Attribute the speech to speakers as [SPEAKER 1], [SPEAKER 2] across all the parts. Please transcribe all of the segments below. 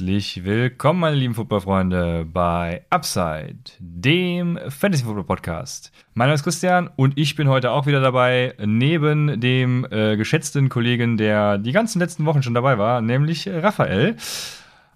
[SPEAKER 1] Herzlich willkommen, meine lieben Footballfreunde, bei Upside, dem Fantasy Football Podcast. Mein Name ist Christian und ich bin heute auch wieder dabei, neben dem äh, geschätzten Kollegen, der die ganzen letzten Wochen schon dabei war, nämlich Raphael.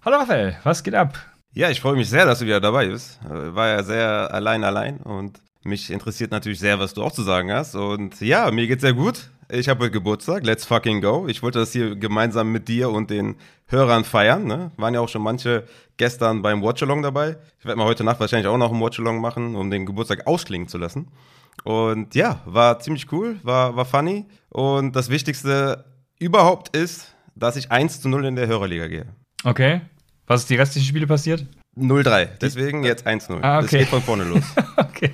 [SPEAKER 1] Hallo Raphael, was geht ab?
[SPEAKER 2] Ja, ich freue mich sehr, dass du wieder dabei bist. War ja sehr allein, allein und mich interessiert natürlich sehr, was du auch zu sagen hast. Und ja, mir geht's sehr gut. Ich habe Geburtstag, let's fucking go. Ich wollte das hier gemeinsam mit dir und den Hörern feiern. Ne? Waren ja auch schon manche gestern beim Watchalong dabei. Ich werde mal heute Nacht wahrscheinlich auch noch einen Watchalong machen, um den Geburtstag ausklingen zu lassen. Und ja, war ziemlich cool, war, war funny. Und das Wichtigste überhaupt ist, dass ich 1 zu 0 in der Hörerliga gehe.
[SPEAKER 1] Okay. Was ist die restlichen Spiele passiert?
[SPEAKER 2] 0-3. Deswegen jetzt 1-0.
[SPEAKER 1] Ah, okay.
[SPEAKER 2] Das geht von vorne los.
[SPEAKER 1] okay.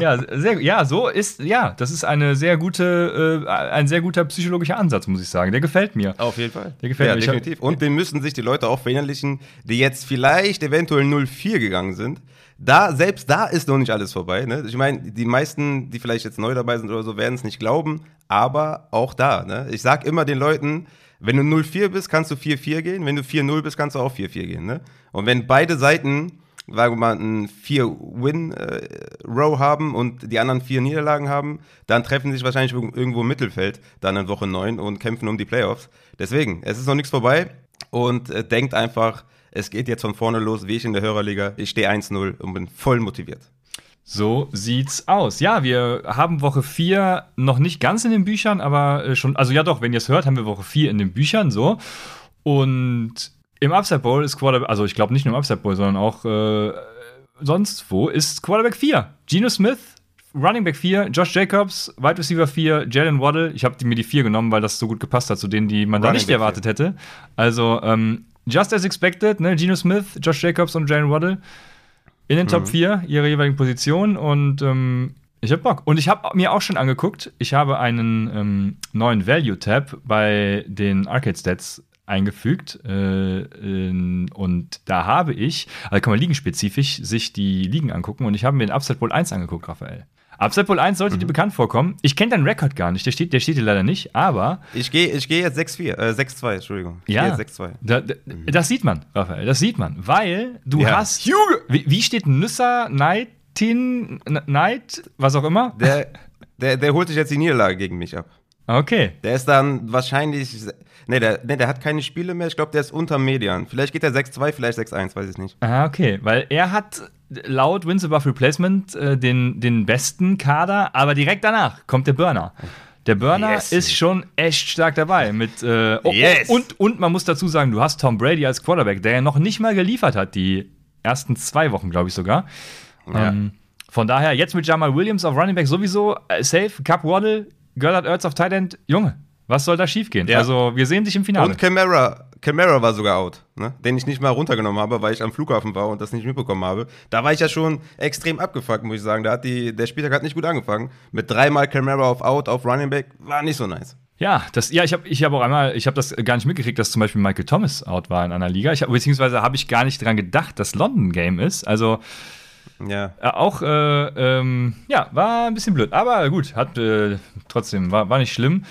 [SPEAKER 1] Ja, sehr, ja, so ist, ja, das ist eine sehr gute, äh, ein sehr guter psychologischer Ansatz, muss ich sagen. Der gefällt mir.
[SPEAKER 2] Auf jeden Fall.
[SPEAKER 1] Der gefällt
[SPEAKER 2] ja,
[SPEAKER 1] mir.
[SPEAKER 2] definitiv. Und den müssen sich die Leute auch verinnerlichen, die jetzt vielleicht eventuell 0-4 gegangen sind. Da, selbst da ist noch nicht alles vorbei. Ne? Ich meine, die meisten, die vielleicht jetzt neu dabei sind oder so, werden es nicht glauben, aber auch da. Ne? Ich sag immer den Leuten, wenn du 0-4 bist, kannst du 4-4 gehen. Wenn du 4-0 bist, kannst du auch 4-4 gehen. Ne? Und wenn beide Seiten, sagen wir mal, ein 4-Win-Row äh, haben und die anderen vier Niederlagen haben, dann treffen sie sich wahrscheinlich irgendwo im Mittelfeld, dann in Woche 9 und kämpfen um die Playoffs. Deswegen, es ist noch nichts vorbei und äh, denkt einfach, es geht jetzt von vorne los, wie ich in der Hörerliga. Ich stehe 1-0 und bin voll motiviert.
[SPEAKER 1] So sieht's aus. Ja, wir haben Woche 4 noch nicht ganz in den Büchern, aber äh, schon, also ja doch, wenn ihr es hört, haben wir Woche 4 in den Büchern so. Und im Upside Bowl ist Quarterback, also ich glaube nicht nur im Upside Bowl, sondern auch äh, sonst wo, ist Quarterback 4. Geno Smith, Running Back 4, Josh Jacobs, Wide Receiver 4, Jalen Waddle. Ich habe mir die 4 genommen, weil das so gut gepasst hat zu denen, die man Running da nicht Back erwartet 4. hätte. Also, ähm, just as expected, ne? Geno Smith, Josh Jacobs und Jalen Waddle in den mhm. Top 4 ihrer jeweiligen Positionen und ähm, ich hab Bock. Und ich habe mir auch schon angeguckt, ich habe einen ähm, neuen Value-Tab bei den Arcade-Stats eingefügt äh, in, und da habe ich, also kann man ligenspezifisch sich die Ligen angucken und ich habe mir den Upside Bowl 1 angeguckt, Raphael. Bowl 1 sollte mhm. dir bekannt vorkommen. Ich kenne deinen Rekord gar nicht, der steht, der steht hier leider nicht, aber.
[SPEAKER 2] Ich gehe ich geh jetzt 6-4, äh, 6-2, Entschuldigung.
[SPEAKER 1] Ich ja, 6-2. Da, da, mhm. Das sieht man, Raphael, das sieht man, weil du ja. hast. Wie, wie steht Nüsser, Nightin, Night, was auch immer?
[SPEAKER 2] Der, der, der holt sich jetzt die Niederlage gegen mich ab.
[SPEAKER 1] Okay.
[SPEAKER 2] Der ist dann wahrscheinlich. Ne, der, nee, der hat keine Spiele mehr. Ich glaube, der ist unter Median. Vielleicht geht er 6-2, vielleicht 6-1, weiß ich nicht.
[SPEAKER 1] Ah, okay. Weil er hat laut Wins Above Replacement äh, den, den besten Kader, aber direkt danach kommt der Burner. Der Burner yes. ist schon echt stark dabei. Mit, äh, oh, yes. und, und man muss dazu sagen, du hast Tom Brady als Quarterback, der ja noch nicht mal geliefert hat, die ersten zwei Wochen, glaube ich sogar. Ja. Ähm, von daher, jetzt mit Jamal Williams auf Running Back sowieso äh, safe, Cup Waddle, Göllert Ertz auf Tight End, Junge, was soll da schiefgehen? Ja. Also, wir sehen dich im Finale.
[SPEAKER 2] Und Camara, Camara war sogar out, ne? den ich nicht mal runtergenommen habe, weil ich am Flughafen war und das nicht mitbekommen habe. Da war ich ja schon extrem abgefuckt, muss ich sagen. Da hat die, der Spieltag hat nicht gut angefangen. Mit dreimal Camara auf Out, auf Running Back, war nicht so nice.
[SPEAKER 1] Ja, das, ja, ich habe ich hab auch einmal, ich habe das gar nicht mitgekriegt, dass zum Beispiel Michael Thomas out war in einer Liga. Ich hab, beziehungsweise habe ich gar nicht dran gedacht, dass London Game ist. Also ja. Äh, auch, äh, ähm, ja, war ein bisschen blöd. Aber gut, hat äh, trotzdem, war, war nicht schlimm.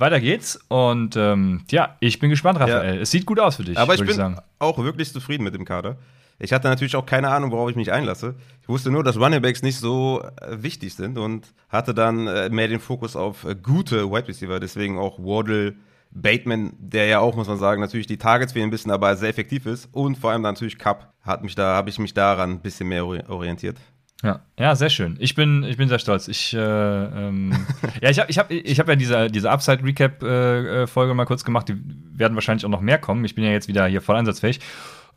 [SPEAKER 1] Weiter geht's und ähm, ja, ich bin gespannt, Raphael. Ja. Es sieht gut aus für dich.
[SPEAKER 2] Aber ich bin ich auch wirklich zufrieden mit dem Kader. Ich hatte natürlich auch keine Ahnung, worauf ich mich einlasse. Ich wusste nur, dass Runningbacks nicht so äh, wichtig sind und hatte dann äh, mehr den Fokus auf äh, gute Wide Receiver, deswegen auch Waddle, Bateman, der ja auch, muss man sagen, natürlich die Targets fehlen ein bisschen, aber sehr effektiv ist und vor allem natürlich Cup hat mich da, habe ich mich daran ein bisschen mehr orientiert.
[SPEAKER 1] Ja, ja, sehr schön. Ich bin, ich bin sehr stolz. Ich, äh, ähm, ja, ich habe, ich habe, ich habe ja diese, diese Upside Recap äh, Folge mal kurz gemacht. Die werden wahrscheinlich auch noch mehr kommen. Ich bin ja jetzt wieder hier voll einsatzfähig.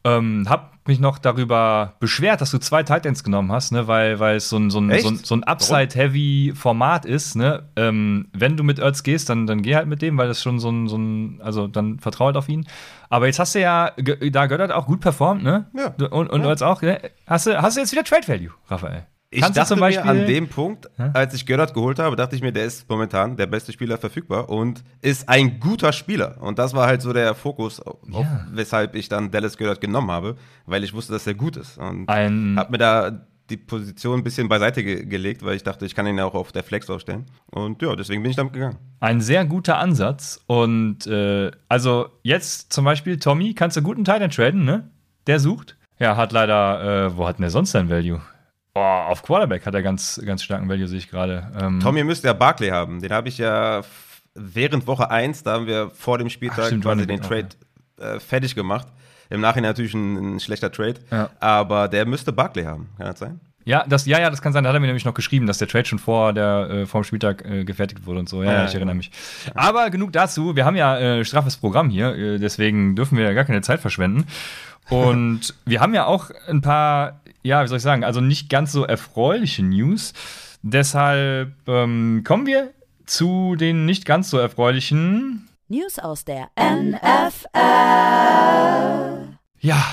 [SPEAKER 1] Ähm, hab mich noch darüber beschwert, dass du zwei Titans genommen hast, ne, weil, weil es so ein, so ein, so ein, so ein Upside-Heavy-Format ist, ne? Ähm, wenn du mit Ertz gehst, dann, dann geh halt mit dem, weil das schon so ein, so ein, also dann vertraue halt auf ihn. Aber jetzt hast du ja, da Göttert auch gut performt, ne? Ja. Und, und ja. Ertz auch, ne? Hast du, hast du jetzt wieder Trade Value, Raphael?
[SPEAKER 2] Ich Kannst dachte mir an dem Punkt, als ich Göllert geholt habe, dachte ich mir, der ist momentan der beste Spieler verfügbar und ist ein guter Spieler. Und das war halt so der Fokus, auf, ja. weshalb ich dann Dallas Göllert genommen habe, weil ich wusste, dass er gut ist. Und habe mir da die Position ein bisschen beiseite ge gelegt, weil ich dachte, ich kann ihn ja auch auf der Flex aufstellen. Und ja, deswegen bin ich damit gegangen.
[SPEAKER 1] Ein sehr guter Ansatz. Und äh, also jetzt zum Beispiel, Tommy, kannst du guten Teil traden, ne? Der sucht. Ja, hat leider, äh, wo hat denn der sonst sein Value? Boah, auf Quarterback hat er ganz, ganz starken Value, sehe ich gerade.
[SPEAKER 2] Ähm, Tommy müsste ja Barkley haben. Den habe ich ja während Woche 1, da haben wir vor dem Spieltag Ach, stimmt, quasi den Trade äh, fertig gemacht. Im Nachhinein natürlich ein, ein schlechter Trade, ja. aber der müsste Barkley haben. Kann das sein?
[SPEAKER 1] Ja, das, ja, ja, das kann sein. Da hat er mir nämlich noch geschrieben, dass der Trade schon vor, der, äh, vor dem Spieltag äh, gefertigt wurde und so. Ja, ja, ja ich erinnere mich. Aber genug dazu. Wir haben ja äh, straffes Programm hier, äh, deswegen dürfen wir ja gar keine Zeit verschwenden. Und wir haben ja auch ein paar, ja, wie soll ich sagen, also nicht ganz so erfreuliche News. Deshalb ähm, kommen wir zu den nicht ganz so erfreulichen
[SPEAKER 3] News aus der NFL.
[SPEAKER 1] Ja,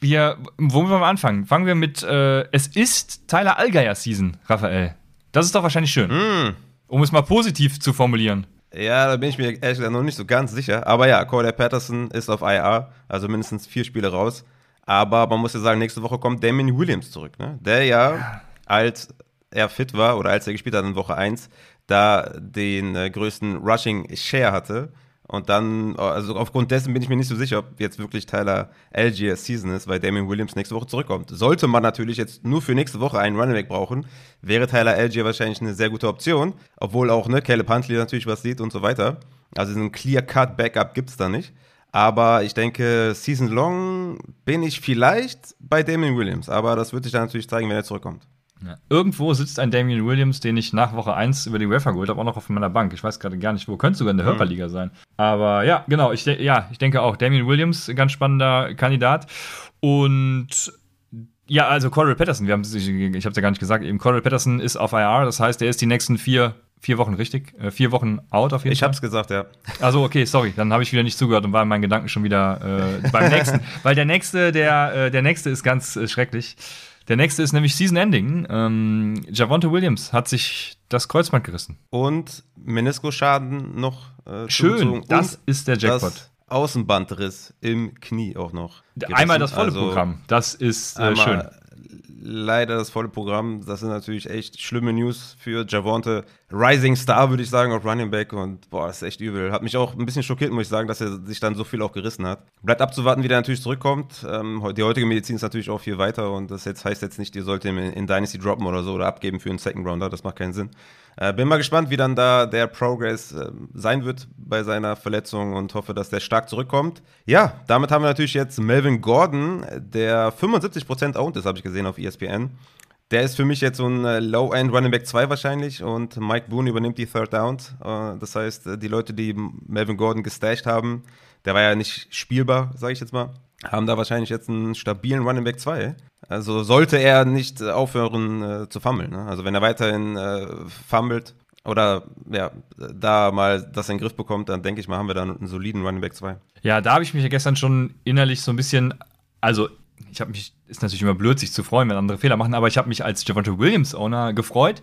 [SPEAKER 1] wir, wo wir am Anfang? Fangen wir mit, äh, es ist Tyler Allgeier Season, Raphael. Das ist doch wahrscheinlich schön. Mm. Um es mal positiv zu formulieren.
[SPEAKER 2] Ja, da bin ich mir ehrlich gesagt noch nicht so ganz sicher. Aber ja, Corey Patterson ist auf IR, also mindestens vier Spiele raus. Aber man muss ja sagen, nächste Woche kommt Damien Williams zurück, ne? Der ja, als er fit war oder als er gespielt hat in Woche 1, da den äh, größten Rushing Share hatte. Und dann, also aufgrund dessen bin ich mir nicht so sicher, ob jetzt wirklich Tyler Algier Season ist, weil Damien Williams nächste Woche zurückkommt. Sollte man natürlich jetzt nur für nächste Woche einen Running Back brauchen, wäre Tyler Algier wahrscheinlich eine sehr gute Option. Obwohl auch, ne, Caleb Huntley natürlich was sieht und so weiter. Also ein Clear-Cut-Backup gibt es da nicht. Aber ich denke, Season Long bin ich vielleicht bei Damien Williams. Aber das wird sich dann natürlich zeigen, wenn er zurückkommt.
[SPEAKER 1] Ja. Irgendwo sitzt ein Damien Williams, den ich nach Woche 1 über die Wafer geholt habe, auch noch auf meiner Bank. Ich weiß gerade gar nicht, wo. Könnte sogar in der mhm. Hörperliga sein. Aber ja, genau. Ich, ja, ich denke auch. Damien Williams, ganz spannender Kandidat. Und ja, also Cordell Patterson, wir haben ich, ich habe es ja gar nicht gesagt, eben Cordell Patterson ist auf IR, das heißt, er ist die nächsten vier, vier Wochen richtig, äh, vier Wochen out auf jeden
[SPEAKER 2] ich Fall. Ich habe es gesagt, ja.
[SPEAKER 1] Also okay, sorry, dann habe ich wieder nicht zugehört und war in meinen Gedanken schon wieder äh, beim nächsten, weil der nächste, der äh, der nächste ist ganz äh, schrecklich. Der nächste ist nämlich Season Ending. Ähm, Javonte Williams hat sich das Kreuzband gerissen.
[SPEAKER 2] Und Meniskusschaden noch.
[SPEAKER 1] Äh, Schön, das ist der Jackpot.
[SPEAKER 2] Außenbandriss im Knie auch noch.
[SPEAKER 1] Gerissen. Einmal das volle also, Programm. Das ist äh, schön
[SPEAKER 2] leider das volle Programm. Das sind natürlich echt schlimme News für Javonte. Rising Star, würde ich sagen, auf Running Back. Und boah, das ist echt übel. Hat mich auch ein bisschen schockiert, muss ich sagen, dass er sich dann so viel auch gerissen hat. Bleibt abzuwarten, wie der natürlich zurückkommt. Ähm, die heutige Medizin ist natürlich auch viel weiter. Und das jetzt heißt jetzt nicht, ihr sollt ihn in Dynasty droppen oder so oder abgeben für einen Second Rounder. Das macht keinen Sinn. Äh, bin mal gespannt, wie dann da der Progress äh, sein wird bei seiner Verletzung und hoffe, dass der stark zurückkommt. Ja, damit haben wir natürlich jetzt Melvin Gordon, der 75% owned ist, habe ich gesehen auf ESPN. Der ist für mich jetzt so ein äh, Low-End Running Back 2 wahrscheinlich und Mike Boone übernimmt die Third Downs. Äh, das heißt, äh, die Leute, die Melvin Gordon gestasht haben, der war ja nicht spielbar, sage ich jetzt mal, haben da wahrscheinlich jetzt einen stabilen Running Back 2. Also sollte er nicht aufhören äh, zu fummeln. Ne? Also wenn er weiterhin äh, fummelt oder ja, da mal das in den Griff bekommt, dann denke ich mal, haben wir dann einen soliden Running Back 2.
[SPEAKER 1] Ja, da habe ich mich ja gestern schon innerlich so ein bisschen, also ich habe mich, ist natürlich immer blöd, sich zu freuen, wenn andere Fehler machen, aber ich habe mich als Javante Williams Owner gefreut,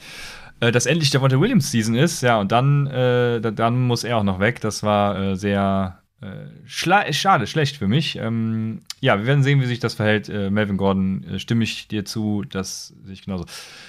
[SPEAKER 1] äh, dass endlich Javante Williams Season ist, ja, und dann, äh, dann muss er auch noch weg. Das war äh, sehr äh, schade, schlecht für mich. Ähm, ja, wir werden sehen, wie sich das verhält. Äh, Melvin Gordon, äh, stimme ich dir zu, das sehe ich genauso.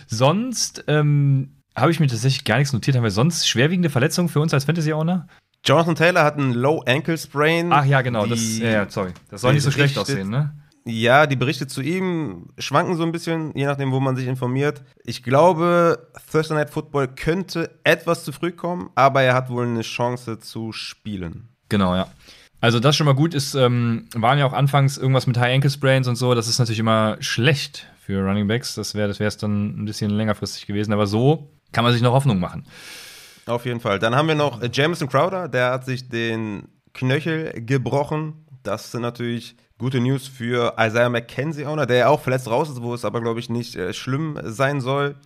[SPEAKER 1] Sonst ähm, habe ich mir tatsächlich gar nichts notiert. Haben wir sonst schwerwiegende Verletzungen für uns als Fantasy-Owner?
[SPEAKER 2] Jonathan Taylor hat einen Low Ankle Sprain.
[SPEAKER 1] Ach ja, genau. Das, ja, sorry. Das soll nicht so schlecht aussehen, ne?
[SPEAKER 2] Ja, die Berichte zu ihm schwanken so ein bisschen, je nachdem, wo man sich informiert. Ich glaube, Thursday Night Football könnte etwas zu früh kommen, aber er hat wohl eine Chance zu spielen.
[SPEAKER 1] Genau, ja. Also das schon mal gut ist, ähm, waren ja auch anfangs irgendwas mit High Ankle Sprains und so, das ist natürlich immer schlecht für Running Backs. Das wäre das es dann ein bisschen längerfristig gewesen, aber so kann man sich noch Hoffnung machen.
[SPEAKER 2] Auf jeden Fall. Dann haben wir noch Jameson Crowder, der hat sich den Knöchel gebrochen. Das sind natürlich gute News für Isaiah McKenzie Owner, der ja auch verletzt raus ist, wo es aber, glaube ich, nicht äh, schlimm sein soll.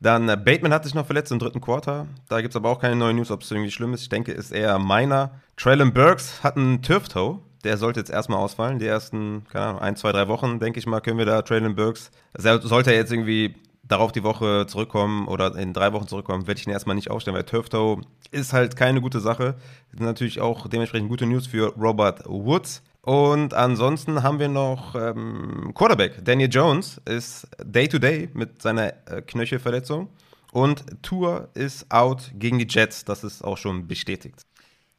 [SPEAKER 2] Dann äh, Bateman hat sich noch verletzt im dritten Quarter. Da gibt es aber auch keine neuen News, ob es irgendwie schlimm ist. Ich denke, ist eher meiner. Traylon Burks hat einen Turf-Toe. Der sollte jetzt erstmal ausfallen. Die ersten, keine Ahnung, ein, zwei, drei Wochen, denke ich mal, können wir da Traylon Burks. Sollte er jetzt irgendwie darauf die Woche zurückkommen oder in drei Wochen zurückkommen, werde ich ihn erstmal nicht aufstellen, weil Turf-Toe ist halt keine gute Sache. Sind natürlich auch dementsprechend gute News für Robert Woods. Und ansonsten haben wir noch ähm, Quarterback. Daniel Jones ist Day-to-Day mit seiner äh, Knöchelverletzung. Und Tour ist out gegen die Jets. Das ist auch schon bestätigt.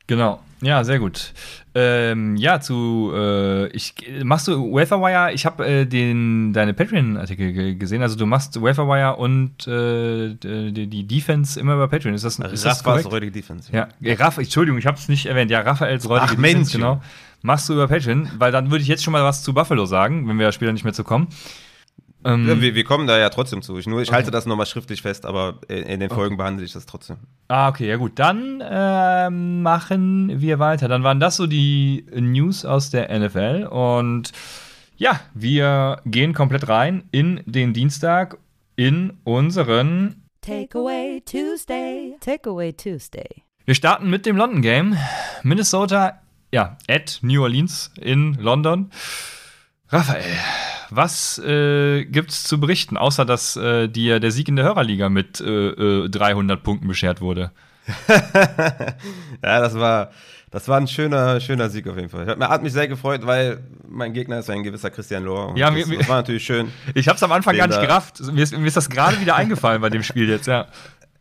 [SPEAKER 1] Genau, ja, sehr gut. Ähm, ja, zu äh, ich machst du Waferwire? Ich habe äh, den deine Patreon-Artikel gesehen. Also du machst Waferwire und äh, die, die, Defense immer über Patreon. Ist das, ist das korrekt?
[SPEAKER 2] Defense.
[SPEAKER 1] Ja, ja Raff, Entschuldigung, ich habe es nicht erwähnt. Ja, Raphaels räudige
[SPEAKER 2] Defense,
[SPEAKER 1] Mensch. genau. Machst du über Patreon, weil dann würde ich jetzt schon mal was zu Buffalo sagen, wenn wir später nicht mehr zu kommen.
[SPEAKER 2] Ähm, ja, wir, wir, kommen da ja trotzdem zu. Ich, nur, ich okay. halte das nochmal schriftlich fest, aber in, in den Folgen okay. behandle ich das trotzdem.
[SPEAKER 1] Ah, okay, ja gut. Dann äh, machen wir weiter. Dann waren das so die News aus der NFL. Und ja, wir gehen komplett rein in den Dienstag in unseren
[SPEAKER 3] Takeaway Tuesday. Takeaway Tuesday.
[SPEAKER 1] Wir starten mit dem London Game. Minnesota, ja, at New Orleans in London. Raphael, was äh, gibt's zu berichten, außer dass äh, dir der Sieg in der Hörerliga mit äh, 300 äh, Punkten beschert wurde?
[SPEAKER 2] ja, das war, das war ein schöner, schöner Sieg auf jeden Fall. Hat, hat mich sehr gefreut, weil mein Gegner ist ein gewisser Christian Lohr.
[SPEAKER 1] Ja,
[SPEAKER 2] das,
[SPEAKER 1] mir,
[SPEAKER 2] das war natürlich schön.
[SPEAKER 1] Ich habe es am Anfang gar nicht gerafft. Mir ist, mir ist das gerade wieder eingefallen bei dem Spiel jetzt, ja.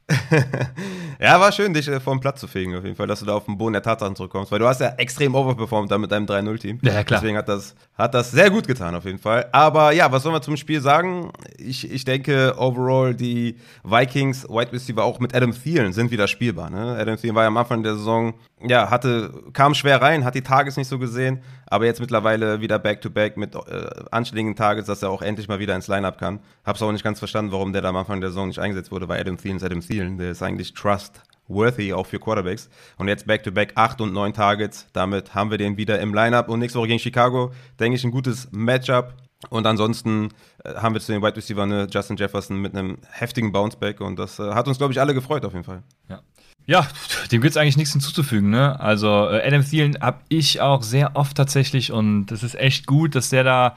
[SPEAKER 2] ja, war schön, dich äh, vom Platz zu fegen, auf jeden Fall, dass du da auf den Boden der Tatsachen zurückkommst, weil du hast ja extrem overperformed da mit deinem 3-0-Team.
[SPEAKER 1] Ja, klar.
[SPEAKER 2] Deswegen hat das, hat das sehr gut getan, auf jeden Fall. Aber ja, was soll man zum Spiel sagen? Ich, ich denke, overall, die Vikings, Wide Receiver auch mit Adam Thielen sind wieder spielbar. Ne? Adam Thielen war ja am Anfang der Saison, ja, hatte, kam schwer rein, hat die Tages nicht so gesehen, aber jetzt mittlerweile wieder Back-to-Back -back mit äh, anständigen Tages, dass er auch endlich mal wieder ins Lineup kann. Hab's auch nicht ganz verstanden, warum der da am Anfang der Saison nicht eingesetzt wurde, weil Adam Thielen ist Adam Thielen. Der ist eigentlich trustworthy auch für Quarterbacks. Und jetzt Back-to-Back -back 8 und 9 Targets. Damit haben wir den wieder im Lineup. Und nächste Woche gegen Chicago, denke ich, ein gutes Matchup. Und ansonsten äh, haben wir zu den Wide Receiver ne, Justin Jefferson mit einem heftigen Bounceback und das äh, hat uns, glaube ich, alle gefreut auf jeden Fall.
[SPEAKER 1] Ja. Ja, dem gibt es eigentlich nichts hinzuzufügen. Ne? Also äh, Adam Thielen habe ich auch sehr oft tatsächlich und das ist echt gut, dass der da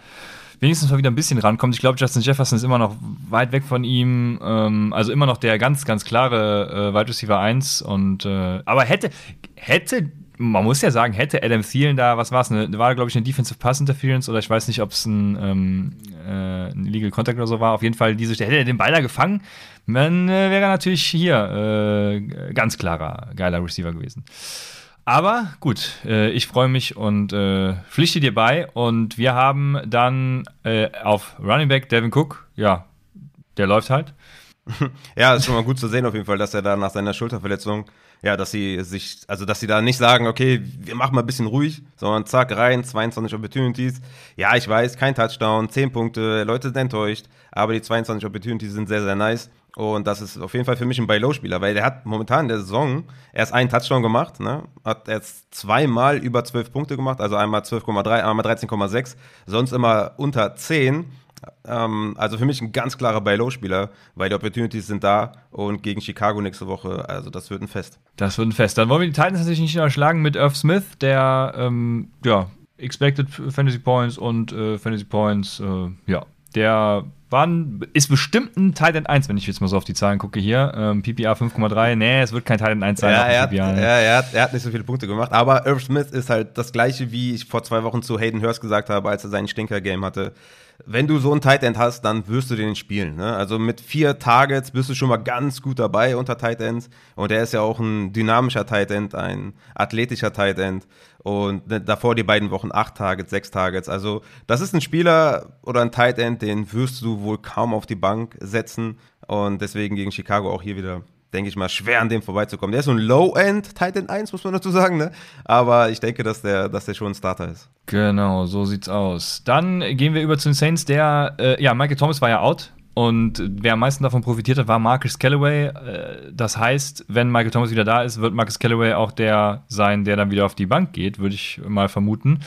[SPEAKER 1] wenigstens mal wieder ein bisschen rankommt. Ich glaube, Justin Jefferson ist immer noch weit weg von ihm. Ähm, also immer noch der ganz, ganz klare äh, Wide Receiver 1. Und, äh, aber hätte, hätte man muss ja sagen, hätte Adam Thielen da, was war es, ne, war glaube ich eine Defensive Pass Interference oder ich weiß nicht, ob es ein, ähm, äh, ein Illegal Contact oder so war. Auf jeden Fall, diese, hätte er den Ball da gefangen, dann äh, wäre er natürlich hier äh, ganz klarer, geiler Receiver gewesen. Aber gut, äh, ich freue mich und äh, pflichte dir bei. Und wir haben dann äh, auf Running Back Devin Cook, ja, der läuft halt.
[SPEAKER 2] Ja, ist schon mal gut zu sehen auf jeden Fall, dass er da nach seiner Schulterverletzung ja, dass sie sich, also dass sie da nicht sagen, okay, wir machen mal ein bisschen ruhig, sondern zack, rein, 22 Opportunities. Ja, ich weiß, kein Touchdown, 10 Punkte, Leute sind enttäuscht, aber die 22 Opportunities sind sehr, sehr nice. Und das ist auf jeden Fall für mich ein Buy-Low-Spieler, weil der hat momentan in der Saison erst einen Touchdown gemacht, ne? hat erst zweimal über 12 Punkte gemacht, also einmal 12,3, einmal 13,6, sonst immer unter 10. Ähm, also für mich ein ganz klarer Buy-Low-Spieler, weil die Opportunities sind da und gegen Chicago nächste Woche, also das wird ein Fest.
[SPEAKER 1] Das wird ein Fest. Dann wollen wir die Titans natürlich nicht überschlagen mit Irv Smith, der, ähm, ja, Expected Fantasy Points und äh, Fantasy Points, äh, ja, der war ein, ist bestimmt ein Titan 1, wenn ich jetzt mal so auf die Zahlen gucke hier. Ähm, PPR 5,3, nee, es wird kein Titan 1 sein.
[SPEAKER 2] Ja, er hat, ja, er, hat, er hat nicht so viele Punkte gemacht, aber Irv Smith ist halt das gleiche, wie ich vor zwei Wochen zu Hayden Hurst gesagt habe, als er sein Stinker-Game hatte wenn du so ein Tight End hast, dann wirst du den spielen. Ne? Also mit vier Targets bist du schon mal ganz gut dabei unter Tight Ends. Und er ist ja auch ein dynamischer Tight End, ein athletischer Tight End. Und davor die beiden Wochen acht Targets, sechs Targets. Also das ist ein Spieler oder ein Tight End, den wirst du wohl kaum auf die Bank setzen. Und deswegen gegen Chicago auch hier wieder denke ich mal, schwer an dem vorbeizukommen. Der ist so ein Low-End Titan 1, muss man dazu sagen, ne? Aber ich denke, dass der, dass der schon ein Starter ist.
[SPEAKER 1] Genau, so sieht's aus. Dann gehen wir über zu den Saints. Der, äh, ja, Michael Thomas war ja out. Und wer am meisten davon profitiert hat, war Marcus Callaway. Äh, das heißt, wenn Michael Thomas wieder da ist, wird Marcus Callaway auch der sein, der dann wieder auf die Bank geht, würde ich mal vermuten.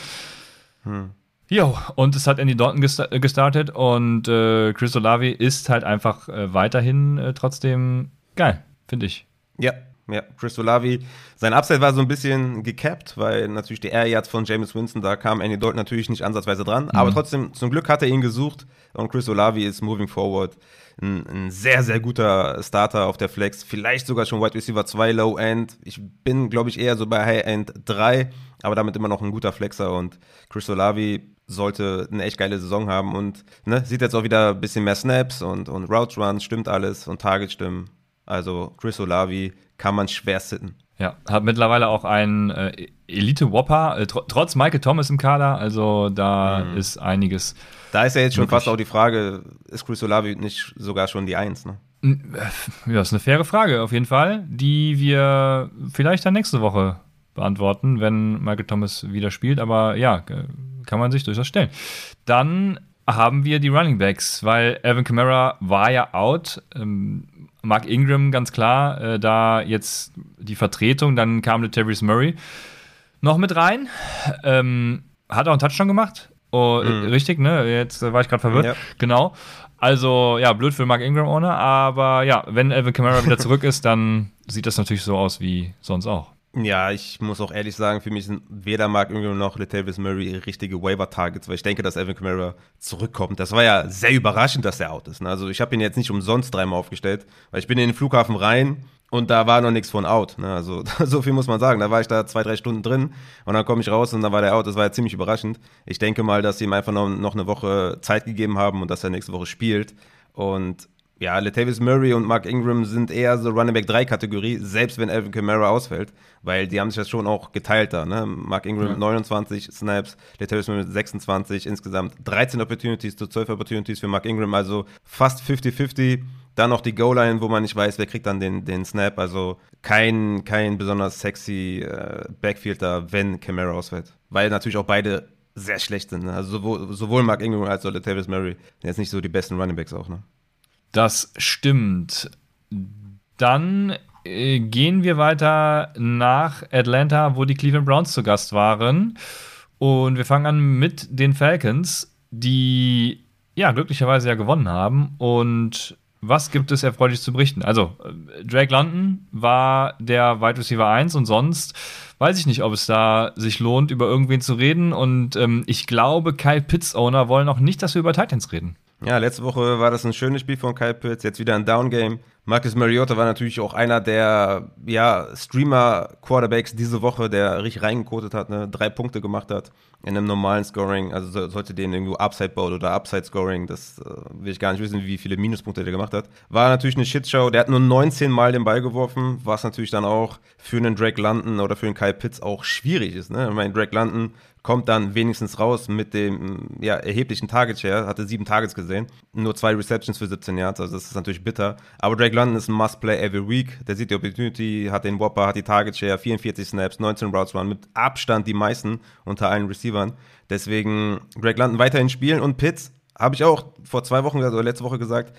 [SPEAKER 1] Hm. Jo, und es hat Andy Dalton gestartet und äh, Chris Olavi ist halt einfach äh, weiterhin äh, trotzdem geil finde ich.
[SPEAKER 2] Ja, Ja, Chris Olavi, sein Upside war so ein bisschen gecapped, weil natürlich die Air Yards von James Winston, da kam Andy Dalton natürlich nicht ansatzweise dran. Mhm. Aber trotzdem, zum Glück hat er ihn gesucht und Chris Olavi ist moving forward. Ein, ein, sehr, sehr guter Starter auf der Flex. Vielleicht sogar schon Wide Receiver 2 Low End. Ich bin, glaube ich, eher so bei High End 3, aber damit immer noch ein guter Flexer und Chris Olavi sollte eine echt geile Saison haben und ne, sieht jetzt auch wieder ein bisschen mehr Snaps und, und Route Runs, stimmt alles und Target stimmen. Also Chris Olavi kann man schwer sitten.
[SPEAKER 1] Ja, hat mittlerweile auch einen äh, Elite-Whopper, äh, tr trotz Michael Thomas im Kader, also da mhm. ist einiges.
[SPEAKER 2] Da ist ja jetzt schon fast auch die Frage, ist Chris Olavi nicht sogar schon die Eins, ne?
[SPEAKER 1] Äh, ja, ist eine faire Frage, auf jeden Fall, die wir vielleicht dann nächste Woche beantworten, wenn Michael Thomas wieder spielt, aber ja, kann man sich durchaus stellen. Dann haben wir die Running Backs, weil Alvin Kamara war ja out. Ähm, Mark Ingram ganz klar, äh, da jetzt die Vertretung, dann kam der Terry Murray noch mit rein. Ähm, hat auch einen Touchdown gemacht. Oh, mhm. Richtig, ne? Jetzt war ich gerade verwirrt. Ja. Genau. Also, ja, blöd für Mark Ingram ohne, aber ja, wenn Alvin Kamara wieder zurück ist, dann sieht das natürlich so aus wie sonst auch.
[SPEAKER 2] Ja, ich muss auch ehrlich sagen, für mich sind weder Mark Ingram noch Latavius Murray richtige Waiver-Targets, weil ich denke, dass Evan Kamara zurückkommt. Das war ja sehr überraschend, dass er out ist. Ne? Also ich habe ihn jetzt nicht umsonst dreimal aufgestellt, weil ich bin in den Flughafen rein und da war noch nichts von out. Ne? Also so viel muss man sagen. Da war ich da zwei, drei Stunden drin und dann komme ich raus und dann war der out. Das war ja ziemlich überraschend. Ich denke mal, dass sie ihm einfach noch, noch eine Woche Zeit gegeben haben und dass er nächste Woche spielt. Und ja, Latavius Murray und Mark Ingram sind eher so Running Back 3 Kategorie, selbst wenn Alvin Kamara ausfällt, weil die haben sich das schon auch geteilt da, ne? Mark Ingram ja. 29 Snaps, Latavius Murray 26, insgesamt 13 Opportunities zu 12 Opportunities für Mark Ingram, also fast 50-50. Dann noch die Goal-Line, wo man nicht weiß, wer kriegt dann den, den Snap, also kein, kein besonders sexy äh, Backfield da, wenn Kamara ausfällt, weil natürlich auch beide sehr schlecht sind, ne? also sowohl, sowohl Mark Ingram als auch Latavius Murray, jetzt nicht so die besten Running Backs auch, ne?
[SPEAKER 1] Das stimmt. Dann äh, gehen wir weiter nach Atlanta, wo die Cleveland Browns zu Gast waren. Und wir fangen an mit den Falcons, die ja glücklicherweise ja gewonnen haben. Und was gibt es erfreulich zu berichten? Also, äh, Drake London war der Wide Receiver 1 und sonst weiß ich nicht, ob es da sich lohnt, über irgendwen zu reden. Und ähm, ich glaube, Kyle Pitts Owner wollen auch nicht, dass wir über Titans reden.
[SPEAKER 2] Ja, letzte Woche war das ein schönes Spiel von Kyle Pitts, jetzt wieder ein Down-Game. Marcus Mariota war natürlich auch einer der ja, Streamer-Quarterbacks diese Woche, der richtig reingekotet hat, ne? drei Punkte gemacht hat in einem normalen Scoring. Also so, sollte den irgendwo Upside Bowl oder Upside Scoring, das äh, will ich gar nicht wissen, wie viele Minuspunkte der gemacht hat. War natürlich eine Shitshow. Der hat nur 19 Mal den Ball geworfen, was natürlich dann auch für einen Drake London oder für einen Kyle Pitts auch schwierig ist. Ne? Ich meine, Drake London kommt dann wenigstens raus mit dem ja, erheblichen Target Share, hatte sieben Targets gesehen, nur zwei Receptions für 17 Yards, also das ist natürlich bitter. Aber Drake London ist ein Must-Play every week, der sieht die Opportunity, hat den Whopper, hat die Target Share, 44 Snaps, 19 Routes Run, mit Abstand die meisten unter allen Receivern. Deswegen Drake London weiterhin spielen und Pitts, habe ich auch vor zwei Wochen oder letzte Woche gesagt,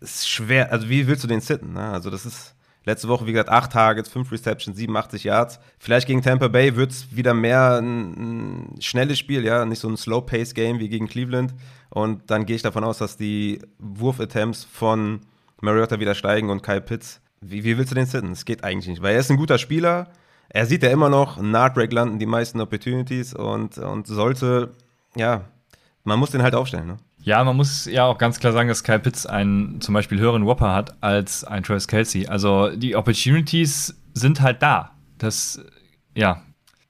[SPEAKER 2] ist schwer, also wie willst du den sitten? Ne? Also das ist Letzte Woche, wie gesagt, 8 Targets, 5 Receptions, 87 Yards. Vielleicht gegen Tampa Bay wird es wieder mehr ein, schnelles Spiel, ja, nicht so ein Slow-Pace-Game wie gegen Cleveland. Und dann gehe ich davon aus, dass die Wurf-Attempts von Mariota wieder steigen und Kyle Pitts. Wie, wie willst du den sitten? Es geht eigentlich nicht, weil er ist ein guter Spieler. Er sieht ja immer noch nach Drake landen die meisten Opportunities und, und sollte, ja, man muss den halt aufstellen, ne?
[SPEAKER 1] Ja, man muss ja auch ganz klar sagen, dass Kyle Pitts einen zum Beispiel höheren Whopper hat als ein Travis Kelsey. Also die Opportunities sind halt da. Das, ja,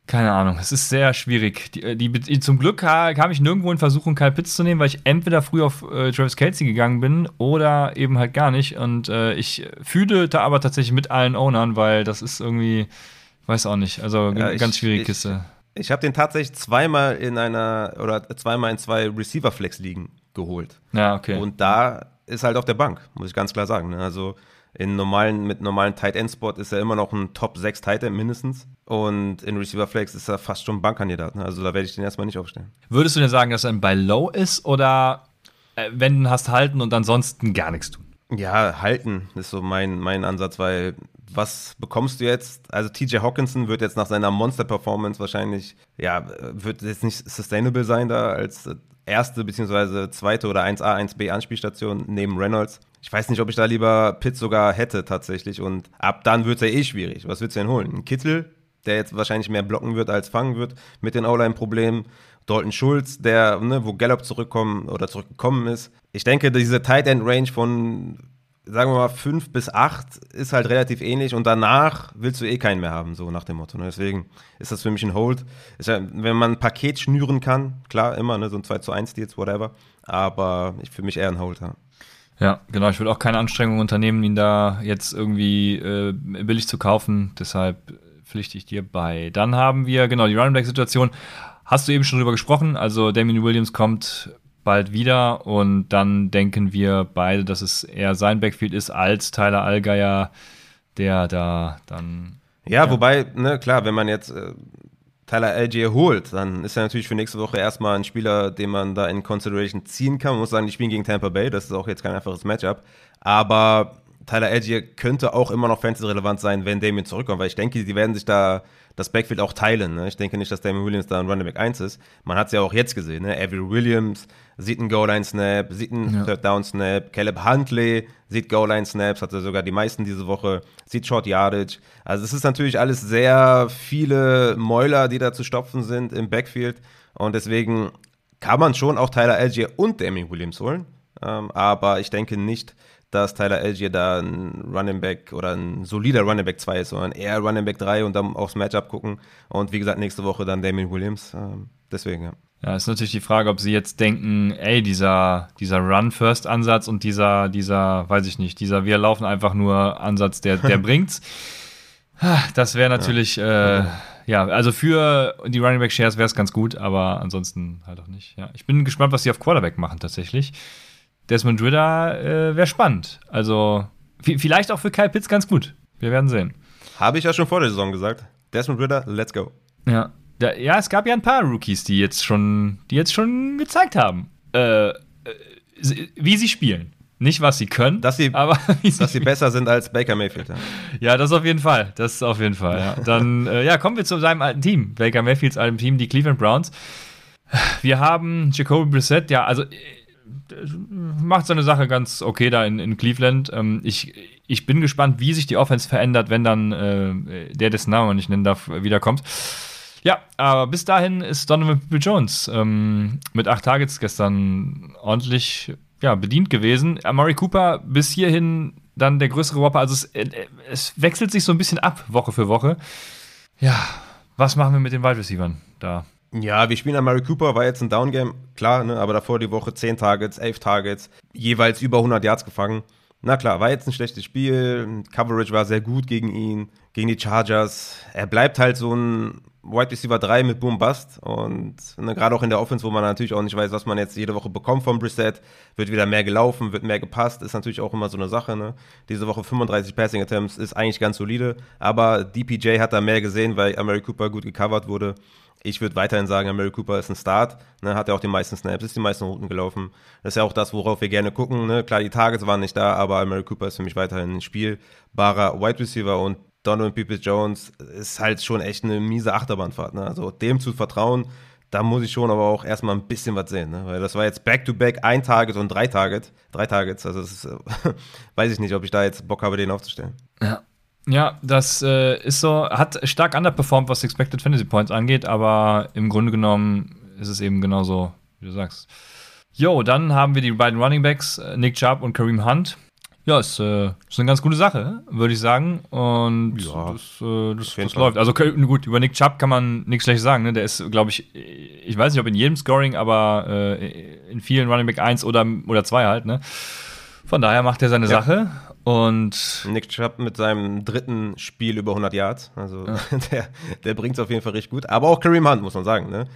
[SPEAKER 1] keine Ahnung. Es ist sehr schwierig. Die, die, die, zum Glück kam ich nirgendwo in Versuchung, Kyle Pitts zu nehmen, weil ich entweder früh auf äh, Travis Kelsey gegangen bin oder eben halt gar nicht. Und äh, ich fühle da aber tatsächlich mit allen Ownern, weil das ist irgendwie, weiß auch nicht. Also ja, ganz schwierige Kiste.
[SPEAKER 2] Ich habe den tatsächlich zweimal in einer oder zweimal in zwei Receiver-Flex-Ligen geholt.
[SPEAKER 1] Ja, okay.
[SPEAKER 2] Und da ist halt auf der Bank, muss ich ganz klar sagen. Ne? Also in normalen, mit normalen Tight End Spot ist er immer noch ein Top 6 Tight End mindestens. Und in Receiver Flex ist er fast schon Bankkandidat. Ne? Also da werde ich den erstmal nicht aufstellen.
[SPEAKER 1] Würdest du denn sagen, dass er bei Low ist oder äh, wenn du hast halten und ansonsten gar nichts tun?
[SPEAKER 2] Ja, halten ist so mein, mein Ansatz, weil was bekommst du jetzt? Also TJ Hawkinson wird jetzt nach seiner Monster-Performance wahrscheinlich, ja, wird jetzt nicht sustainable sein da als erste beziehungsweise zweite oder 1A, 1B Anspielstation neben Reynolds. Ich weiß nicht, ob ich da lieber Pitts sogar hätte tatsächlich. Und ab dann wird es ja eh schwierig. Was willst du denn holen? Ein Kittel, der jetzt wahrscheinlich mehr blocken wird als fangen wird mit den O-Line-Problemen. Dalton Schulz, der, ne, wo Gallup zurückkommen oder zurückgekommen ist. Ich denke, diese Tight End Range von, sagen wir mal, 5 bis 8 ist halt relativ ähnlich und danach willst du eh keinen mehr haben, so nach dem Motto. Ne? Deswegen ist das für mich ein Hold. Ja, wenn man ein Paket schnüren kann, klar, immer, ne, so ein 2 zu 1 Deals, whatever. Aber ich für mich eher ein Hold, ja.
[SPEAKER 1] Ja, genau. Ich würde auch keine Anstrengungen unternehmen, ihn da jetzt irgendwie äh, billig zu kaufen. Deshalb pflichte ich dir bei. Dann haben wir, genau, die Running Back-Situation. Hast du eben schon drüber gesprochen. Also Damien Williams kommt bald wieder und dann denken wir beide, dass es eher sein Backfield ist als Tyler Allgeier, der da dann.
[SPEAKER 2] Ja, ja. wobei, ne, klar, wenn man jetzt äh, Tyler Algier holt, dann ist er natürlich für nächste Woche erstmal ein Spieler, den man da in Consideration ziehen kann. Man muss sagen, die spielen gegen Tampa Bay, das ist auch jetzt kein einfaches Matchup. Aber Tyler Algier könnte auch immer noch fantasy-relevant sein, wenn Damien zurückkommt, weil ich denke, die werden sich da das Backfield auch teilen. Ne? Ich denke nicht, dass Damien Williams da ein Running Back 1 ist. Man hat es ja auch jetzt gesehen. Ne? Avery Williams sieht einen Goal-Line-Snap, sieht einen ja. Third-Down-Snap. Caleb Huntley sieht Goal-Line-Snaps, hatte sogar die meisten diese Woche, sieht Short Yardage. Also es ist natürlich alles sehr viele Mäuler, die da zu stopfen sind im Backfield. Und deswegen kann man schon auch Tyler Algier und Damien Williams holen. Ähm, aber ich denke nicht, dass Tyler Algier da ein Running Back oder ein solider Running Back 2 ist, sondern eher Running Back 3 und dann aufs Matchup gucken. Und wie gesagt, nächste Woche dann Damien Williams. Ähm, deswegen, ja.
[SPEAKER 1] Ja, ist natürlich die Frage, ob sie jetzt denken, ey, dieser, dieser Run-First-Ansatz und dieser, dieser, weiß ich nicht, dieser Wir laufen einfach nur Ansatz, der, der bringt's. Das wäre natürlich, ja. Äh, ja, also für die Running Back Shares wäre es ganz gut, aber ansonsten halt auch nicht. Ja. Ich bin gespannt, was sie auf Quarterback machen tatsächlich. Desmond Ritter äh, wäre spannend. Also vielleicht auch für Kyle Pitts ganz gut. Wir werden sehen.
[SPEAKER 2] Habe ich ja schon vor der Saison gesagt. Desmond Ritter, let's go.
[SPEAKER 1] Ja. Da, ja, es gab ja ein paar Rookies, die jetzt schon, die jetzt schon gezeigt haben, äh, äh wie sie spielen. Nicht, was sie können,
[SPEAKER 2] dass sie, aber dass sie besser sind als Baker Mayfield. Ja.
[SPEAKER 1] ja, das auf jeden Fall. Das auf jeden Fall. Ja. Dann äh, ja, kommen wir zu seinem alten Team. Baker Mayfields alten Team, die Cleveland Browns. Wir haben Jacoby Brissett, ja, also macht seine Sache ganz okay da in, in Cleveland. Ähm, ich, ich bin gespannt, wie sich die Offense verändert, wenn dann äh, der, dessen Namen nicht nennen darf, wiederkommt. Ja, aber bis dahin ist Donovan People Jones ähm, mit acht Targets gestern ordentlich ja, bedient gewesen. Amari Cooper bis hierhin dann der größere Whopper. Also es, äh, es wechselt sich so ein bisschen ab, Woche für Woche. Ja, was machen wir mit den Wide Receivers da?
[SPEAKER 2] Ja, wir spielen an Mary Cooper, war jetzt ein Downgame, klar, ne, aber davor die Woche 10 Targets, 11 Targets, jeweils über 100 Yards gefangen. Na klar, war jetzt ein schlechtes Spiel, Coverage war sehr gut gegen ihn, gegen die Chargers. Er bleibt halt so ein Wide Receiver 3 mit Boom Bust und ne, gerade auch in der Offense, wo man natürlich auch nicht weiß, was man jetzt jede Woche bekommt vom Brissett, wird wieder mehr gelaufen, wird mehr gepasst, ist natürlich auch immer so eine Sache. Ne? Diese Woche 35 Passing Attempts ist eigentlich ganz solide, aber DPJ hat da mehr gesehen, weil Amari Cooper gut gecovert wurde. Ich würde weiterhin sagen, Mary Cooper ist ein Start. Ne, hat ja auch die meisten Snaps, ist die meisten Routen gelaufen. Das ist ja auch das, worauf wir gerne gucken. Ne? Klar, die Targets waren nicht da, aber Mary Cooper ist für mich weiterhin ein spielbarer Wide Receiver und Donovan Peoples-Jones ist halt schon echt eine miese Achterbahnfahrt. Ne? Also dem zu vertrauen, da muss ich schon aber auch erstmal ein bisschen was sehen. Ne? Weil das war jetzt Back-to-Back -back ein Target und drei Target, drei Targets. Also ist, weiß ich nicht, ob ich da jetzt Bock habe, den aufzustellen.
[SPEAKER 1] Ja, ja, das äh, ist so, hat stark underperformed, was Expected Fantasy Points angeht, aber im Grunde genommen ist es eben genauso, wie du sagst. Jo, dann haben wir die beiden Running Backs, äh, Nick Chubb und Kareem Hunt. Ja, ist, äh, ist eine ganz gute Sache, würde ich sagen. Und ja, das, äh, das, das läuft. Also gut, über Nick Chubb kann man nichts schlecht sagen. Ne? Der ist, glaube ich, ich weiß nicht, ob in jedem Scoring, aber äh, in vielen Running Back 1 oder, oder 2 halt. Ne? Von daher macht er seine ja. Sache. Und
[SPEAKER 2] Nick Chubb mit seinem dritten Spiel über 100 Yards. Also ja. der, der bringt es auf jeden Fall richtig gut. Aber auch Kareem Hunt, muss man sagen. Ne?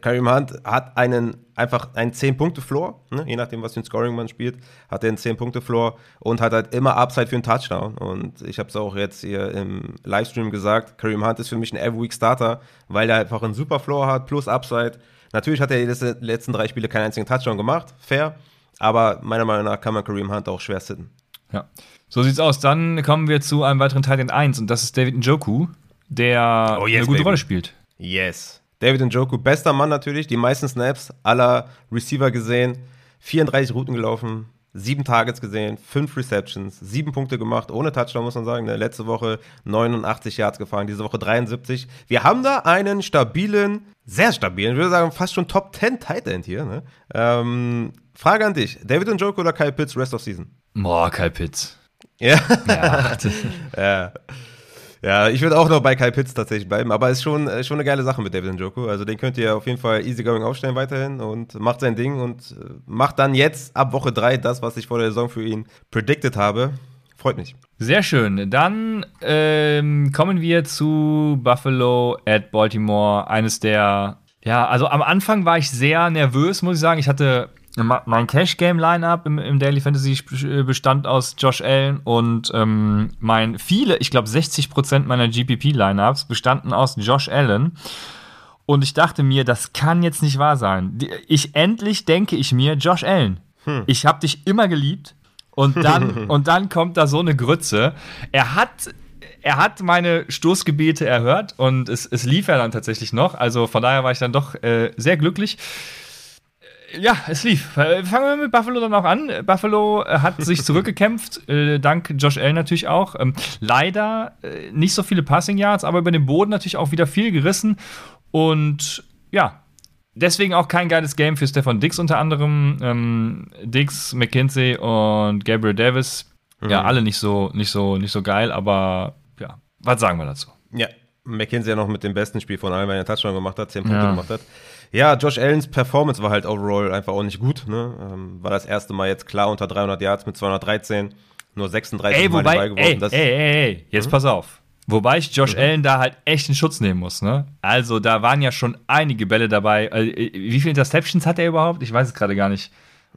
[SPEAKER 2] Kareem Hunt hat einen einfach einen 10-Punkte-Floor. Ne? Je nachdem, was für ein Scoring man spielt, hat er einen 10-Punkte-Floor und hat halt immer Upside für einen Touchdown. Und ich habe es auch jetzt hier im Livestream gesagt, Kareem Hunt ist für mich ein Every-Week-Starter, weil er einfach einen super Floor hat, plus Upside. Natürlich hat er die letzten drei Spiele keinen einzigen Touchdown gemacht, fair. Aber meiner Meinung nach kann man Kareem Hunt auch schwer sitten.
[SPEAKER 1] Ja. So sieht's aus. Dann kommen wir zu einem weiteren Teil in 1 und das ist David Njoku, der oh, yes, eine gute baby. Rolle spielt.
[SPEAKER 2] Yes. David Njoku, bester Mann natürlich, die meisten Snaps aller Receiver gesehen, 34 Routen gelaufen, sieben Targets gesehen, fünf Receptions, sieben Punkte gemacht, ohne Touchdown, muss man sagen. Ne? Letzte Woche 89 Yards gefahren, diese Woche 73. Wir haben da einen stabilen, sehr stabilen, ich würde sagen, fast schon Top 10 Tight End hier. Ne? Ähm, Frage an dich: David Njoku oder Kyle Pitts, Rest of Season?
[SPEAKER 1] Boah, Kyle Pitts.
[SPEAKER 2] Ja.
[SPEAKER 1] Ja,
[SPEAKER 2] ja. Ja, ich würde auch noch bei Kyle Pitts tatsächlich bleiben, aber es ist schon, äh, schon eine geile Sache mit David Njoku. Also den könnt ihr auf jeden Fall easygoing aufstellen weiterhin und macht sein Ding und äh, macht dann jetzt ab Woche 3 das, was ich vor der Saison für ihn predicted habe. Freut mich.
[SPEAKER 1] Sehr schön. Dann ähm, kommen wir zu Buffalo at Baltimore. Eines der, ja, also am Anfang war ich sehr nervös, muss ich sagen. Ich hatte mein Cash-Game-Line-Up im, im, Daily Fantasy bestand aus Josh Allen und ähm, mein viele, ich glaube 60% meiner GPP-Lineups bestanden aus Josh Allen. Und ich dachte mir, das kann jetzt nicht wahr sein. Ich endlich denke ich mir, Josh Allen, hm. ich habe dich immer geliebt. Und dann, und dann kommt da so eine Grütze. Er hat er hat meine Stoßgebete erhört und es, es lief ja dann tatsächlich noch. Also von daher war ich dann doch äh, sehr glücklich. Ja, es lief. Äh, fangen wir mit Buffalo dann auch an. Buffalo äh, hat sich zurückgekämpft, äh, dank Josh Allen natürlich auch. Ähm, leider äh, nicht so viele Passing Yards, aber über den Boden natürlich auch wieder viel gerissen. Und ja, deswegen auch kein geiles Game für Stefan Dix unter anderem. Ähm, Dix, McKinsey und Gabriel Davis. Mhm. Ja, alle nicht so, nicht, so, nicht so geil, aber ja, was sagen wir dazu?
[SPEAKER 2] Ja, McKinsey ja noch mit dem besten Spiel von allen, weil er einen Touchdown gemacht hat, 10 Punkte ja. gemacht hat. Ja, Josh Allens Performance war halt overall einfach auch nicht gut. Ne? Ähm, war das erste Mal jetzt klar unter 300 Yards mit 213, nur 36
[SPEAKER 1] ey, Mal wobei, Ball geworfen. Ey, ey, ey, ey, jetzt mhm. pass auf. Wobei ich Josh mhm. Allen da halt echt in Schutz nehmen muss, ne? Also, da waren ja schon einige Bälle dabei. Äh, wie viele Interceptions hat er überhaupt? Ich weiß es gerade gar nicht.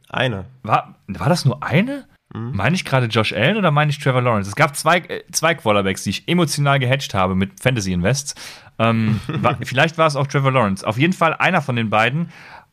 [SPEAKER 2] Eine.
[SPEAKER 1] War, war das nur eine? Mhm. Meine ich gerade Josh Allen oder meine ich Trevor Lawrence? Es gab zwei, äh, zwei Quarterbacks, die ich emotional gehatcht habe mit Fantasy Invests. Ähm, war, vielleicht war es auch Trevor Lawrence. Auf jeden Fall einer von den beiden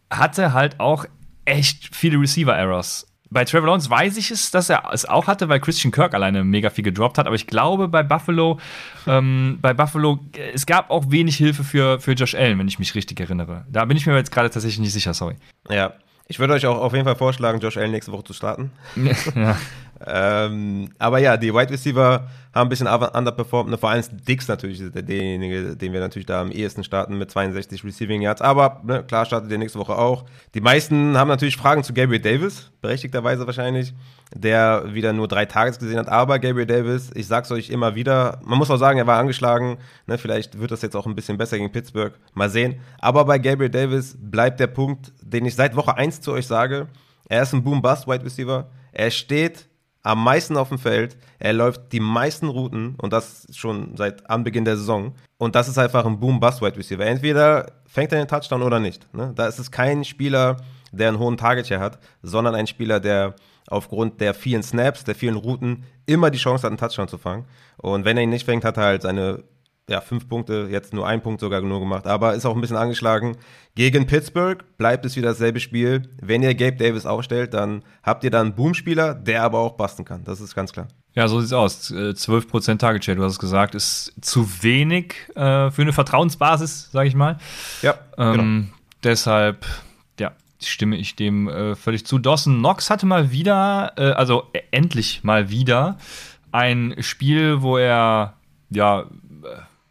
[SPEAKER 1] hatte halt auch echt viele Receiver-Errors. Bei Trevor Lawrence weiß ich es, dass er es auch hatte, weil Christian Kirk alleine mega viel gedroppt hat. Aber ich glaube, bei Buffalo, ähm, bei Buffalo, es gab auch wenig Hilfe für, für Josh Allen, wenn ich mich richtig erinnere. Da bin ich mir jetzt gerade tatsächlich nicht sicher, sorry.
[SPEAKER 2] Ja, ich würde euch auch auf jeden Fall vorschlagen, Josh Allen nächste Woche zu starten. Ja. ähm, aber ja, die Wide Receiver haben ein bisschen underperformed. Vor allem Dix natürlich ist derjenige, den wir natürlich da am ehesten starten mit 62 Receiving Yards. Aber ne, klar startet der nächste Woche auch. Die meisten haben natürlich Fragen zu Gabriel Davis, berechtigterweise wahrscheinlich, der wieder nur drei Tages gesehen hat. Aber Gabriel Davis, ich sag's euch immer wieder, man muss auch sagen, er war angeschlagen. Ne, vielleicht wird das jetzt auch ein bisschen besser gegen Pittsburgh. Mal sehen. Aber bei Gabriel Davis bleibt der Punkt, den ich seit Woche 1 zu euch sage. Er ist ein Boom-Bust-Wide Receiver. Er steht am meisten auf dem Feld. Er läuft die meisten Routen und das schon seit Anbeginn der Saison. Und das ist einfach ein Boom-Bust-Wide Receiver. Entweder fängt er den Touchdown oder nicht. Ne? Da ist es kein Spieler, der einen hohen Target Share hat, sondern ein Spieler, der aufgrund der vielen Snaps, der vielen Routen immer die Chance hat, einen Touchdown zu fangen. Und wenn er ihn nicht fängt, hat er halt seine ja, fünf Punkte, jetzt nur ein Punkt sogar nur gemacht, aber ist auch ein bisschen angeschlagen. Gegen Pittsburgh bleibt es wieder dasselbe Spiel. Wenn ihr Gabe Davis aufstellt, dann habt ihr dann einen Boomspieler, der aber auch basten kann. Das ist ganz klar.
[SPEAKER 1] Ja, so sieht's aus. 12% äh, Target Share, du hast es gesagt, ist zu wenig äh, für eine Vertrauensbasis, sage ich mal.
[SPEAKER 2] Ja,
[SPEAKER 1] ähm, genau. Deshalb, ja, stimme ich dem äh, völlig zu. Dawson Knox hatte mal wieder, äh, also äh, endlich mal wieder, ein Spiel, wo er, ja,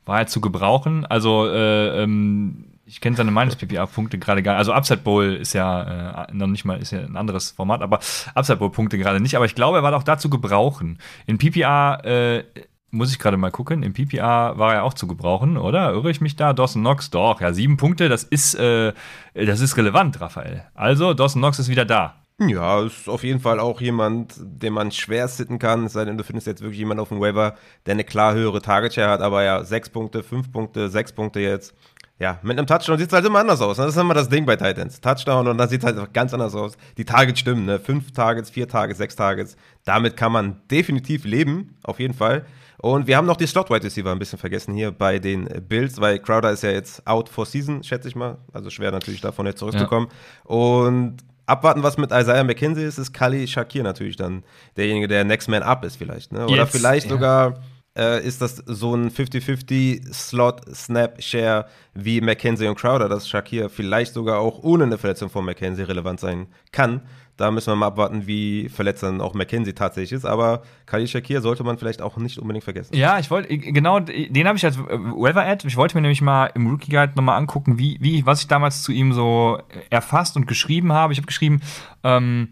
[SPEAKER 1] war er zu gebrauchen. Also, äh, ähm, ich kenne seine Minus-PPA-Punkte gerade gar nicht. Also Upside Bowl ist ja äh, noch nicht mal, ist ja ein anderes Format, aber Upside Bowl-Punkte gerade nicht. Aber ich glaube, er war auch da zu gebrauchen. In PPA äh, muss ich gerade mal gucken. Im PPA war er auch zu gebrauchen, oder? Irre ich mich da? Dawson Knox, doch, ja, sieben Punkte, das ist, äh, das ist relevant, Raphael. Also, Dawson Knox ist wieder da.
[SPEAKER 2] Ja, ist auf jeden Fall auch jemand, den man schwer sitten kann, es sei denn, du findest jetzt wirklich jemanden auf dem Waiver, der eine klar höhere Target Share hat, aber ja, sechs Punkte, fünf Punkte, sechs Punkte jetzt. Ja, mit einem Touchdown sieht es halt immer anders aus. Ne? Das ist immer das Ding bei Titans. Touchdown und dann sieht es halt ganz anders aus. Die Targets stimmen, ne? Fünf Targets, vier Targets, sechs Targets. Damit kann man definitiv leben, auf jeden Fall. Und wir haben noch die Slot Wide Receiver ein bisschen vergessen hier bei den Bills, weil Crowder ist ja jetzt out for season, schätze ich mal. Also schwer natürlich davon jetzt zurückzukommen. Ja. Und abwarten, was mit Isaiah McKenzie ist, ist Kali Shakir natürlich dann derjenige, der Next Man Up ist vielleicht. Ne? Oder Jetzt, vielleicht ja. sogar äh, ist das so ein 50-50-Slot-Snap-Share wie McKenzie und Crowder, dass Shakir vielleicht sogar auch ohne eine Verletzung von McKenzie relevant sein kann. Da müssen wir mal abwarten, wie verletzt dann auch McKenzie tatsächlich ist. Aber Khalil Shakir sollte man vielleicht auch nicht unbedingt vergessen.
[SPEAKER 1] Ja, ich wollte, genau, den habe ich als Weather-Ad. Ich wollte mir nämlich mal im Rookie Guide nochmal angucken, wie, wie, was ich damals zu ihm so erfasst und geschrieben habe. Ich habe geschrieben, ähm,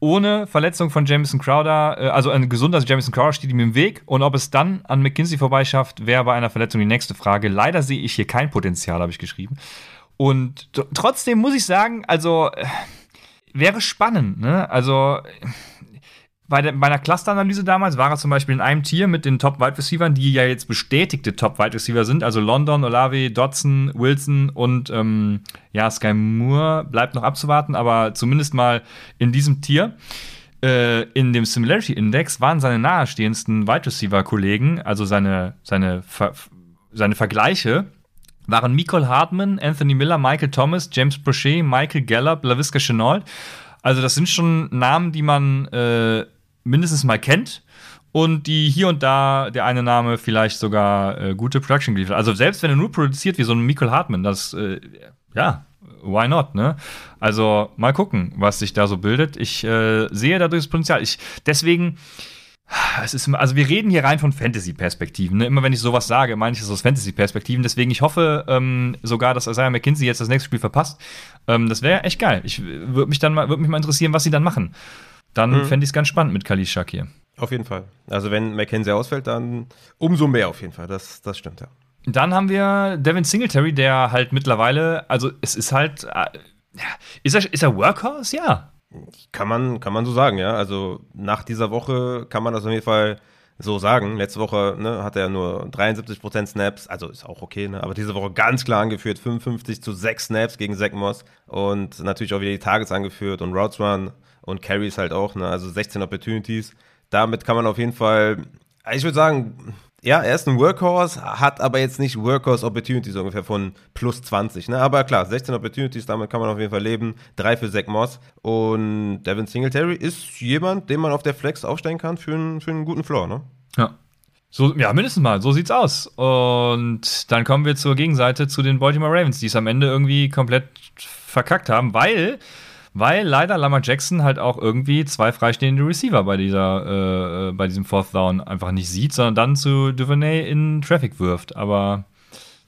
[SPEAKER 1] ohne Verletzung von Jameson Crowder, äh, also ein gesunder Jameson Crowder steht ihm im Weg. Und ob es dann an McKinsey vorbeischafft, wäre bei einer Verletzung die nächste Frage. Leider sehe ich hier kein Potenzial, habe ich geschrieben. Und trotzdem muss ich sagen, also äh, wäre spannend, ne? Also bei, der, bei einer Clusteranalyse damals war er zum Beispiel in einem Tier mit den Top-Wide Receivers, die ja jetzt bestätigte Top-Wide Receiver sind, also London, Olave, Dodson, Wilson und ähm, ja, Sky Moore bleibt noch abzuwarten, aber zumindest mal in diesem Tier. Äh, in dem Similarity Index waren seine nahestehendsten Wide Receiver-Kollegen, also seine, seine, Ver seine Vergleiche, waren Nicole Hartman, Anthony Miller, Michael Thomas, James Brochet, Michael Gallup, LaVisca Chenault. Also das sind schon Namen, die man äh, mindestens mal kennt und die hier und da der eine Name vielleicht sogar äh, gute Production geliefert. Also selbst wenn er nur produziert wie so ein Michael Hartman, das äh, ja, why not, ne? Also mal gucken, was sich da so bildet. Ich äh, sehe dadurch das Potenzial. Ich deswegen es ist, also wir reden hier rein von Fantasy-Perspektiven. Ne? Immer wenn ich sowas sage, meine ich das aus Fantasy-Perspektiven. Deswegen, ich hoffe ähm, sogar, dass Isaiah McKinsey jetzt das nächste Spiel verpasst. Ähm, das wäre echt geil. Ich würde mich dann mal, würde mich mal interessieren, was sie dann machen. Dann mhm. fände ich es ganz spannend mit Khalil Shakir.
[SPEAKER 2] Auf jeden Fall. Also wenn McKenzie ausfällt, dann umso mehr auf jeden Fall. Das, das stimmt, ja.
[SPEAKER 1] Dann haben wir Devin Singletary, der halt mittlerweile, also es ist halt, äh, ist er, ist er Workhorse? Ja.
[SPEAKER 2] Kann man, kann man so sagen, ja. Also nach dieser Woche kann man das auf jeden Fall so sagen. Letzte Woche ne, hat er nur 73% Snaps, also ist auch okay, ne? aber diese Woche ganz klar angeführt, 55 zu 6 Snaps gegen Zach Moss und natürlich auch wieder die Targets angeführt und Routes Run und Carries halt auch, ne? also 16 Opportunities. Damit kann man auf jeden Fall, ich würde sagen, ja, er ist ein Workhorse, hat aber jetzt nicht Workhorse Opportunities ungefähr von plus 20. Ne? Aber klar, 16 Opportunities, damit kann man auf jeden Fall leben. Drei für Zach Moss. Und Devin Singletary ist jemand, den man auf der Flex aufstellen kann für einen, für einen guten Floor. Ne?
[SPEAKER 1] Ja. So, ja, mindestens mal, so sieht's aus. Und dann kommen wir zur Gegenseite zu den Baltimore Ravens, die es am Ende irgendwie komplett verkackt haben, weil weil leider Lamar Jackson halt auch irgendwie zwei freistehende Receiver bei dieser, äh, äh, bei diesem Fourth Down einfach nicht sieht, sondern dann zu Duvernay in Traffic wirft. Aber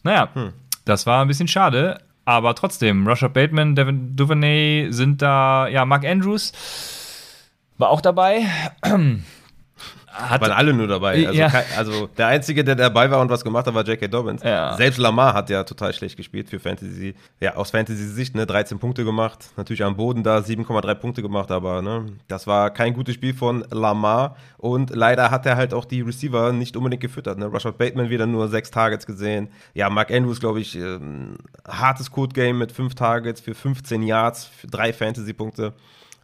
[SPEAKER 1] naja, hm. das war ein bisschen schade. Aber trotzdem, Rashad Bateman, Devin Duvernay sind da, ja, Mark Andrews war auch dabei.
[SPEAKER 2] Hat, Waren alle nur dabei. Also, ja. kein, also, der Einzige, der dabei war und was gemacht hat, war J.K. Dobbins. Ja. Selbst Lamar hat ja total schlecht gespielt für Fantasy. Ja, aus Fantasy-Sicht, ne, 13 Punkte gemacht. Natürlich am Boden da 7,3 Punkte gemacht, aber ne, das war kein gutes Spiel von Lamar. Und leider hat er halt auch die Receiver nicht unbedingt gefüttert. Ne? Rashad Bateman wieder nur sechs Targets gesehen. Ja, Mark Andrews, glaube ich, ähm, hartes Code-Game mit fünf Targets für 15 Yards, für drei Fantasy-Punkte.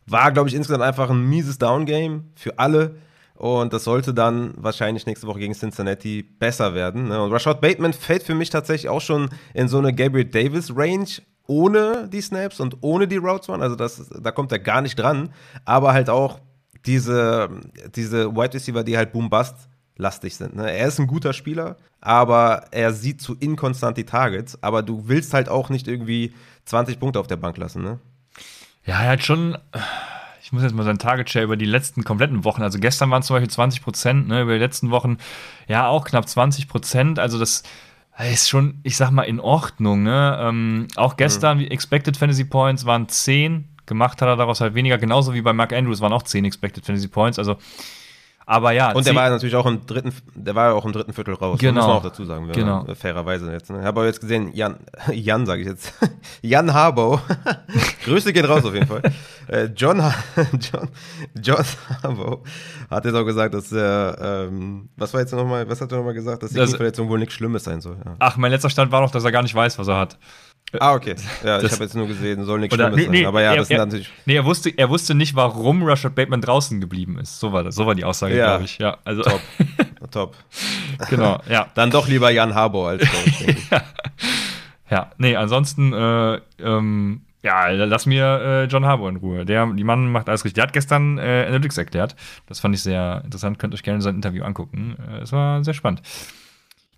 [SPEAKER 2] War, glaube ich, insgesamt einfach ein mieses Down-Game für alle. Und das sollte dann wahrscheinlich nächste Woche gegen Cincinnati besser werden. Ne? Und Rashad Bateman fällt für mich tatsächlich auch schon in so eine Gabriel Davis Range ohne die Snaps und ohne die Routes One. Also das, da kommt er gar nicht dran. Aber halt auch diese, diese Wide Receiver, die halt Boom-Bust lastig sind. Ne? Er ist ein guter Spieler, aber er sieht zu inkonstant die Targets. Aber du willst halt auch nicht irgendwie 20 Punkte auf der Bank lassen. Ne?
[SPEAKER 1] Ja, er hat schon ich muss jetzt mal sein Target Share über die letzten kompletten Wochen, also gestern waren es zum Beispiel 20 Prozent, ne, über die letzten Wochen. Ja auch knapp 20 Prozent, also das ist schon, ich sag mal, in Ordnung, ne, ähm, auch gestern, mhm. Expected Fantasy Points waren 10, gemacht hat er daraus halt weniger, genauso wie bei Mark Andrews waren auch 10 Expected Fantasy Points, also aber ja.
[SPEAKER 2] Und der war natürlich auch im dritten, der war ja auch im dritten Viertel raus.
[SPEAKER 1] Genau. Muss man
[SPEAKER 2] auch dazu sagen.
[SPEAKER 1] Genau.
[SPEAKER 2] Man, fairerweise jetzt. Ne? Ich habe aber jetzt gesehen, Jan, Jan sage ich jetzt. Jan Harbow. Grüße geht raus auf jeden Fall. Äh, John, John, John Harbow hat jetzt auch gesagt, dass er, ähm, was war jetzt nochmal, was hat er nochmal gesagt, dass die das, Verletzung wohl nichts Schlimmes sein soll.
[SPEAKER 1] Ja. Ach, mein letzter Stand war noch, dass er gar nicht weiß, was er hat.
[SPEAKER 2] Ah, okay. Ja, das, ich habe jetzt nur gesehen, soll nichts Schlimmes nee, sein.
[SPEAKER 1] Nee,
[SPEAKER 2] aber ja,
[SPEAKER 1] er,
[SPEAKER 2] das sind natürlich.
[SPEAKER 1] Nee, er wusste, er wusste nicht, warum Rashad Bateman draußen geblieben ist. So war das, so war die Aussage, ja, glaube ich. Ja, also.
[SPEAKER 2] Top. Top.
[SPEAKER 1] genau, ja.
[SPEAKER 2] Dann doch lieber Jan Harbour als Coach,
[SPEAKER 1] ja. ja, nee, ansonsten, äh, ähm, Ja, lass mir äh, John Harbour in Ruhe. Der, die Mann macht alles richtig. Der hat gestern äh, Analytics erklärt. Das fand ich sehr interessant. Könnt euch gerne sein Interview angucken. Äh, Es war sehr spannend.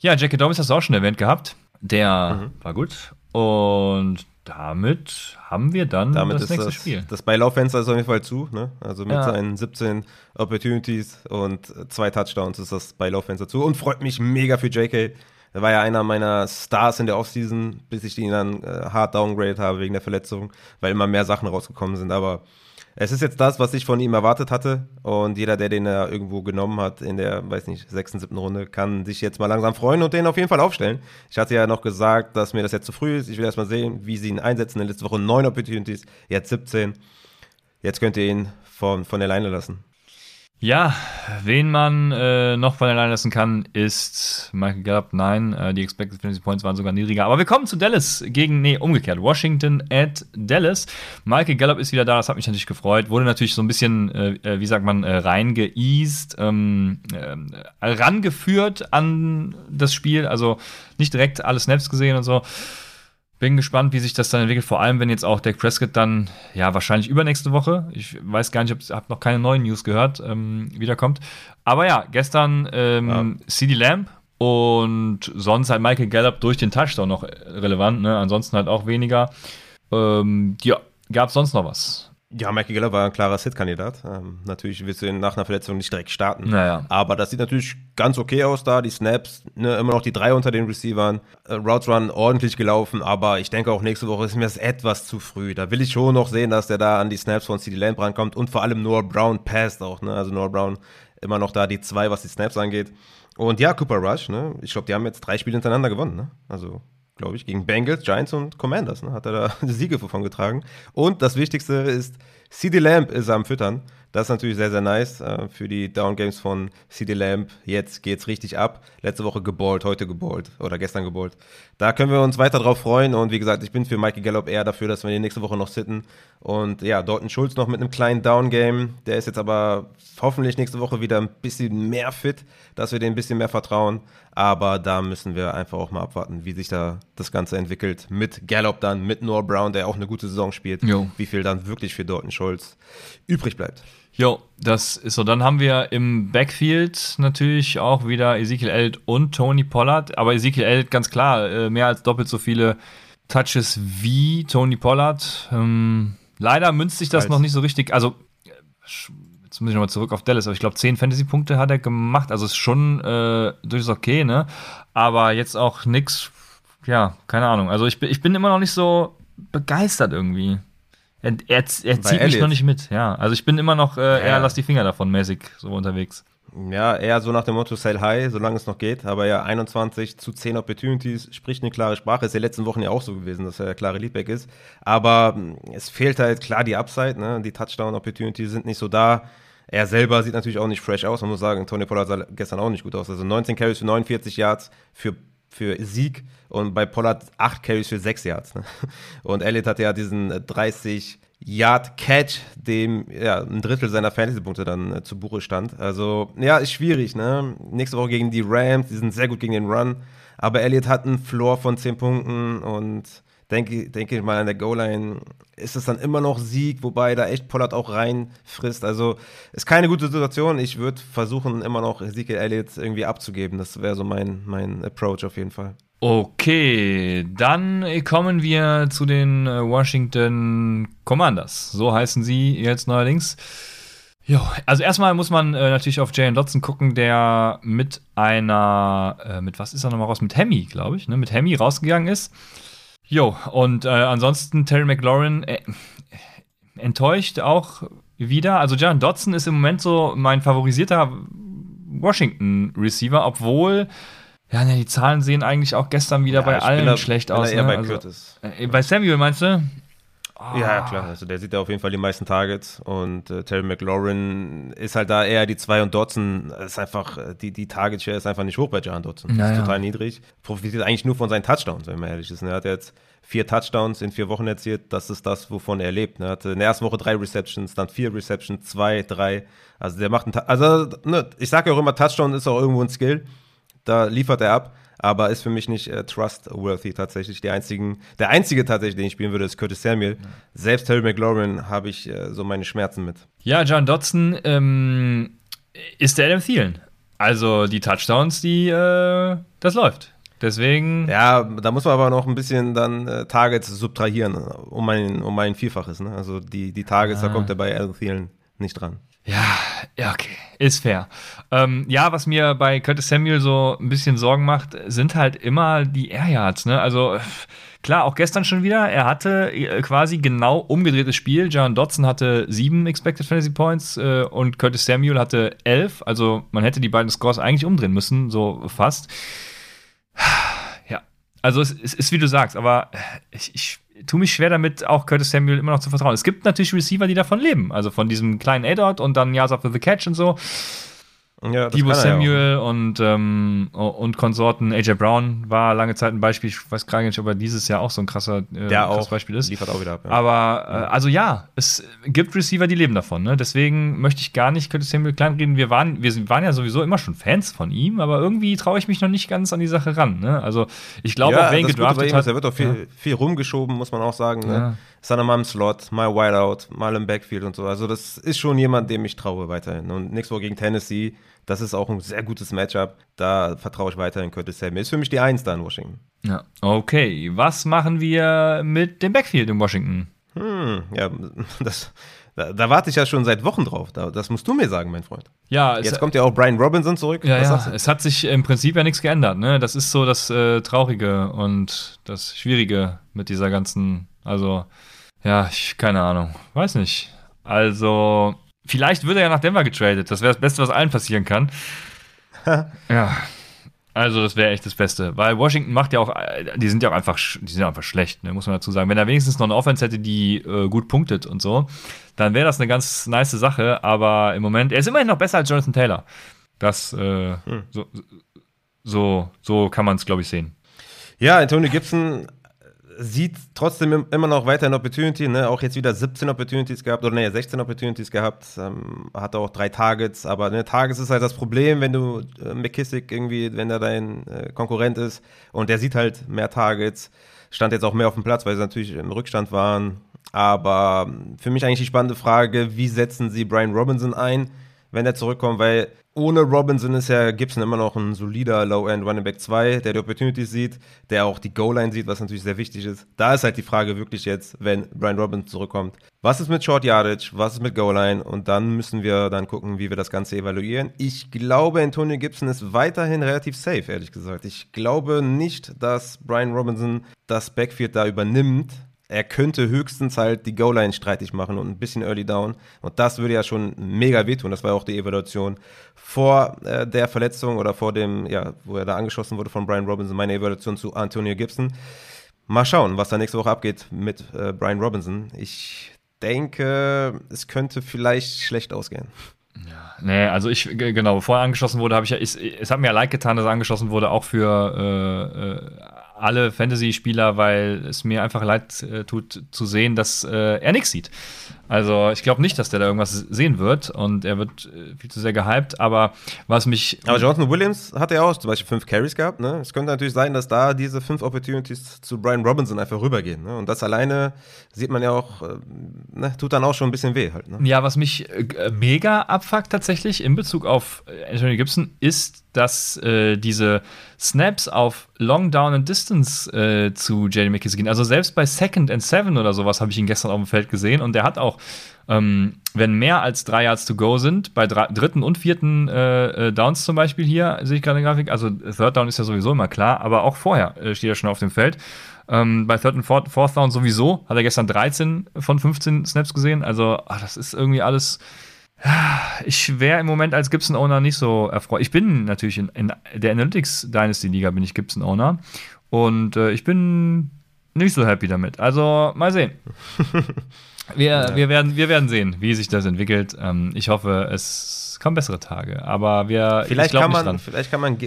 [SPEAKER 1] Ja, Jackie Dobbins hast du auch schon erwähnt gehabt. Der
[SPEAKER 2] Mhm.
[SPEAKER 1] war gut. Und damit haben wir dann
[SPEAKER 2] Damit
[SPEAKER 1] das nächste
[SPEAKER 2] das,
[SPEAKER 1] Spiel.
[SPEAKER 2] das Beilaufenster ist auf jeden Fall zu. Ne? Also mit
[SPEAKER 1] Ja.
[SPEAKER 2] seinen 17 Opportunities und zwei Touchdowns ist das Beilaufenster zu. Und freut mich mega für JK. Er war ja einer meiner Stars in der Offseason, bis ich ihn dann äh, hart downgrade habe wegen der Verletzung, weil immer mehr Sachen rausgekommen sind. Aber es ist jetzt das, was ich von ihm erwartet hatte. Und jeder, der den er irgendwo genommen hat in der, weiß nicht, sechsten, siebten Runde, kann sich jetzt mal langsam freuen und den auf jeden Fall aufstellen. Ich hatte ja noch gesagt, dass mir das jetzt zu früh ist. Ich will erst mal sehen, wie sie ihn einsetzen. In der letzten Woche neun Opportunities, jetzt 17. Jetzt könnt ihr ihn von, von der Leine lassen.
[SPEAKER 1] Ja, wen man äh, noch von allein lassen kann, ist Michael Gallup. Nein, äh, die Expected Fantasy Points waren sogar niedriger. Aber wir kommen zu Dallas gegen, nee, umgekehrt. Washington at Dallas. Michael Gallup ist wieder da, das hat mich natürlich gefreut. Wurde natürlich so ein bisschen, äh, äh, wie sagt man, äh, reingeeased, ähm, äh, rangeführt an das Spiel. Also nicht direkt alle Snaps gesehen und so. Bin gespannt, wie sich das dann entwickelt, vor allem wenn jetzt auch Dak Prescott dann, ja, wahrscheinlich übernächste Woche, ich weiß gar nicht, ich habe noch keine neuen News gehört, ähm, wiederkommt. Aber ja, gestern ähm, CD Lamb und sonst halt Michael Gallup durch den Touchdown noch relevant, ne? ansonsten halt auch weniger. Ähm, ja, gab sonst noch was?
[SPEAKER 2] Ja, Michael Geller war ein klarer Sit-Kandidat. Ähm, natürlich willst du ihn nach einer Verletzung nicht direkt starten.
[SPEAKER 1] Naja.
[SPEAKER 2] Aber das sieht natürlich ganz okay aus da. Die Snaps, ne, immer noch die drei unter den Receivern. Äh, Routes Run ordentlich gelaufen, aber ich denke auch nächste Woche ist mir das etwas zu früh. Da will ich schon noch sehen, dass der da an die Snaps von CD Lamb rankommt und vor allem Noah Brown passt auch. Ne? Also Noah Brown immer noch da die zwei, was die Snaps angeht. Und ja, Cooper Rush, ne? ich glaube, die haben jetzt drei Spiele hintereinander gewonnen. Ne? Also glaube ich, gegen Bengals, Giants und Commanders. Ne? Hat er da die Siege davon getragen. Und das Wichtigste ist, CD Lamb ist am Füttern. Das ist natürlich sehr, sehr nice äh, für die Down-Games von CD Lamb. Jetzt geht's richtig ab. Letzte Woche geballt, heute geballt oder gestern geballt. Da können wir uns weiter drauf freuen. Und wie gesagt, ich bin für Mikey Gallup eher dafür, dass wir die nächste Woche noch sitten. Und ja, Dalton Schulz noch mit einem kleinen Down-Game. Der ist jetzt aber hoffentlich nächste Woche wieder ein bisschen mehr fit, dass wir dem ein bisschen mehr vertrauen. Aber da müssen wir einfach auch mal abwarten, wie sich da das Ganze entwickelt. Mit Gallup dann, mit Noah Brown, der auch eine gute Saison spielt.
[SPEAKER 1] Jo.
[SPEAKER 2] Wie viel dann wirklich für Dalton Schulz übrig bleibt.
[SPEAKER 1] Jo, das ist so. Dann haben wir im Backfield natürlich auch wieder Ezekiel Elliott und Tony Pollard. Aber Ezekiel Elliott, ganz klar, äh, mehr als doppelt so viele Touches wie Tony Pollard. Ähm, leider münzt sich das
[SPEAKER 2] Als-
[SPEAKER 1] noch nicht so richtig. Also, äh, jetzt muss ich nochmal zurück auf Dallas, aber ich glaube, 10 Fantasy-Punkte hat er gemacht. Also ist schon äh, durchaus okay, ne? Aber jetzt auch nix, ja, keine Ahnung. Also ich ich bin immer noch nicht so begeistert irgendwie. Er, er, er zieht mich noch nicht mit, ja. Also ich bin immer noch äh, eher
[SPEAKER 2] Ja.
[SPEAKER 1] lass die Finger davon mäßig so unterwegs.
[SPEAKER 2] Ja, eher so nach dem Motto Sell High, solange es noch geht. Aber ja, 21 zu 10 Opportunities spricht eine klare Sprache. Ist ja letzten Wochen ja auch so gewesen, dass er der klare Leadback ist. Aber mh, es fehlt halt klar die Upside. Ne? Die Touchdown-Opportunities sind nicht so da. Er selber sieht natürlich auch nicht fresh aus. Man muss sagen, Tony Pollard sah gestern auch nicht gut aus. Also 19 Carries für 49 Yards für, für Sieg und bei Pollard 8 Carries für 6 Yards. Ne? Und Elliott hatte ja diesen äh, 30 Yard Catch, dem ja, ein Drittel seiner Fantasy-Punkte dann äh, zu Buche stand. Also, ja, ist schwierig, ne? Nächste Woche gegen die Rams, die sind sehr gut gegen den Run. Aber Elliott hat einen Floor von 10 Punkten und denke, denke ich mal an der Goal-Line ist es dann immer noch Sieg, wobei da echt Pollard auch reinfrisst. Also, ist keine gute Situation. Ich würde versuchen, immer noch Ezekiel Elliott irgendwie abzugeben. Das wäre so mein, mein Approach auf jeden Fall.
[SPEAKER 1] Okay, dann kommen wir zu den äh, Washington Commanders. So heißen sie jetzt neuerdings. Jo, also erstmal muss man äh, natürlich auf Jalen Dotson gucken, der mit einer, äh, mit was ist er nochmal raus? Mit Hemi, glaube ich, ne? Mit Hemi rausgegangen ist. Jo, und äh, ansonsten Terry McLaurin äh, enttäuscht auch wieder. Also Jalen Dotson ist im Moment so mein favorisierter Washington-Receiver, obwohl ja, ne, die Zahlen sehen eigentlich auch gestern wieder bei
[SPEAKER 2] ich bin
[SPEAKER 1] allen
[SPEAKER 2] da-
[SPEAKER 1] schlecht aus.
[SPEAKER 2] eher
[SPEAKER 1] ne?
[SPEAKER 2] bei
[SPEAKER 1] also,
[SPEAKER 2] Curtis.
[SPEAKER 1] äh, bei Samuel meinst du?
[SPEAKER 2] Ja, klar. Also der sieht ja auf jeden Fall die meisten Targets und äh, Terry McLaurin ist halt da eher die zwei und Dotson ist einfach, äh, die, die Target-Share ist einfach nicht hoch bei John Dotson.
[SPEAKER 1] Ja,
[SPEAKER 2] ist total niedrig. Profitiert eigentlich nur von seinen Touchdowns, wenn man ehrlich ist. Er hat jetzt vier Touchdowns in vier Wochen erzielt. Das ist das, wovon er lebt. Er hatte in der ersten Woche drei Receptions, dann vier Receptions, zwei, drei. Also der macht einen, also ne, ich sage ja auch immer, Touchdown ist auch irgendwo ein Skill. Da liefert er ab. Aber ist für mich nicht äh, trustworthy tatsächlich. Die einzigen, der einzige tatsächlich, den ich spielen würde, ist Curtis Samuel. Selbst Terry McLaurin habe ich äh, so meine Schmerzen mit.
[SPEAKER 1] Ja, John Dodson ähm, ist der Adam Thielen. Also die Touchdowns, die, äh, das läuft. Deswegen.
[SPEAKER 2] Ja, da muss man aber noch ein bisschen dann äh, Targets subtrahieren, um ein, um ein Vielfaches. Ne? Also die, die Targets,
[SPEAKER 1] Ah.
[SPEAKER 2] da kommt er bei Adam Thielen nicht dran.
[SPEAKER 1] Ja, okay. Ist fair. Ähm, ja, was mir bei Curtis Samuel so ein bisschen Sorgen macht, sind halt immer die Air Yards, ne? Also, klar, auch gestern schon wieder. Er hatte äh, quasi genau umgedrehtes Spiel. John Dodson hatte sieben Expected Fantasy Points äh, und Curtis Samuel hatte elf. Also, man hätte die beiden Scores eigentlich umdrehen müssen, so fast. Ja. Also, es, es ist wie du sagst, aber ich, ich tue mich schwer damit, auch Curtis Samuel immer noch zu vertrauen. Es gibt natürlich Receiver, die davon leben. Also von diesem kleinen A-Dot und dann Yards after the Catch und so.
[SPEAKER 2] Ja,
[SPEAKER 1] Debo
[SPEAKER 2] er ja.
[SPEAKER 1] Samuel und, ähm, und Konsorten. AJ Brown war lange Zeit ein Beispiel. Ich weiß gar nicht, ob er dieses Jahr auch so ein krasser äh,
[SPEAKER 2] Der
[SPEAKER 1] krasses
[SPEAKER 2] auch
[SPEAKER 1] Beispiel ist.
[SPEAKER 2] liefert auch wieder ab. Ja.
[SPEAKER 1] Aber äh, also ja, es gibt Receiver, die leben davon. Ne? Deswegen möchte ich gar nicht Curtis Samuel kleinreden. Wir waren, wir waren ja sowieso immer schon Fans von ihm, aber irgendwie traue ich mich noch nicht ganz an die Sache ran. Ne? Also ich glaube, auch wen gedraftet
[SPEAKER 2] ihm
[SPEAKER 1] hat.
[SPEAKER 2] er wird auch viel, viel rumgeschoben, muss man auch sagen. Ne? Dann mal im Slot, mal Wideout, mal im Backfield und so. Also das ist schon jemand, dem ich traue weiterhin. Und nächste Woche gegen Tennessee, das ist auch ein sehr gutes Matchup. Da vertraue ich weiterhin Curtis Samuel. Ist für mich die Eins da in Washington.
[SPEAKER 1] Ja. Okay, was machen wir mit dem Backfield in Washington?
[SPEAKER 2] Hm, ja, das, da, da warte ich ja schon seit Wochen drauf. Da, das musst du mir sagen, mein Freund.
[SPEAKER 1] Ja, es,
[SPEAKER 2] Jetzt kommt ja auch Brian Robinson zurück.
[SPEAKER 1] ja, ja, es hat sich im Prinzip ja nichts geändert. Ne? Das ist so das äh, Traurige und das Schwierige mit dieser ganzen, also, ja, ich, keine Ahnung, weiß nicht. Also, vielleicht wird er ja nach Denver getradet. Das wäre das Beste, was allen passieren kann. ja. Also, das wäre echt das Beste. Weil Washington macht ja auch, die sind ja auch einfach, die sind einfach schlecht, ne, muss man dazu sagen. Wenn er wenigstens noch eine Offense hätte, die äh, gut punktet und so, dann wäre das eine ganz nice Sache. Aber im Moment, er ist immerhin noch besser als Jonathan Taylor. Das, äh, so, so, so kann man es, glaube ich, sehen.
[SPEAKER 2] Ja, Antonio Gibson sieht trotzdem im- immer noch weiterhin Opportunity, ne? auch jetzt wieder 17 Opportunities gehabt, oder ne, 16 Opportunities gehabt, ähm, hat auch drei Targets, aber ne, Targets ist halt das Problem, wenn du äh, McKissick irgendwie, wenn er dein äh, Konkurrent ist und der sieht halt mehr Targets, stand jetzt auch mehr auf dem Platz, weil sie natürlich im Rückstand waren, aber ähm, für mich eigentlich die spannende Frage, wie setzen sie Brian Robinson ein, wenn er zurückkommt, weil ohne Robinson ist ja Gibson immer noch ein solider Low-End Running Back 2, der die Opportunities sieht, der auch die Goal-Line sieht, was natürlich sehr wichtig ist. Da ist halt die Frage wirklich jetzt, wenn Brian Robinson zurückkommt, was ist mit Short Yardage, was ist mit Goal-Line und dann müssen wir dann gucken, wie wir das Ganze evaluieren. Ich glaube, Antonio Gibson ist weiterhin relativ safe, ehrlich gesagt. Ich glaube nicht, dass Brian Robinson das Backfield da übernimmt. Er könnte höchstens halt die Goal-Line streitig machen und ein bisschen Early Down. Und das würde ja schon mega wehtun. Das war ja auch die Evaluation vor äh, der Verletzung oder vor dem, ja, wo er da angeschossen wurde von Brian Robinson, meine Evaluation zu Antonio Gibson. Mal schauen, was da nächste Woche abgeht mit äh, Brian Robinson. Ich denke, es könnte vielleicht schlecht ausgehen.
[SPEAKER 1] Nee, also ich, genau, bevor er angeschossen wurde, habe ich ja, ich, es hat mir ja leid getan, dass er angeschossen wurde, auch für äh, äh, alle Fantasy-Spieler, weil es mir einfach leid äh, tut zu sehen, dass äh, er nichts sieht. Also ich glaube nicht, dass der da irgendwas sehen wird und er wird äh, viel zu sehr gehypt, aber was mich
[SPEAKER 2] Aber Jonathan Williams hat ja auch zum Beispiel fünf Carries gehabt. Ne? Es könnte natürlich sein, dass da diese fünf Opportunities zu Brian Robinson einfach rübergehen. Ne? Und das alleine sieht man ja auch, äh, ne? tut dann auch schon ein bisschen weh halt. Ne?
[SPEAKER 1] Ja, was mich äh, mega abfuckt tatsächlich in Bezug auf Anthony Gibson ist, dass äh, diese Snaps auf Long Down and Distance äh, zu JD McKissick gehen. Also selbst bei Second and Seven oder sowas habe ich ihn gestern auf dem Feld gesehen und der hat auch, ähm, wenn mehr als drei Yards to go sind, bei drei, dritten und vierten äh, äh, Downs zum Beispiel hier, sehe ich gerade in der Grafik, also Third Down ist ja sowieso immer klar, aber auch vorher äh, steht er schon auf dem Feld. Ähm, bei Third und Fourth, Fourth Down sowieso hat er gestern 13 von 15 Snaps gesehen. Also, ach, das ist irgendwie alles. Ich wäre im Moment als Gibson-Owner nicht so erfreut. Ich bin natürlich in, in der Analytics Dynasty Liga bin ich Gibson-Owner und äh, ich bin nicht so happy damit. Also mal sehen. Wir, wir, werden, wir werden sehen, wie sich das entwickelt. Ähm, ich hoffe, es kommen bessere Tage. Aber wir,
[SPEAKER 2] Vielleicht, kann
[SPEAKER 1] nicht
[SPEAKER 2] man, vielleicht, kann man,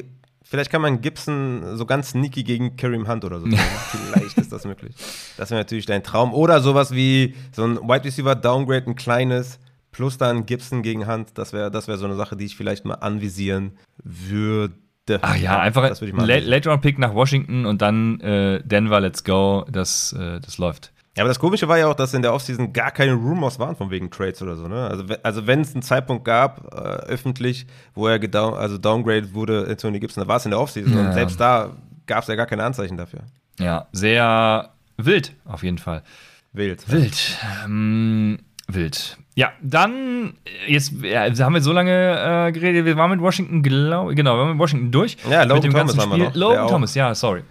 [SPEAKER 2] vielleicht kann man Gibson so ganz sneaky gegen Kareem Hunt oder so. vielleicht ist das möglich. Das wäre natürlich dein Traum. Oder sowas wie so ein Wide Receiver Downgrade, ein kleines, plus dann Gibson gegen Hunt. Das wäre das wär so eine Sache, die ich vielleicht mal anvisieren würde.
[SPEAKER 1] Ach ja, einfach ein Late-Round-Pick nach Washington und dann äh, Denver, let's go. Das, äh, das läuft.
[SPEAKER 2] Ja, aber das Komische war ja auch, dass in der Offseason gar keine Rumors waren von wegen Trades oder so. Ne? Also, also wenn es einen Zeitpunkt gab, äh, öffentlich, wo er gedown, also downgraded wurde, Anthony Gibson, dann war es in der Offseason.
[SPEAKER 1] Ja.
[SPEAKER 2] Und selbst da gab es ja gar keine Anzeichen dafür.
[SPEAKER 1] Ja, sehr wild, auf jeden Fall.
[SPEAKER 2] Wild.
[SPEAKER 1] Wild. Ähm, wild. Ja, dann, äh, jetzt ja, haben wir so lange äh, geredet, wir waren mit Washington, glaube genau, wir waren mit Washington durch.
[SPEAKER 2] Ja, Logan
[SPEAKER 1] mit dem
[SPEAKER 2] Thomas
[SPEAKER 1] ganzen
[SPEAKER 2] haben wir noch,
[SPEAKER 1] Logan Thomas, ja, sorry.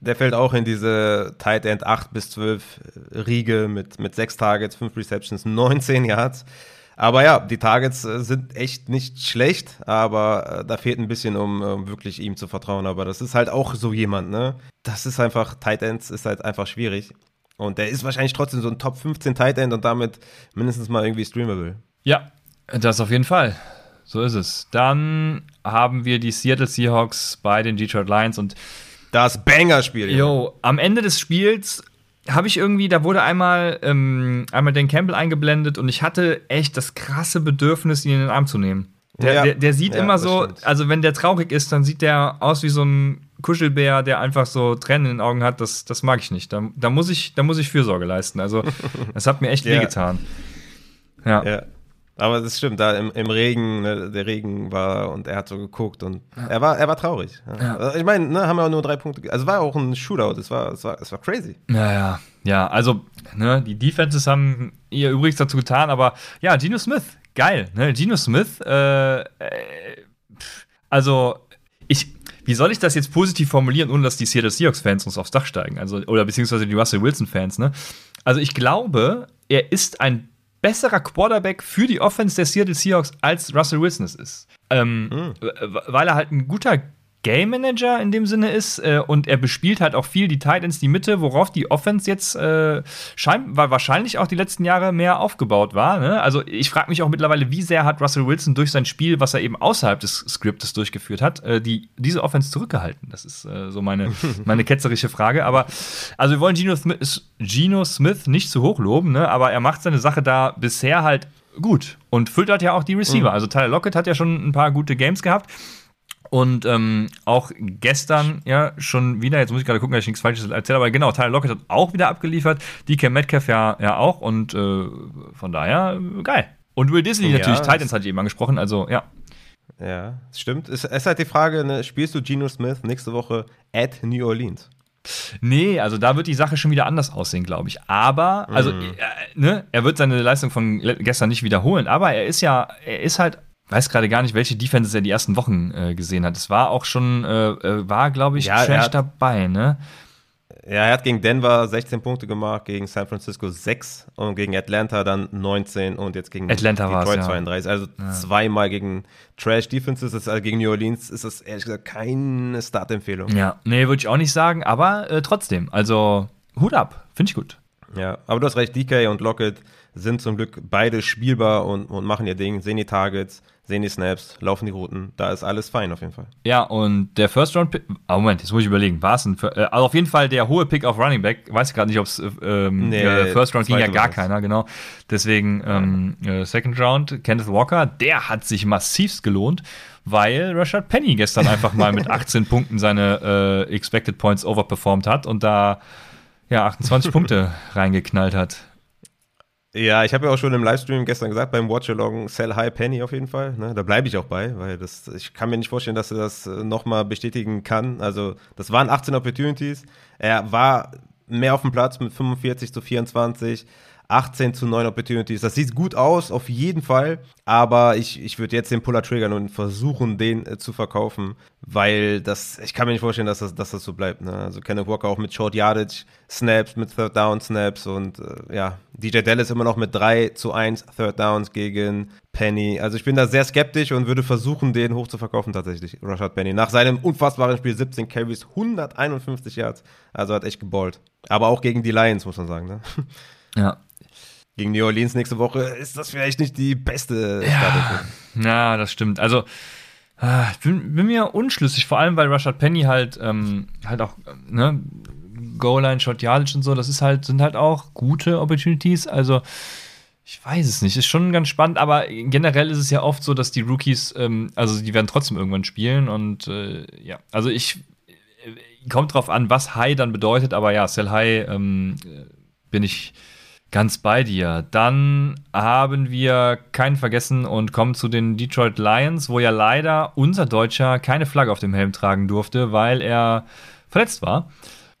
[SPEAKER 2] Der fällt auch in diese Tight End 8 bis 12 Riege mit, mit 6 Targets, 5 Receptions, 19 Yards. Aber ja, die Targets äh, sind echt nicht schlecht, aber äh, da fehlt ein bisschen, um, um wirklich ihm zu vertrauen. Aber das ist halt auch so jemand, ne? Das ist einfach, Tight Ends ist halt einfach schwierig. Und der ist wahrscheinlich trotzdem so ein Top 15 Tight End und damit mindestens mal irgendwie streamable.
[SPEAKER 1] Ja, das auf jeden Fall. So ist es. Dann haben wir die Seattle Seahawks bei den Detroit Lions und
[SPEAKER 2] Das Banger-Spiel.
[SPEAKER 1] Jo, am Ende des Spiels habe ich irgendwie, da wurde einmal, ähm, einmal Dan Campbell eingeblendet und ich hatte echt das krasse Bedürfnis, ihn in den Arm zu nehmen. Der,
[SPEAKER 2] Ja.
[SPEAKER 1] der, der sieht
[SPEAKER 2] Ja,
[SPEAKER 1] immer so,
[SPEAKER 2] stimmt.
[SPEAKER 1] also wenn der traurig ist, dann sieht der aus wie so ein Kuschelbär, der einfach so Tränen in den Augen hat. Das, das mag ich nicht. Da, da, muss ich, da muss ich Fürsorge leisten. Also, das hat mir echt
[SPEAKER 2] Ja.
[SPEAKER 1] wehgetan. Ja.
[SPEAKER 2] Ja. Aber das stimmt, da im, im Regen, ne, der Regen war und er hat so geguckt und er war, er war traurig. Ja. Also Ich meine, ne, haben wir auch nur drei Punkte. Also es war auch ein Shootout, es war, es war, es war crazy.
[SPEAKER 1] Ja, ja, ja. Also, ne, die Defenses haben ihr Übriges dazu getan, aber ja, Geno Smith, geil, ne? Geno Smith, äh, äh, also, ich, wie soll ich das jetzt positiv formulieren, ohne dass die Seattle Seahawks-Fans uns aufs Dach steigen? Also, oder beziehungsweise die Russell Wilson-Fans, ne? Also, ich glaube, er ist ein besserer Quarterback für die Offense der Seattle Seahawks als Russell Wilson ist. Ähm, w- Weil er halt ein guter Game Manager in dem Sinne ist äh, und er bespielt halt auch viel die Titans die Mitte, worauf die Offense jetzt äh, scheinbar wahrscheinlich auch die letzten Jahre mehr aufgebaut war. Ne? Also ich frage mich auch mittlerweile, wie sehr hat Russell Wilson durch sein Spiel, was er eben außerhalb des Skriptes durchgeführt hat, äh, die, diese Offense zurückgehalten. Das ist äh, so meine, meine ketzerische Frage. Aber also wir wollen Geno Smith, Geno Smith nicht zu hoch loben, ne? aber er macht seine Sache da bisher halt gut und füllt halt ja auch die Receiver. Also Tyler Lockett hat ja schon ein paar gute Games gehabt. Und ähm, auch gestern ja schon wieder, jetzt muss ich gerade gucken, dass ich nichts Falsches erzähle, aber genau, Tyler Lockett hat auch wieder abgeliefert, DK Metcalf ja, ja auch und äh, von daher geil. Und Will Disley
[SPEAKER 2] Ja,
[SPEAKER 1] natürlich, Titans hatte ich eben angesprochen, also ja.
[SPEAKER 2] Ja, das stimmt. Es ist halt die Frage, ne, spielst du Geno Smith nächste Woche at New Orleans?
[SPEAKER 1] Nee, also da wird die Sache schon wieder anders aussehen, glaube ich. Aber, also,
[SPEAKER 2] Mhm.
[SPEAKER 1] äh, ne, er wird seine Leistung von gestern nicht wiederholen, aber er ist ja, er ist halt, weiß gerade gar nicht, welche Defenses er die ersten Wochen äh, gesehen hat. Es war auch schon, äh, äh, war, glaube ich,
[SPEAKER 2] Ja,
[SPEAKER 1] Trash
[SPEAKER 2] hat-
[SPEAKER 1] dabei, ne?
[SPEAKER 2] Ja, er hat gegen Denver 16 Punkte gemacht, gegen San Francisco 6 und gegen Atlanta dann 19 und jetzt gegen
[SPEAKER 1] Atlanta
[SPEAKER 2] Detroit
[SPEAKER 1] ja.
[SPEAKER 2] 32. Also zweimal gegen Trash Defenses, also gegen New Orleans ist das ehrlich gesagt keine Startempfehlung.
[SPEAKER 1] Ja, nee, würde ich auch nicht sagen, aber äh, trotzdem, also Hut ab, finde ich gut.
[SPEAKER 2] Ja, aber du hast recht, DK und Lockett sind zum Glück beide spielbar und, und machen ihr Ding, sehen die Targets, sehen die Snaps, laufen die Routen. Da ist alles fein auf jeden Fall.
[SPEAKER 1] Ja, und der First Round Pick, ah, Moment, jetzt muss ich überlegen, war es ein, äh, also auf jeden Fall der hohe Pick auf Running Back, weiß ich gerade nicht, ob es, äh, ähm,
[SPEAKER 2] Nee,
[SPEAKER 1] äh, First Round ging ja gar keiner, genau. Deswegen, ähm, äh, Second Round, Kenneth Walker, der hat sich massivst gelohnt, weil Rashad Penny gestern einfach mal mit 18 Punkten seine äh, Expected Points overperformed hat und da, ja, 28 Punkte reingeknallt hat.
[SPEAKER 2] Ja, ich habe ja auch schon im Livestream gestern gesagt, beim Watch-Along Sell High Penny auf jeden Fall. Ne? Da bleibe ich auch bei, weil das, ich kann mir nicht vorstellen, dass er das äh, nochmal bestätigen kann. Also, das waren 18 Opportunities. Er war mehr auf dem Platz mit 45 zu 24. 18 zu 9 Opportunities. Das sieht gut aus, auf jeden Fall. Aber ich, ich würde jetzt den Puller triggern und versuchen, den äh, zu verkaufen, weil das, ich kann mir nicht vorstellen, dass das, dass das so bleibt. Ne? Also Kenneth Walker auch mit Short Yardage Snaps, mit Third Down Snaps und äh, ja, DJ Dallas immer noch mit 3 zu 1 Third Downs gegen Penny. Also ich bin da sehr skeptisch und würde versuchen, den hoch zu verkaufen tatsächlich, Rashad Penny. Nach seinem unfassbaren Spiel 17 Carries, 151 Yards. Also hat echt geballt. Aber auch gegen die Lions, muss man sagen. Ne?
[SPEAKER 1] Ja.
[SPEAKER 2] Gegen New Orleans nächste Woche ist das vielleicht nicht die beste Startelf.
[SPEAKER 1] Ja, das stimmt. Also, äh, ich bin, bin mir unschlüssig, vor allem weil Rashad Penny halt, ähm, halt auch, ähm, ne, Goal-Line, Shot Yardage und so, das ist halt, sind halt auch gute Opportunities. Also, Ich weiß es nicht. Ist schon ganz spannend, aber generell ist es ja oft so, dass die Rookies, ähm, also die werden trotzdem irgendwann spielen und äh, ja, also ich äh, kommt drauf an, was High dann bedeutet, aber ja, Sell High ähm, bin ich ganz bei dir. Dann haben wir keinen vergessen und kommen zu den Detroit Lions, wo ja leider unser Deutscher keine Flagge auf dem Helm tragen durfte, weil er verletzt war.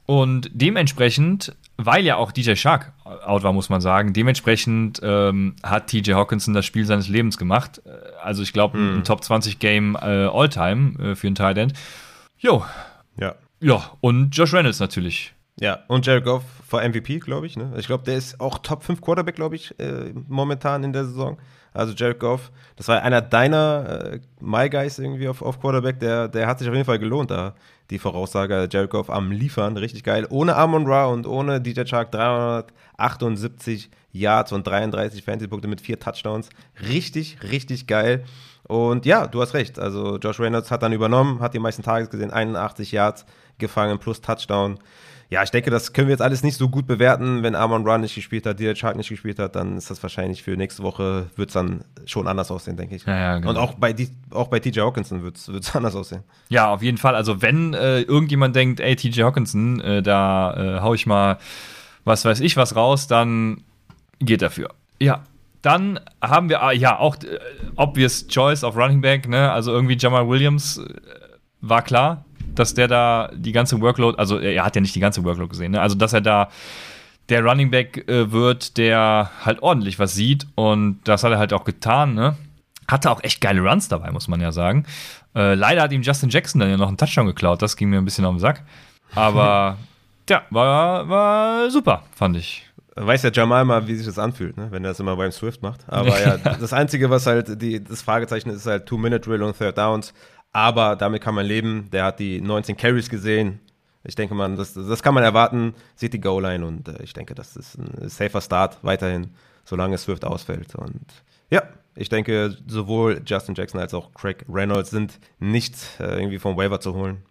[SPEAKER 1] Und dementsprechend weil ja auch DJ Shark out war, muss man sagen. Dementsprechend ähm, hat TJ Hawkinson das Spiel seines Lebens gemacht. Äh, also ich glaube, hm. ein Top 20 Game äh, All-Time äh, für einen Tight End. Jo.
[SPEAKER 2] Ja.
[SPEAKER 1] Ja, und Josh Reynolds natürlich.
[SPEAKER 2] Ja, und Jared Goff vor MVP, glaube ich. Ne? Ich glaube, der ist auch Top 5 Quarterback, glaube ich, äh, momentan in der Saison. Also Jared Goff, das war einer deiner äh, My Guys irgendwie auf, auf Quarterback, der, der hat sich auf jeden Fall gelohnt da. Die Voraussage Jared Goff am Liefern, richtig geil. Ohne Amon Ra und ohne DJ Chark 378 Yards und 33 Fantasy-Punkte mit vier Touchdowns. Richtig, richtig geil. Und ja, du hast recht. Also Josh Reynolds hat dann übernommen, hat die meisten Tages gesehen, 81 Yards gefangen plus Touchdown ja, ich denke, das können wir jetzt alles nicht so gut bewerten. Wenn Armon Run nicht gespielt hat, DJ Chark nicht gespielt hat, dann ist das wahrscheinlich für nächste Woche, wird es dann schon anders aussehen, denke ich.
[SPEAKER 1] Ja, ja, genau.
[SPEAKER 2] Und auch bei, auch bei TJ Hawkinson wird es anders aussehen.
[SPEAKER 1] Ja, auf jeden Fall. Also, wenn äh, irgendjemand denkt, ey, TJ Hawkinson, äh, da äh, hau ich mal was weiß ich was raus, dann geht dafür. Ja, dann haben wir, ah, ja, auch äh, obvious choice of Running Back, ne? Also irgendwie Jamal Williams äh, war klar, dass der da die ganze Workload, also er hat ja nicht die ganze Workload gesehen, ne? also dass er da der Running Back äh, wird, der halt ordentlich was sieht und das hat er halt auch getan, ne? Hatte auch echt geile Runs dabei, muss man ja sagen. Äh, leider hat ihm Justin Jackson dann ja noch einen Touchdown geklaut, das ging mir ein bisschen auf den Sack. Aber ja, war, war super, fand ich
[SPEAKER 2] weiß ja Jamal mal, wie sich das anfühlt, ne? wenn er das immer beim Swift macht. Aber ja, das Einzige, was halt die, das Fragezeichen ist, ist halt Two-Minute-Drill und Third Downs. Aber damit kann man leben. Der hat die 19 Carries gesehen. Ich denke mal, das, das kann man erwarten. Sieht die Goal-Line und äh, ich denke, das ist ein safer Start weiterhin, solange Swift ausfällt. Und ja, ich denke, sowohl Justin Jackson als auch Craig Reynolds sind nicht äh, irgendwie vom Waiver zu holen.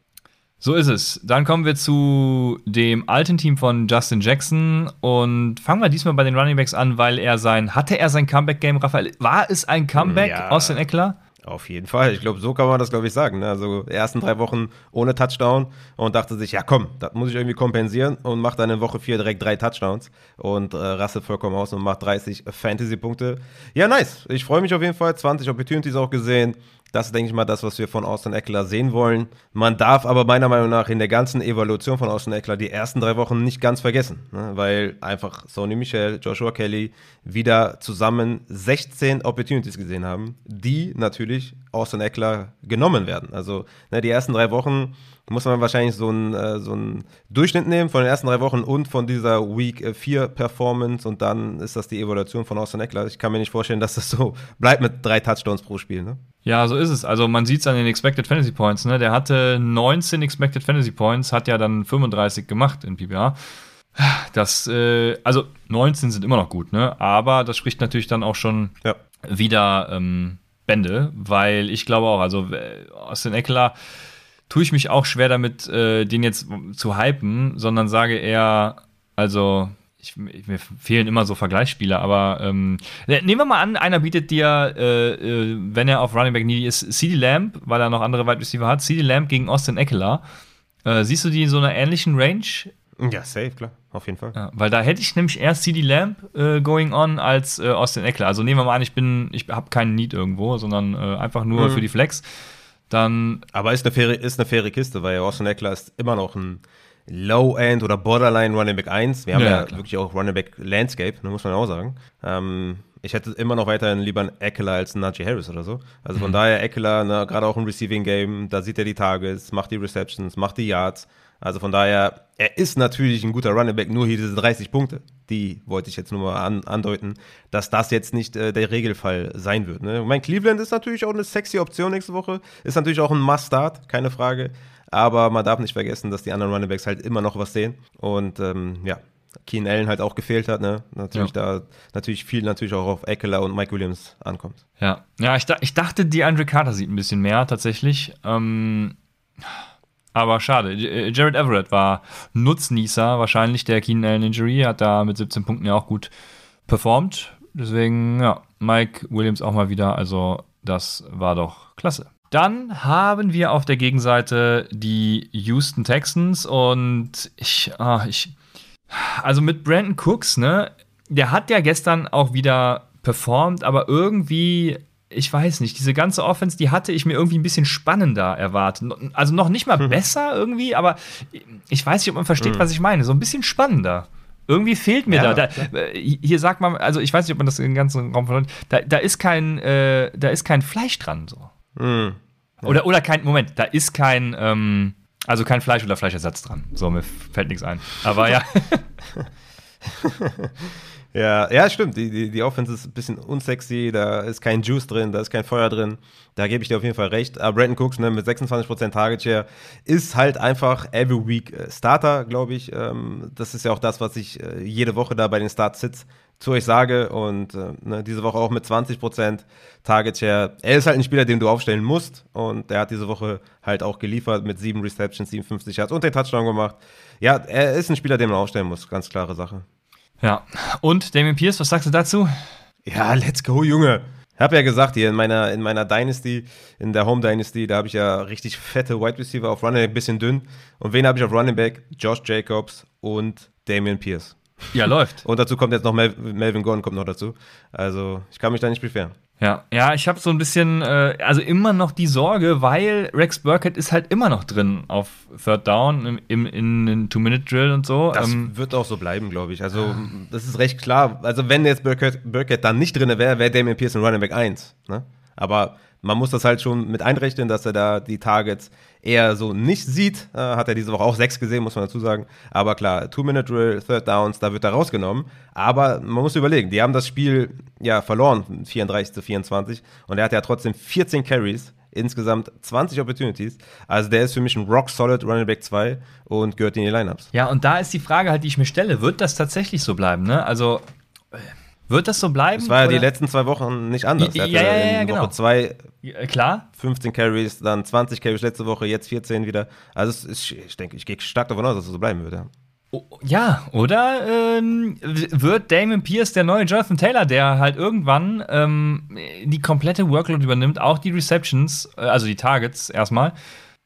[SPEAKER 1] So ist es. Dann kommen wir zu dem alten Team von Justin Jackson und fangen wir diesmal bei den Running Backs an, weil er sein, hatte er sein Comeback-Game, Raphael? War es ein Comeback ja. aus den Eckler?
[SPEAKER 2] Auf jeden Fall. Ich glaube, so kann man das, glaube ich, sagen. Ne? Also ersten drei Wochen ohne Touchdown und dachte sich, ja komm, das muss ich irgendwie kompensieren und macht dann in Woche vier direkt drei Touchdowns und äh, rastet vollkommen aus und macht 30 Fantasy-Punkte. Ja, nice. Ich freue mich auf jeden Fall. 20 Opportunities auch gesehen. Das ist, denke ich mal, das, was wir von Austin Eckler sehen wollen. Man darf aber meiner Meinung nach in der ganzen Evaluation von Austin Eckler die ersten drei Wochen nicht ganz vergessen, ne? weil einfach Sony Michel, Joshua Kelly wieder zusammen 16 Opportunities gesehen haben, die natürlich Austin Eckler genommen werden. Also ne, die ersten drei Wochen muss man wahrscheinlich so einen, äh, so einen Durchschnitt nehmen von den ersten drei Wochen und von dieser Week 4 äh, Performance und dann ist das die Evaluation von Austin Eckler. Ich kann mir nicht vorstellen, dass das so bleibt mit drei Touchdowns pro Spiel. Ne?
[SPEAKER 1] Ja, so ist es. Also man sieht es an den Expected Fantasy Points. Ne? Der hatte 19 Expected Fantasy Points, hat ja dann 35 gemacht in PPA. Das, äh, also 19 sind immer noch gut, ne? Aber das spricht natürlich dann auch schon ja. wieder ähm, Bände, weil ich glaube auch, also äh, Austin Eckler tue ich mich auch schwer damit, äh, den jetzt zu hypen, sondern sage eher, also ich, mir fehlen immer so Vergleichsspieler, aber ähm, ne, nehmen wir mal an, einer bietet dir, äh, äh, wenn er auf Running Back needy ist, CD Lamb, weil er noch andere Wide Receiver hat, CD Lamb gegen Austin Eckler. Äh, siehst du die in so einer ähnlichen Range?
[SPEAKER 2] Ja, safe, klar, auf jeden Fall.
[SPEAKER 1] Ja, weil da hätte ich nämlich eher CD Lamb äh, going on als äh, Austin Eckler. Also nehmen wir mal an, ich bin, ich habe keinen Need irgendwo, sondern äh, einfach nur mhm. für die Flex dann.
[SPEAKER 2] Aber ist eine faire, ist eine faire Kiste, weil Austin Eckler ist immer noch ein Low-End oder Borderline Running Back 1. Wir haben ja, ja wirklich auch Running Back Landscape, ne, muss man auch sagen. Ähm, ich hätte immer noch weiterhin lieber einen Eckler als einen Najee Harris oder so. Also von mhm. daher Eckler, ne, gerade auch im Receiving Game, da sieht er die Targets, macht die Receptions, macht die Yards. Also von daher, er ist natürlich ein guter Running Back, nur hier diese 30 Punkte, die wollte ich jetzt nur mal an, andeuten, dass das jetzt nicht äh, der Regelfall sein wird. Ne? Mein Cleveland ist natürlich auch eine sexy Option nächste Woche, ist natürlich auch ein Must-Start, keine Frage. Aber man darf nicht vergessen, dass die anderen Running Backs halt immer noch was sehen. Und ähm, ja, Keen Allen halt auch gefehlt hat, ne? Natürlich ja. da natürlich viel natürlich auch auf Eckler und Mike Williams ankommt.
[SPEAKER 1] Ja, ja, ich, ich dachte, die Andre Carter sieht ein bisschen mehr tatsächlich. Ähm, aber schade. Äh, Jared Everett war Nutznießer wahrscheinlich der Keenan Allen Injury, hat da mit 17 Punkten ja auch gut performt. Deswegen, ja, Mike Williams auch mal wieder. Also, das war doch klasse. Dann haben wir auf der Gegenseite die Houston Texans und ich, ah, ich, also mit Brandon Cooks, ne, der hat ja gestern auch wieder performt, aber irgendwie, ich weiß nicht, diese ganze Offense, die hatte ich mir irgendwie ein bisschen spannender erwartet. Also noch nicht mal
[SPEAKER 2] Mhm.
[SPEAKER 1] besser irgendwie, aber ich weiß nicht, ob man versteht, was ich meine. So ein bisschen spannender. Irgendwie fehlt mir
[SPEAKER 2] Ja,
[SPEAKER 1] da. da äh, hier sagt man, also ich weiß nicht, ob man das im ganzen Raum versteht, da, da ist kein, äh, da ist kein Fleisch dran so.
[SPEAKER 2] Mhm.
[SPEAKER 1] Oder, oder kein, Moment, da ist kein, ähm, also kein Fleisch oder Fleischersatz dran. So, mir fällt nichts ein. Aber ja.
[SPEAKER 2] Ja, ja, stimmt. Die, die, die Offense ist ein bisschen unsexy, da ist kein Juice drin, da ist kein Feuer drin. Da gebe ich dir auf jeden Fall recht. Aber Brandon Cooks ne, mit 26% Target Share ist halt einfach every week äh, Starter, glaube ich. Ähm, das ist ja auch das, was ich äh, jede Woche da bei den Start-Sits zu euch sage. Und äh, ne, diese Woche auch mit 20% Target Share. Er ist halt ein Spieler, den du aufstellen musst. Und er hat diese Woche halt auch geliefert mit 7 Receptions, 57 Yards und den Touchdown gemacht. Ja, er ist ein Spieler, den man aufstellen muss. Ganz klare Sache.
[SPEAKER 1] Ja. Und Damien Pierce, was sagst du dazu?
[SPEAKER 2] Ja, let's go, Junge. Ich habe ja gesagt, hier in meiner, in meiner Dynasty, in der Home Dynasty, da habe ich ja richtig fette Wide Receiver auf Running Back, bisschen dünn. Und wen habe ich auf Running Back? Josh Jacobs und Damian Pierce.
[SPEAKER 1] Ja, läuft.
[SPEAKER 2] Und dazu kommt jetzt noch Mel Melvin Gordon kommt noch dazu. Also ich kann mich da nicht beschweren.
[SPEAKER 1] Ja, ja, ich habe so ein bisschen, äh, also immer noch die Sorge, weil Rex Burkett ist halt immer noch drin auf Third Down im, im, in den Two-Minute-Drill und so.
[SPEAKER 2] Das
[SPEAKER 1] Ähm,
[SPEAKER 2] wird auch so bleiben, glaube ich. Also das ist recht klar. Also wenn jetzt Burkett, Burkett dann nicht drin wäre, wäre Damian Pierce ein Running Back 1. Ne? Aber man muss das halt schon mit einrechnen, dass er da die Targets eher so nicht sieht. Äh, hat er diese Woche auch sechs gesehen, muss man dazu sagen. Aber klar, Two-Minute-Drill, Third Downs, da wird er rausgenommen. Aber man muss überlegen, die haben das Spiel ja verloren, 34 zu 24. Und er hat ja trotzdem 14 Carries, insgesamt 20 Opportunities. Also der ist für mich ein rock-solid Running Back 2 und gehört in die Lineups.
[SPEAKER 1] ja, und da ist die Frage halt, die ich mir stelle, wird das tatsächlich so bleiben, ne? Also, äh, wird das so bleiben?
[SPEAKER 2] Das war ja die
[SPEAKER 1] Oder-
[SPEAKER 2] letzten zwei Wochen nicht anders.
[SPEAKER 1] Ja, ja, ja, ja, genau.
[SPEAKER 2] Woche 2
[SPEAKER 1] Ja, Klar,
[SPEAKER 2] 15 Carries, dann 20 Carries letzte Woche, jetzt 14 wieder. Also es ist, ich denke, ich gehe stark davon aus, dass es so bleiben wird. Ja.
[SPEAKER 1] Oh, Ja, oder ähm, wird Damon Pierce der neue Jonathan Taylor, der halt irgendwann ähm, die komplette Workload übernimmt, auch die Receptions, äh, also die Targets erstmal.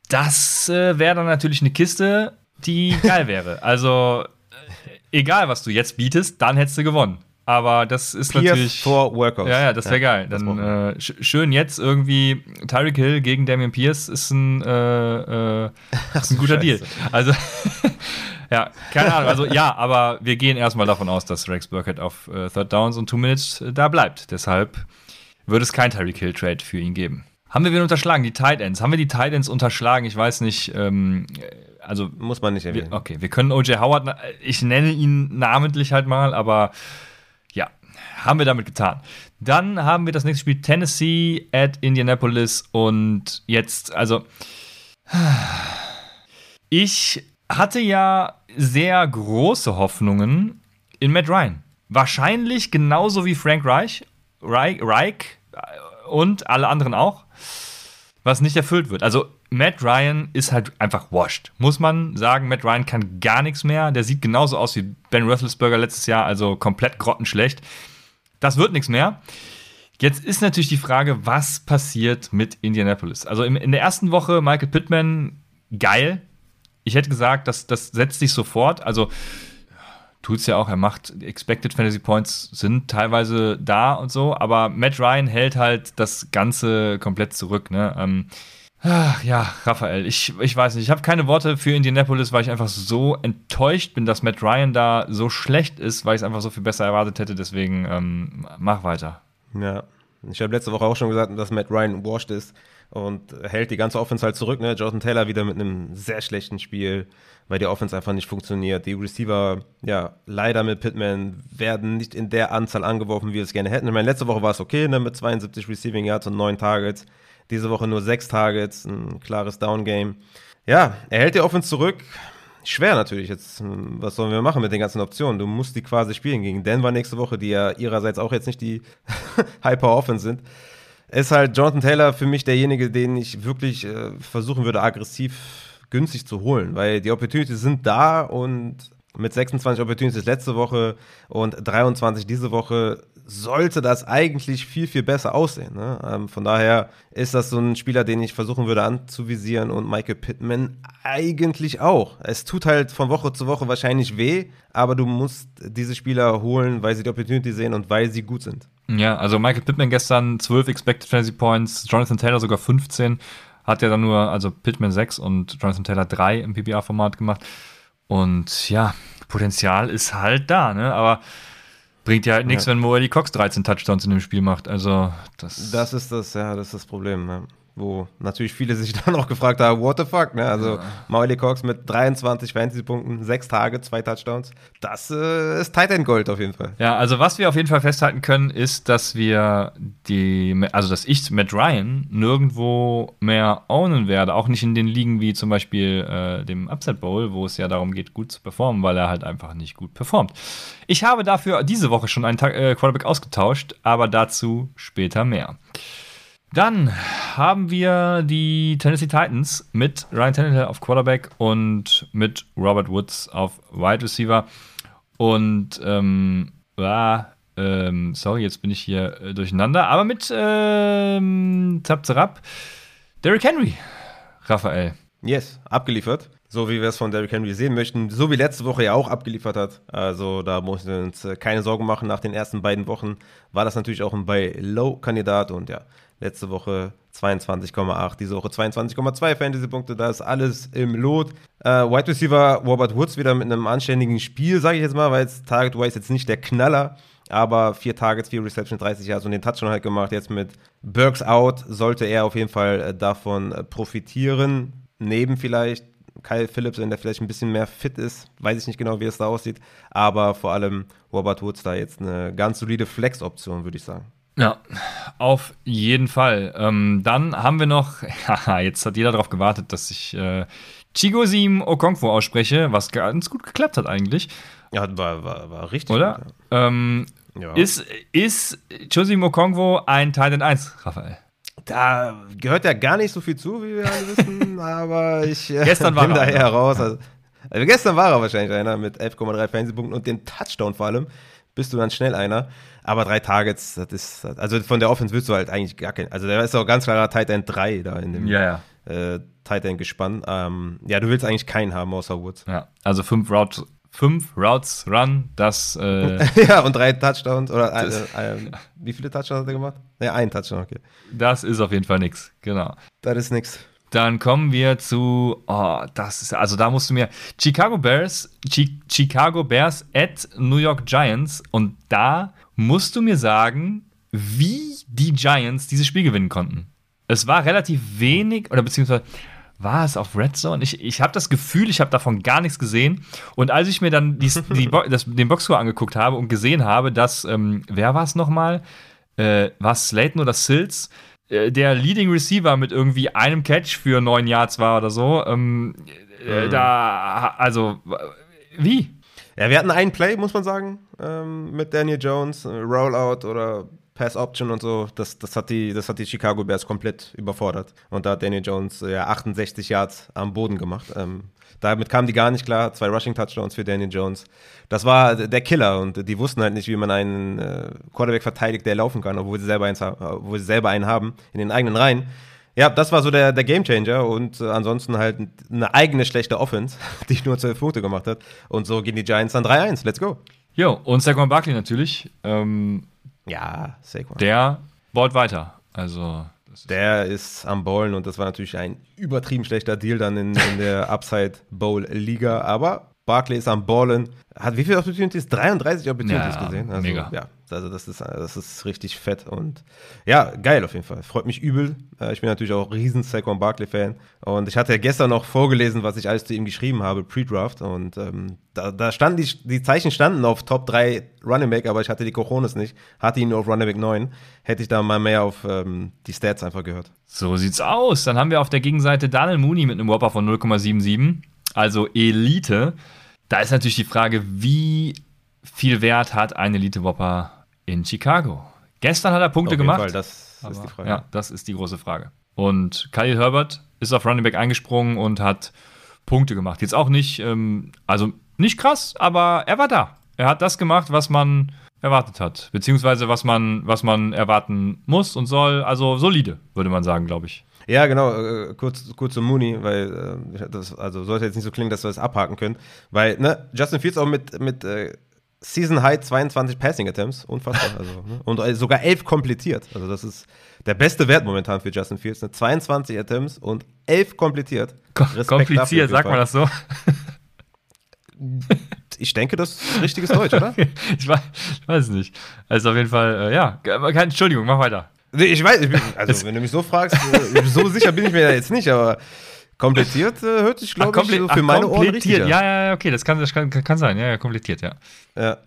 [SPEAKER 1] Das äh, wäre dann natürlich eine Kiste, die geil wäre. Also, äh, egal was du jetzt bietest, dann hättest du gewonnen. Aber das ist
[SPEAKER 2] Pierce
[SPEAKER 1] natürlich.
[SPEAKER 2] for Workouts.
[SPEAKER 1] Ja, ja, das wäre geil.
[SPEAKER 2] das
[SPEAKER 1] Dann
[SPEAKER 2] wir.
[SPEAKER 1] äh, sch schön jetzt irgendwie Tyreek Hill gegen Damian Pierce ist ein, äh, äh, ist ein guter Deal. Also, ja, keine Ahnung. Also, ja, aber wir gehen erstmal davon aus, dass Rex Burkett auf äh, Third Downs und Two Minutes äh, da bleibt. Deshalb wird es kein Tyreek Hill Trade für ihn geben. Haben wir wen unterschlagen? Die Tight Ends. Haben wir die Tight Ends unterschlagen? Ich weiß nicht. Ähm, äh, also,
[SPEAKER 2] Muss man nicht
[SPEAKER 1] wir,
[SPEAKER 2] erwähnen.
[SPEAKER 1] okay, wir können O.J. Howard, ich nenne ihn namentlich halt mal, aber ja, haben wir damit getan. Dann haben wir das nächste Spiel Tennessee at Indianapolis und jetzt, also ich hatte ja sehr große Hoffnungen in Matt Ryan. Wahrscheinlich genauso wie Frank Reich, Reich, Reich äh, und alle anderen auch was nicht erfüllt wird. Also Matt Ryan ist halt einfach washed. Muss man sagen, Matt Ryan kann gar nichts mehr. Der sieht genauso aus wie Ben Roethlisberger letztes Jahr, also komplett grottenschlecht. Das wird nichts mehr. Jetzt ist natürlich die Frage, was passiert mit Indianapolis? Also im, in der ersten Woche Michael Pittman, geil. Ich hätte gesagt, das, das setzt sich sofort. Also tut's ja auch, er macht Expected Fantasy Points sind teilweise da und so, aber Matt Ryan hält halt das Ganze komplett zurück, ne? Ähm, ach, ja, Raphael, ich, ich weiß nicht, ich habe keine Worte für Indianapolis, weil ich einfach so enttäuscht bin, dass Matt Ryan da so schlecht ist, weil ich es einfach so viel besser erwartet hätte, deswegen ähm, mach weiter.
[SPEAKER 2] Ja. Ich habe letzte Woche auch schon gesagt, dass Matt Ryan washed ist und hält die ganze Offense halt zurück. Ne? Jonathan Taylor wieder mit einem sehr schlechten Spiel, weil die Offense einfach nicht funktioniert. Die Receiver, ja, leider mit Pittman werden nicht in der Anzahl angeworfen, wie wir es gerne hätten. Ich meine, letzte Woche war es okay, ne? mit 72 Receiving Yards und 9 Targets. Diese Woche nur 6 Targets, ein klares Down-Game. Ja, er hält die Offense zurück. Schwer natürlich jetzt. Was sollen wir machen mit den ganzen Optionen? Du musst die quasi spielen gegen Denver nächste Woche, die ja ihrerseits auch jetzt nicht die High-Power-Offense sind. Ist halt Jonathan Taylor für mich derjenige, den ich wirklich äh, versuchen würde, aggressiv günstig zu holen, weil die Opportunities sind da und mit 26 Opportunities letzte Woche und 23 diese Woche sollte das eigentlich viel, viel besser aussehen. Ne? Ähm, von daher ist das so ein Spieler, den ich versuchen würde anzuvisieren und Michael Pittman eigentlich auch. Es tut halt von Woche zu Woche wahrscheinlich weh, aber du musst diese Spieler holen, weil sie die Opportunity sehen und weil sie gut sind.
[SPEAKER 1] Ja, also Michael Pittman gestern 12 Expected Fantasy Points, Jonathan Taylor sogar 15, hat ja dann nur, also Pittman 6 und Jonathan Taylor 3 im PPA-Format gemacht. Und ja, Potenzial ist halt da, ne? Aber bringt ja halt nichts,
[SPEAKER 2] Ja.
[SPEAKER 1] wenn Moeli Cox 13 Touchdowns in dem Spiel macht. Also, das.
[SPEAKER 2] Das ist das, ja, das ist das Problem. Ne? Wo natürlich viele sich dann auch gefragt haben, what the fuck, ne? Also Mauli Cox mit 23 Fantasy-Punkten, 6 Tage, 2 Touchdowns. Das äh, ist Tight End Gold auf jeden Fall.
[SPEAKER 1] Ja, also was wir auf jeden Fall festhalten können, ist, dass wir die, also dass ich Matt Ryan nirgendwo mehr ownen werde, auch nicht in den Ligen wie zum Beispiel äh, dem Upset Bowl, wo es ja darum geht, gut zu performen, weil er halt einfach nicht gut performt. Ich habe dafür diese Woche schon einen Ta äh, Quarterback ausgetauscht, aber dazu später mehr. Dann haben wir die Tennessee Titans mit Ryan Tannehill auf Quarterback und mit Robert Woods auf Wide Receiver. Und ähm, ah, ähm, sorry, jetzt bin ich hier äh, durcheinander, aber mit ähm, Zap Zap, Derrick Henry, Raphael.
[SPEAKER 2] Yes, abgeliefert. So wie wir es von Derrick Henry sehen möchten. So wie letzte Woche ja auch abgeliefert hat. Also da mussten wir uns äh, keine Sorgen machen. Nach den ersten beiden Wochen war das natürlich auch ein Buy-Low-Kandidat. Und ja, letzte Woche 22,8, diese Woche 22,2 Fantasy-Punkte. Da ist alles im Lot. Äh, Wide Receiver Robert Woods wieder mit einem anständigen Spiel, sage ich jetzt mal, weil jetzt Target-wise jetzt nicht der Knaller. Aber vier Targets, vier Reception, 30 Yards und den Touchdown halt gemacht. Jetzt mit Burks out sollte er auf jeden Fall äh, davon äh, profitieren. Neben vielleicht Kyle Phillips, wenn der vielleicht ein bisschen mehr fit ist. Weiß ich nicht genau, wie es da aussieht. Aber vor allem Robert Woods da jetzt eine ganz solide Flex-Option, würde ich sagen.
[SPEAKER 1] Ja, auf jeden Fall. Ähm, dann haben wir noch, haha, jetzt hat jeder darauf gewartet, dass ich äh, Chigosim Okonkwo ausspreche, was ganz gut geklappt hat eigentlich,
[SPEAKER 2] Ja, war, war, war richtig.
[SPEAKER 1] oder?
[SPEAKER 2] gut,
[SPEAKER 1] Ähm,
[SPEAKER 2] Ja.
[SPEAKER 1] Ist, ist Chigosim Okonkwo ein Titan 1, Raphael?
[SPEAKER 2] Da gehört ja gar nicht so viel zu, wie wir alle wissen, aber ich äh,
[SPEAKER 1] Gestern war
[SPEAKER 2] bin
[SPEAKER 1] er
[SPEAKER 2] daher
[SPEAKER 1] einer.
[SPEAKER 2] raus. Also, also gestern war er wahrscheinlich einer mit 11,3 Fantasy-Punkten und dem Touchdown vor allem. Bist du dann schnell einer. Aber drei Targets, das ist, also von der Offense willst du halt eigentlich gar kein, also der ist auch ganz klarer Tight End 3 da in dem
[SPEAKER 1] ja.
[SPEAKER 2] äh, Tight End gespannt. Ähm, ja, du willst eigentlich keinen haben außer Woods.
[SPEAKER 1] Ja, also fünf Routes, fünf Routes Run, das äh,
[SPEAKER 2] ja, und drei Touchdowns oder äh, äh, wie viele Touchdowns hat er gemacht? Ja, ein Touchdown, okay.
[SPEAKER 1] Das ist auf jeden Fall nix, genau.
[SPEAKER 2] Das ist nix.
[SPEAKER 1] Dann kommen wir zu, oh, das ist, also da musst du mir, Chicago Bears, Chi Chicago Bears at New York Giants und da musst du mir sagen, wie die Giants dieses Spiel gewinnen konnten. Es war relativ wenig, oder beziehungsweise war es auf Red Zone? Ich, ich habe das Gefühl, ich habe davon gar nichts gesehen. Und als ich mir dann die, die Bo das, den Boxscore angeguckt habe und gesehen habe, dass, ähm, wer war es nochmal? Äh, war es Slayton oder Sills? Äh, der Leading Receiver mit irgendwie einem Catch für neun Yards war oder so. Ähm, äh, Da, also, wie?
[SPEAKER 2] Ja, wir hatten einen Play, muss man sagen, ähm, mit Daniel Jones, äh, Rollout oder Pass Option und so. Das, das, hat die, das hat die Chicago Bears komplett überfordert. Und da hat Daniel Jones ja 68 Yards am Boden gemacht. Ähm, damit kamen die gar nicht klar. Zwei Rushing Touchdowns für Daniel Jones. Das war der Killer und die wussten halt nicht, wie man einen äh, Quarterback verteidigt, der laufen kann, obwohl sie selber, eins, obwohl sie selber einen haben in den eigenen Reihen. Ja, das war so der, der Gamechanger und äh, ansonsten halt eine eigene schlechte Offense, die nur 12 Punkte gemacht hat. Und so gehen die Giants dann 3-1. Let's go.
[SPEAKER 1] Jo, und Saquon Barkley natürlich. Ähm,
[SPEAKER 2] Ja, Saquon.
[SPEAKER 1] der baut weiter. Also, ist
[SPEAKER 2] Der ist am Ballen und das war natürlich ein übertrieben schlechter Deal dann in, in der Upside Bowl Liga. Aber Barkley ist am Ballen. Hat wie viele Opportunities? 33 Opportunities
[SPEAKER 1] Ja,
[SPEAKER 2] gesehen. Also,
[SPEAKER 1] mega.
[SPEAKER 2] Ja, also das ist, das ist richtig fett und ja, geil auf jeden Fall. Freut mich übel. Äh, Ich bin natürlich auch riesen Saquon Barkley-Fan. Und ich hatte ja gestern noch vorgelesen, was ich alles zu ihm geschrieben habe, Pre-Draft. Und ähm, da, da standen die, die Zeichen standen auf Top 3 Running Back, aber ich hatte die Cojones nicht. Hatte ihn nur auf Running Back 9. Hätte ich da mal mehr auf ähm, die Stats einfach gehört.
[SPEAKER 1] So sieht's aus. Dann haben wir auf der Gegenseite Daniel Mooney mit einem Whopper von 0,77, also Elite. Da ist natürlich die Frage, wie viel Wert hat ein Elite Whopper in Chicago? Gestern hat er Punkte
[SPEAKER 2] Auf jeden
[SPEAKER 1] gemacht.
[SPEAKER 2] Fall, das
[SPEAKER 1] aber,
[SPEAKER 2] ist die Frage.
[SPEAKER 1] Ja, das ist die große Frage. Und Khalil Herbert ist auf Running Back eingesprungen und hat Punkte gemacht. Jetzt auch nicht, ähm, also nicht krass, aber er war da. er hat das gemacht, was man erwartet hat. Beziehungsweise was man, was man erwarten muss und soll. Also solide, würde man sagen, glaube ich.
[SPEAKER 2] Ja, genau, äh, kurz, kurz zu Mooney, weil äh, das also sollte jetzt nicht so klingen, dass wir das abhaken können. Weil, ne, Justin Fields auch mit, mit äh, Season High 22 Passing Attempts, unfassbar. also, ne? Und äh, sogar 11 komplettiert. Also, das ist der beste Wert momentan für Justin Fields. Ne? 22 Attempts und 11 komplettiert. Respekt
[SPEAKER 1] kompliziert, sagt man das so?
[SPEAKER 2] Ich denke, das ist richtiges Deutsch, oder?
[SPEAKER 1] ich, weiß, ich weiß es nicht. Also auf jeden Fall, äh, ja. Keine, Entschuldigung, mach weiter.
[SPEAKER 2] Ich weiß, ich bin, also wenn du mich so fragst, äh, so sicher bin ich mir da jetzt nicht, aber komplettiert äh, hört sich, glaube ich, so für
[SPEAKER 1] ach,
[SPEAKER 2] meine Ohren richtig an.
[SPEAKER 1] Ja, ja, okay, das kann, das kann, kann sein. Ja, ja, komplettiert, ja.
[SPEAKER 2] Ja.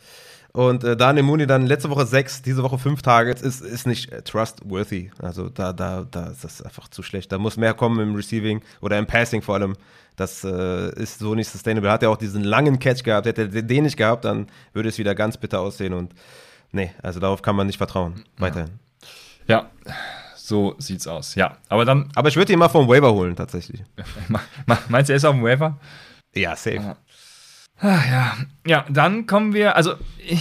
[SPEAKER 2] Und äh, Daniel Mooney dann letzte Woche sechs, diese Woche fünf Targets, ist, ist nicht äh, trustworthy. Also da, da, da ist das einfach zu schlecht. Da muss mehr kommen im Receiving oder im Passing vor allem. Das äh, ist so nicht sustainable. Hat er auch diesen langen Catch gehabt. Hätte er den nicht gehabt, dann würde es wieder ganz bitter aussehen. Und nee, also darauf kann man nicht vertrauen. Weiterhin.
[SPEAKER 1] Ja, so sieht's aus. Ja, aber dann,
[SPEAKER 2] Aber ich würde ihn mal vom Waiver holen, tatsächlich.
[SPEAKER 1] meinst du, er ist auf dem Waiver?
[SPEAKER 2] Ja, safe.
[SPEAKER 1] Ah, ja, ja, dann kommen wir, also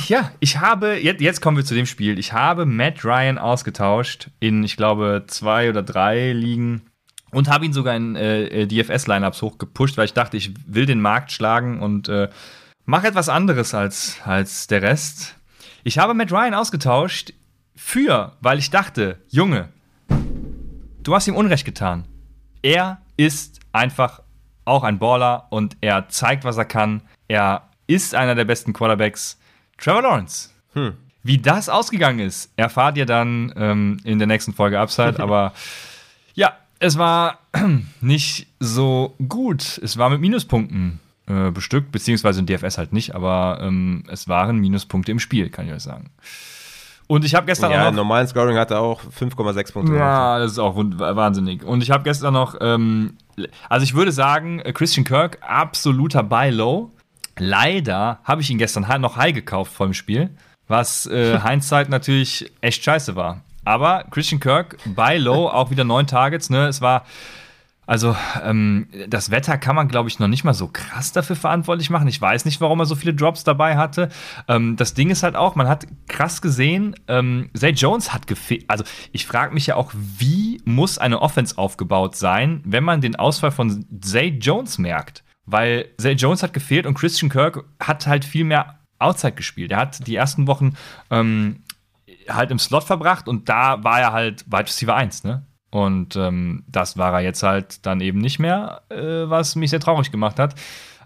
[SPEAKER 1] ja, ich habe, jetzt, jetzt kommen wir zu dem Spiel. Ich habe Matt Ryan ausgetauscht in, ich glaube, zwei oder drei Ligen und habe ihn sogar in äh, DFS-Lineups hochgepusht, weil ich dachte, ich will den Markt schlagen und äh, mache etwas anderes als, als der Rest. Ich habe Matt Ryan ausgetauscht für, weil ich dachte, Junge, du hast ihm Unrecht getan. Er ist einfach auch ein Baller und er zeigt, was er kann. Er ist einer der besten Quarterbacks. Trevor Lawrence.
[SPEAKER 2] Hm.
[SPEAKER 1] Wie das ausgegangen ist, erfahrt ihr dann ähm, in der nächsten Folge Upside. Aber ja, es war nicht so gut. Es war mit Minuspunkten äh, bestückt, beziehungsweise in DFS halt nicht, aber ähm, es waren Minuspunkte im Spiel, kann ich euch sagen. Und ich habe gestern
[SPEAKER 2] Ja,
[SPEAKER 1] auch noch
[SPEAKER 2] normalen Scoring hat er auch 5,6 Punkte. gemacht.
[SPEAKER 1] ja, das ist auch wahnsinnig. Und ich habe gestern noch, ähm, also ich würde sagen, äh, Christian Kirk, absoluter Buy-Low. Leider habe ich ihn gestern noch high gekauft vor dem Spiel, was äh, Hindsight natürlich echt scheiße war. Aber Christian Kirk, Buy-Low, auch wieder neun Targets, ne? Es war, also ähm, das Wetter kann man, glaube ich, noch nicht mal so krass dafür verantwortlich machen. Ich weiß nicht, warum er so viele Drops dabei hatte. Ähm, das Ding ist halt auch, man hat krass gesehen, ähm, Zay Jones hat gefehlt. Also ich frage mich ja auch, wie muss eine Offense aufgebaut sein, wenn man den Ausfall von Zay Jones merkt? Weil Zay Jones hat gefehlt und Christian Kirk hat halt viel mehr Outside gespielt. Er hat die ersten Wochen ähm, halt im Slot verbracht und da war er halt Wide Receiver 1, ne? Und ähm, das war er jetzt halt dann eben nicht mehr, äh, was mich sehr traurig gemacht hat.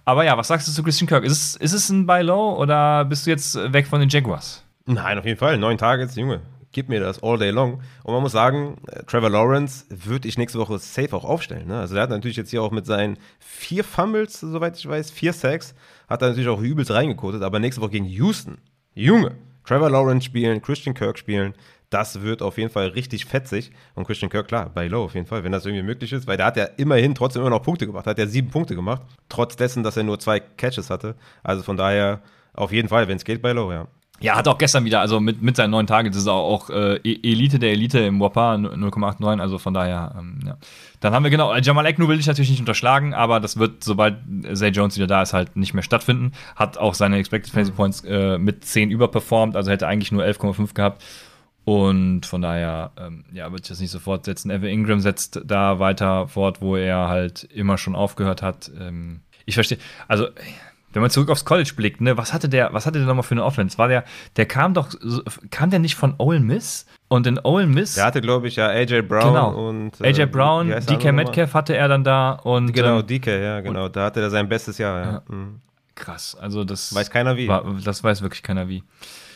[SPEAKER 1] Aber ja, was sagst du zu Christian Kirk? Ist es, ist es ein Buy Low oder bist du jetzt weg von den Jaguars?
[SPEAKER 2] Nein, auf jeden Fall. Neun Targets, Junge. Gib mir das all day long. Und man muss sagen, äh, Trevor Lawrence würde ich nächste Woche safe auch aufstellen. Ne? Also der hat natürlich jetzt hier auch mit seinen vier Fumbles, soweit ich weiß, vier Sacks, hat er natürlich auch übelst reingekotet. Aber nächste Woche gegen Houston, Junge, Trevor Lawrence spielen, Christian Kirk spielen, das wird auf jeden Fall richtig fetzig. Und Christian Kirk, klar, bei Low auf jeden Fall, wenn das irgendwie möglich ist, weil der hat ja immerhin trotzdem immer noch Punkte gemacht. Hat ja sieben Punkte gemacht, trotz dessen, dass er nur zwei Catches hatte. Also von daher auf jeden Fall, wenn es geht, bei Low, ja.
[SPEAKER 1] Ja, hat auch gestern wieder, also mit, mit seinen neuen Targets ist er auch, auch äh, E- Elite der Elite im Whopper 0,89, also von daher, ähm, ja. Dann haben wir genau, äh, Jamal Agnew will ich natürlich nicht unterschlagen, aber das wird, sobald Zay Jones wieder da ist, halt nicht mehr stattfinden. Hat auch seine Expected Fantasy Points äh, mit 10 überperformt, also hätte eigentlich nur 11,5 gehabt. Und von daher, ähm, ja, würde ich das nicht so fortsetzen. Evan Ingram setzt da weiter fort, wo er halt immer schon aufgehört hat. Ähm, ich verstehe, also wenn man zurück aufs College blickt, ne, was hatte der, was hatte der nochmal für eine Offense? War der, der kam doch, kam der nicht von Ole Miss? Und in Ole Miss,
[SPEAKER 2] Der hatte, glaube ich, ja AJ Brown
[SPEAKER 1] Genau.
[SPEAKER 2] und. äh,
[SPEAKER 1] AJ Brown, DK Metcalf hatte er dann da und
[SPEAKER 2] Genau,
[SPEAKER 1] ähm,
[SPEAKER 2] DK, ja, genau. Da hatte er sein bestes Jahr, ja. Mhm.
[SPEAKER 1] krass, also das
[SPEAKER 2] Weiß keiner wie.
[SPEAKER 1] War, das weiß wirklich keiner wie.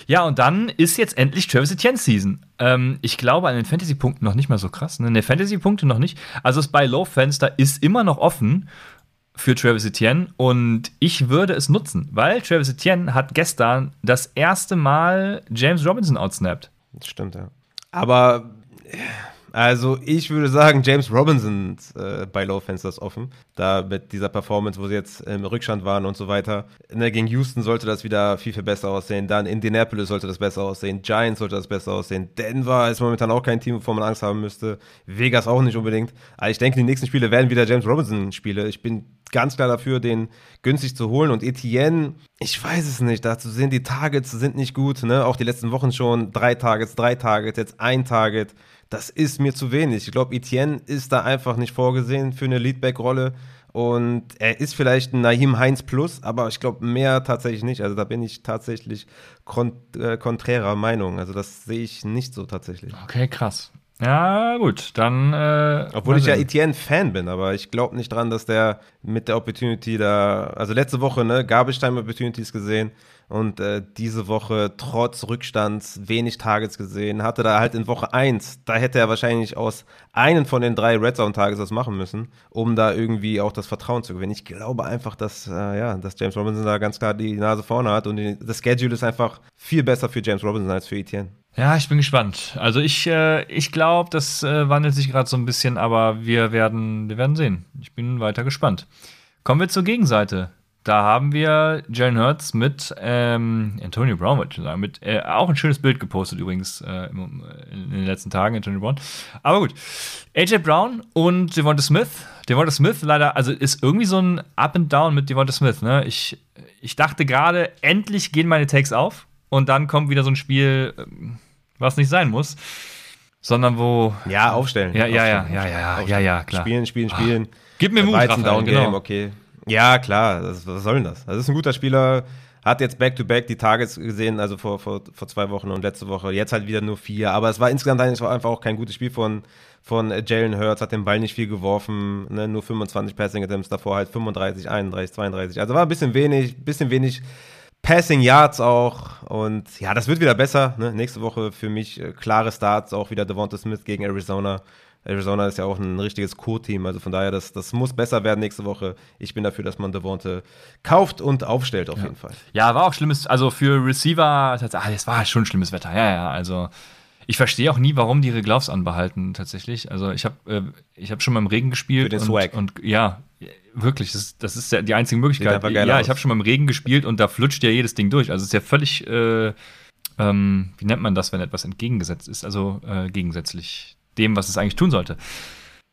[SPEAKER 1] Ja, und dann ist jetzt endlich Travis Etienne Season. Ähm, ich glaube an den Fantasy-Punkten noch nicht mal so krass. Ne, Ne, Fantasy-Punkte noch nicht. Also das Buy-Low-Fenster ist immer noch offen für Travis Etienne und ich würde es nutzen, weil Travis Etienne hat gestern das erste Mal James Robinson outsnapped.
[SPEAKER 2] Das stimmt, ja. Aber, äh, also ich würde sagen, James Robinson äh, bei Low Fenster ist offen. Da mit dieser Performance, wo sie jetzt im Rückstand waren und so weiter. Ne, gegen Houston sollte das wieder viel, viel besser aussehen. Dann Indianapolis sollte das besser aussehen. Giants sollte das besser aussehen. Denver ist momentan auch kein Team, wovor man Angst haben müsste. Vegas auch nicht unbedingt. Aber ich denke, die nächsten Spiele werden wieder James Robinson Spiele. Ich bin ganz klar dafür, den günstig zu holen. Und Etienne, Ich weiß es nicht. Dazu sind die Targets sind nicht gut. Ne? Auch die letzten Wochen schon drei Targets, drei Targets, jetzt ein Target. Das ist mir zu wenig. Ich glaube, Etienne ist da einfach nicht vorgesehen für eine Leadback-Rolle. Und er ist vielleicht ein Naim Heinz Plus, aber ich glaube mehr tatsächlich nicht. Also da bin ich tatsächlich kont äh, konträrer Meinung. Also das sehe ich nicht so tatsächlich.
[SPEAKER 1] Okay, krass. Ja, gut, dann. Äh,
[SPEAKER 2] Obwohl ich ja Etienne-Fan bin, aber ich glaube nicht dran, dass der mit der Opportunity da. Also letzte Woche, ne, Time Opportunities gesehen und äh, diese Woche trotz Rückstands wenig Targets gesehen. Hatte da halt in Woche 1, da hätte er wahrscheinlich aus einen von den drei Red Zone Targets was machen müssen, um da irgendwie auch das Vertrauen zu gewinnen. Ich glaube einfach, dass, äh, ja, dass James Robinson da ganz klar die Nase vorne hat und die, das Schedule ist einfach viel besser für James Robinson als für Etienne.
[SPEAKER 1] Ja, ich bin gespannt. Also ich, äh, ich glaube, das äh, wandelt sich gerade so ein bisschen, aber wir werden, wir werden sehen. Ich bin weiter gespannt. Kommen wir zur Gegenseite. Da haben wir Jalen Hurts mit ähm, Antonio Brown, wollte ich sagen, mit äh, auch ein schönes Bild gepostet übrigens äh, in, in den letzten Tagen, Antonio Brown. Aber gut. AJ Brown und Devonta Smith. Devonta Smith leider, also ist irgendwie so ein Up and Down mit Devonta Smith. Ne? Ich, ich dachte gerade, endlich gehen meine Takes auf und dann kommt wieder so ein Spiel, ähm, was nicht sein muss, sondern wo.
[SPEAKER 2] Ja, aufstellen.
[SPEAKER 1] Ja, ja, ja,
[SPEAKER 2] aufstellen,
[SPEAKER 1] ja, ja, ja,
[SPEAKER 2] aufstellen.
[SPEAKER 1] ja, ja, klar.
[SPEAKER 2] Spielen, spielen, spielen.
[SPEAKER 1] Gib mir Mut, Raphael,
[SPEAKER 2] Down Game,
[SPEAKER 1] genau.
[SPEAKER 2] okay. Ja, klar, das, was soll denn das? Das ist ein guter Spieler, hat jetzt Back-to-Back die Targets gesehen, also vor, vor, vor zwei Wochen und letzte Woche, jetzt halt wieder nur vier, aber es war insgesamt eigentlich einfach auch kein gutes Spiel von, von Jalen Hurts, hat den Ball nicht viel geworfen, ne? nur 25 Passing Attempts, davor halt 35, 31, 32, also war ein bisschen wenig, bisschen wenig Passing Yards auch und ja, das wird wieder besser, ne? nächste Woche für mich äh, klare Starts, auch wieder Devonta Smith gegen Arizona, Arizona ist ja auch ein richtiges Co-Team, also von daher, das, das muss besser werden nächste Woche. Ich bin dafür, dass man Devonte kauft und aufstellt auf jeden Fall.
[SPEAKER 1] Ja, war auch schlimmes, also für Receiver, ah, das war schon schlimmes Wetter, ja, ja, also ich verstehe auch nie, warum die ihre Gloves anbehalten, tatsächlich. Also ich habe äh, ich hab schon mal im Regen gespielt.
[SPEAKER 2] Für den
[SPEAKER 1] und,
[SPEAKER 2] Swag.
[SPEAKER 1] Und ja, wirklich, das, ist- das ist ja die einzige Möglichkeit. Ja,
[SPEAKER 2] aus.
[SPEAKER 1] ich habe schon mal im Regen gespielt und da flutscht ja jedes Ding durch. Also es ist ja völlig, äh, ähm, wie nennt man das, wenn etwas entgegengesetzt ist? Also äh, gegensätzlich dem, was es eigentlich tun sollte.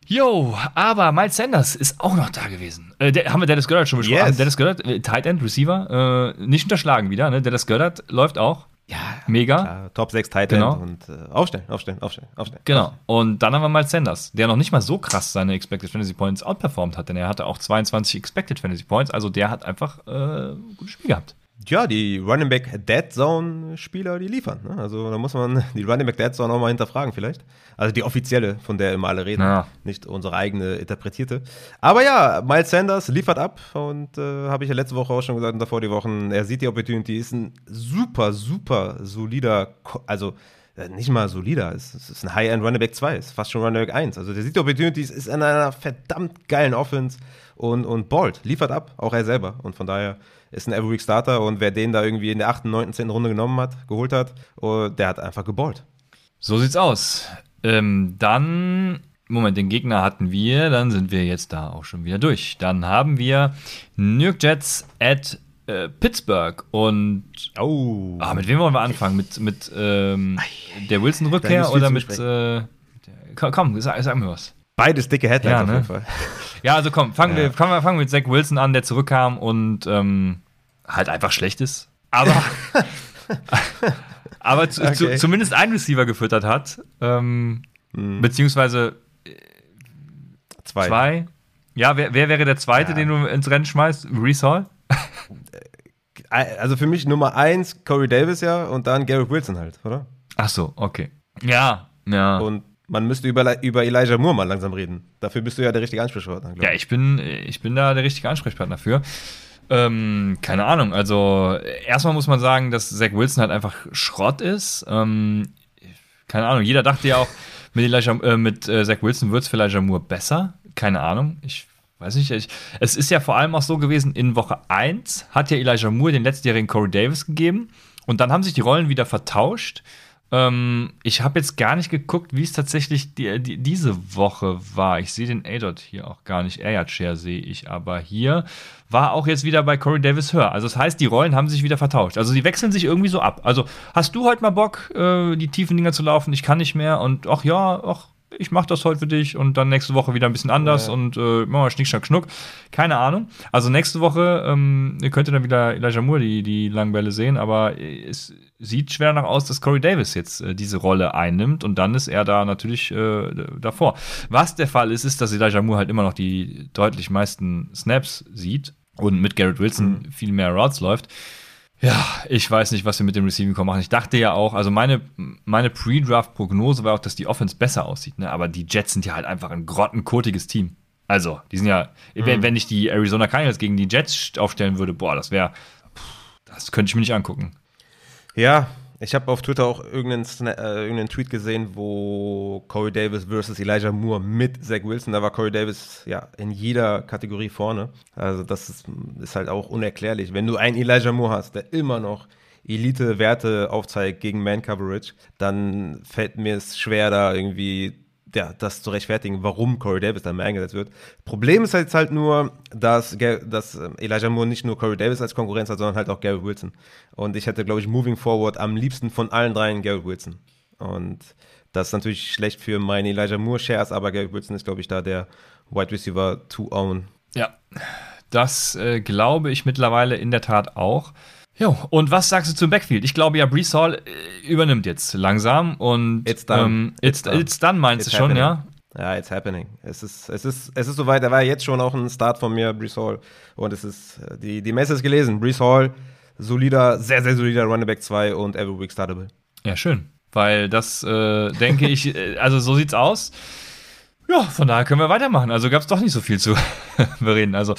[SPEAKER 1] Jo, aber Miles Sanders ist auch noch da gewesen. Äh, der, haben wir Dennis Goddard schon besprochen?
[SPEAKER 2] Yes.
[SPEAKER 1] Dennis Goddard, äh, Tight End, Receiver, äh, nicht unterschlagen wieder. Ne? Dennis Goddard läuft auch.
[SPEAKER 2] Ja,
[SPEAKER 1] Mega.
[SPEAKER 2] klar, Top 6 Tight End
[SPEAKER 1] Genau.
[SPEAKER 2] und äh, aufstellen, aufstellen, aufstellen, aufstellen.
[SPEAKER 1] Genau. Und dann haben wir mal Sanders, der noch nicht mal so krass seine Expected Fantasy Points outperformed hat, denn er hatte auch 22 Expected Fantasy Points, also der hat einfach äh, ein gutes Spiel gehabt.
[SPEAKER 2] Ja, die Running Back Dead Zone Spieler, die liefern. Ne? Also da muss man die Running Back Dead Zone auch mal hinterfragen vielleicht. Also die offizielle, von der immer alle reden,
[SPEAKER 1] Ja.
[SPEAKER 2] nicht unsere eigene interpretierte. Aber ja, Miles Sanders liefert ab und äh, habe ich ja letzte Woche auch schon gesagt und davor die Wochen, er sieht die Opportunity, ist ein super, super solider, also äh, nicht mal solider, es ist ein High-End Running Back 2, ist fast schon Running Back 1. Also der sieht die Opportunities, ist in einer verdammt geilen Offense und, und ballt, liefert ab, auch er selber. Und von daher ist ein Every Week Starter und wer den da irgendwie in der 8., 9., 10. Runde genommen hat, geholt hat, oh, der hat einfach geballt.
[SPEAKER 1] So sieht's aus. Ähm, dann, Moment, den Gegner hatten wir, dann sind wir jetzt da auch schon wieder durch. Dann haben wir New York Jets at äh, Pittsburgh und
[SPEAKER 2] Oh.
[SPEAKER 1] ah, mit wem wollen wir anfangen? Mit, mit ähm, der Wilson-Rückkehr oder mit, äh, mit der, komm, komm, sag, sag mir was.
[SPEAKER 2] Beides dicke Headlines
[SPEAKER 1] Ja,
[SPEAKER 2] auf
[SPEAKER 1] ne?
[SPEAKER 2] jeden Fall.
[SPEAKER 1] Ja, also komm, fangen,
[SPEAKER 2] Ja.
[SPEAKER 1] Wir, fangen, wir, fangen wir mit Zach Wilson an, der zurückkam und ähm, halt einfach schlecht ist. Aber, aber zu, zu,
[SPEAKER 2] Okay.
[SPEAKER 1] zumindest ein Receiver gefüttert hat. Ähm,
[SPEAKER 2] Mhm.
[SPEAKER 1] Beziehungsweise
[SPEAKER 2] Zwei.
[SPEAKER 1] zwei. Ja, wer, wer wäre der zweite,
[SPEAKER 2] Ja.
[SPEAKER 1] den du ins Rennen schmeißt? Reese Hall?
[SPEAKER 2] Also für mich Nummer eins Corey Davis ja und dann Garrett Wilson halt, oder?
[SPEAKER 1] Ach so, okay. Ja, ja.
[SPEAKER 2] Und man müsste über, über Elijah Moore mal langsam reden. Dafür bist du ja der richtige Ansprechpartner, glaub
[SPEAKER 1] Ja, ich bin, ich bin da der richtige Ansprechpartner für. Ähm, keine Ahnung. Also, erstmal muss man sagen, dass Zach Wilson halt einfach Schrott ist. Ähm, keine Ahnung. Jeder dachte ja auch, mit, Elijah, äh, mit äh, Zach Wilson wird es für Elijah Moore besser. Keine Ahnung. Ich weiß nicht. Ich, es ist ja vor allem auch so gewesen, in Woche 1 hat ja Elijah Moore den letztjährigen Corey Davis gegeben. Und dann haben sich die Rollen wieder vertauscht. Ähm, ich habe jetzt gar nicht geguckt, wie es tatsächlich die, die, diese Woche war. Ich sehe den A-Dot hier auch gar nicht. Air Share sehe ich aber hier. War auch jetzt wieder bei Corey Davis höher. Also das heißt, die Rollen haben sich wieder vertauscht. Also die wechseln sich irgendwie so ab. Also hast du heute mal Bock, äh, die tiefen Dinger zu laufen? Ich kann nicht mehr. Und ach ja, ach, ich mache das heute für dich und dann nächste Woche wieder ein bisschen anders
[SPEAKER 2] Ja.
[SPEAKER 1] und äh, machen wir Schnick, Schnack, Schnuck. Keine Ahnung. Also nächste Woche, ähm, ihr könnt dann wieder Elijah Moore die, die langen Bälle sehen, aber es sieht schwer nach aus, dass Corey Davis jetzt äh, diese Rolle einnimmt und dann ist er da natürlich äh, davor. Was der Fall ist, ist, dass Elijah Moore halt immer noch die deutlich meisten Snaps sieht und mit Garrett Wilson viel mehr Routes läuft. Ja, ich weiß nicht, was wir mit dem Receiving Core machen. Ich dachte ja auch, also meine, meine Pre-Draft-Prognose war auch, dass die Offense besser aussieht, ne? aber die Jets sind ja halt einfach ein grottenkotiges Team. Also, die sind ja, wenn, wenn ich die Arizona Cardinals gegen die Jets aufstellen würde, boah, das wäre, das könnte ich mir nicht angucken.
[SPEAKER 2] Ja, ich habe auf Twitter auch irgendeinen, äh, irgendeinen Tweet gesehen, wo Corey Davis versus Elijah Moore mit Zach Wilson, da war Corey Davis ja in jeder Kategorie vorne. Also das ist, ist halt auch unerklärlich. Wenn du einen Elijah Moore hast, der immer noch Elite-Werte aufzeigt gegen Man-Coverage, dann fällt mir es schwer, da irgendwie ja, das zu rechtfertigen, warum Corey Davis da mehr eingesetzt wird. Problem ist jetzt halt nur, dass, dass ähm, Elijah Moore nicht nur Corey Davis als Konkurrenz hat, sondern halt auch Garrett Wilson. Und ich hätte, glaube ich, moving forward am liebsten von allen dreien Garrett Wilson. Und das ist natürlich schlecht für meine Elijah Moore Shares, aber Garrett Wilson ist, glaube ich, da der Wide Receiver to own.
[SPEAKER 1] Ja, das äh, glaube ich mittlerweile in der Tat auch. Jo, und was sagst du zum Backfield? Ich glaube ja, Brees Hall äh, übernimmt jetzt langsam und
[SPEAKER 2] It's done.
[SPEAKER 1] Ähm, it's,
[SPEAKER 2] It's done.
[SPEAKER 1] it's done, meinst
[SPEAKER 2] It's
[SPEAKER 1] du schon,
[SPEAKER 2] happening.
[SPEAKER 1] ja?
[SPEAKER 2] Ja, it's happening. Es ist, es ist, es ist soweit. Er war jetzt schon auch ein Start von mir, Brees Hall. Und es ist, die, die Messe ist gelesen. Brees Hall, solider, sehr, sehr solider Running Back 2 und every week startable.
[SPEAKER 1] Ja, schön. Weil das, äh, denke ich, äh, also so sieht's aus. Ja, von daher können wir weitermachen. Also gab es doch nicht so viel zu bereden. Also,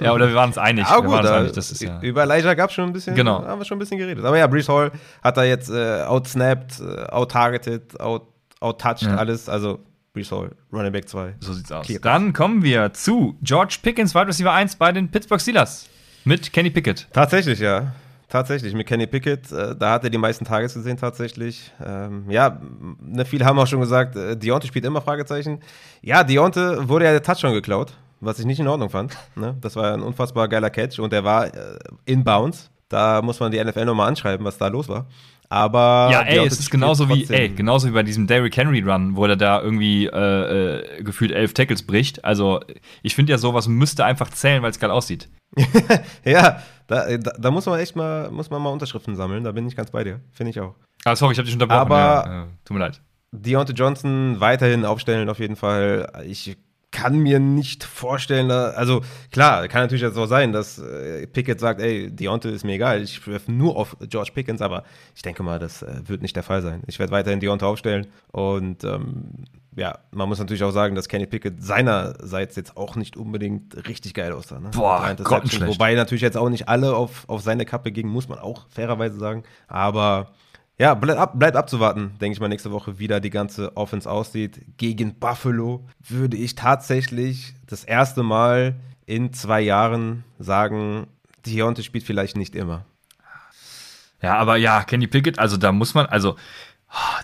[SPEAKER 1] ja, oder wir waren uns einig. Wir
[SPEAKER 2] gut, da,
[SPEAKER 1] einig, das ist ja.
[SPEAKER 2] über Elijah gab es schon ein bisschen,
[SPEAKER 1] Genau.
[SPEAKER 2] haben wir schon ein bisschen geredet. Aber ja, Brees Hall hat da jetzt äh, outsnapped, äh, out-targeted, out, out-touched,
[SPEAKER 1] Ja.
[SPEAKER 2] alles. Also Brees Hall, Running Back 2.
[SPEAKER 1] So sieht's aus.
[SPEAKER 2] Clear.
[SPEAKER 1] Dann kommen wir zu George Pickens, Wide Receiver 1 bei den Pittsburgh Steelers. Mit Kenny Pickett.
[SPEAKER 2] Tatsächlich, ja. Tatsächlich, mit Kenny Pickett, äh, da hat er die meisten Tages gesehen tatsächlich. Ähm, ja, ne, viele haben auch schon gesagt, äh, Deontay spielt immer Fragezeichen. Ja, Deontay wurde ja der Touchdown geklaut, was ich nicht in Ordnung fand. Ne? Das war ein unfassbar geiler Catch und der war äh, in Bounds. Da muss man die NFL nochmal anschreiben, was da los war. Aber
[SPEAKER 1] Ja, ey, es ist genauso wie, ey, genauso wie bei diesem Derrick Henry Run, wo der da irgendwie äh, äh, gefühlt elf Tackles bricht. Also, ich finde ja, sowas müsste einfach zählen, weil es geil aussieht.
[SPEAKER 2] Ja, da, da, da muss man echt mal, muss man mal Unterschriften sammeln, da bin ich ganz bei dir. Finde ich auch.
[SPEAKER 1] Ah, sorry, ich habe dich unterbrochen.
[SPEAKER 2] Aber-
[SPEAKER 1] ja, äh, tut mir leid.
[SPEAKER 2] Deontay Johnson weiterhin aufstellen auf jeden Fall. Ich kann mir nicht vorstellen, da- also klar, kann natürlich jetzt so sein, dass äh, Pickett sagt, ey, Deontay ist mir egal, ich werfe nur auf George Pickens, aber ich denke mal, das äh, wird nicht der Fall sein. Ich werde weiterhin Deontay aufstellen und ähm, ja, man muss natürlich auch sagen, dass Kenny Pickett seinerseits jetzt auch nicht unbedingt richtig geil aussah. Ne?
[SPEAKER 1] Boah, grottenschlecht.
[SPEAKER 2] Wobei natürlich jetzt auch nicht alle auf, auf seine Kappe gingen, muss man auch fairerweise sagen. Aber ja, bleibt, ab, bleibt abzuwarten, denke ich mal, nächste Woche, wie da die ganze Offense aussieht. Gegen Buffalo würde ich tatsächlich das erste Mal in zwei Jahren sagen, Deontay spielt vielleicht nicht immer.
[SPEAKER 1] Ja, aber ja, Kenny Pickett, also da muss man, also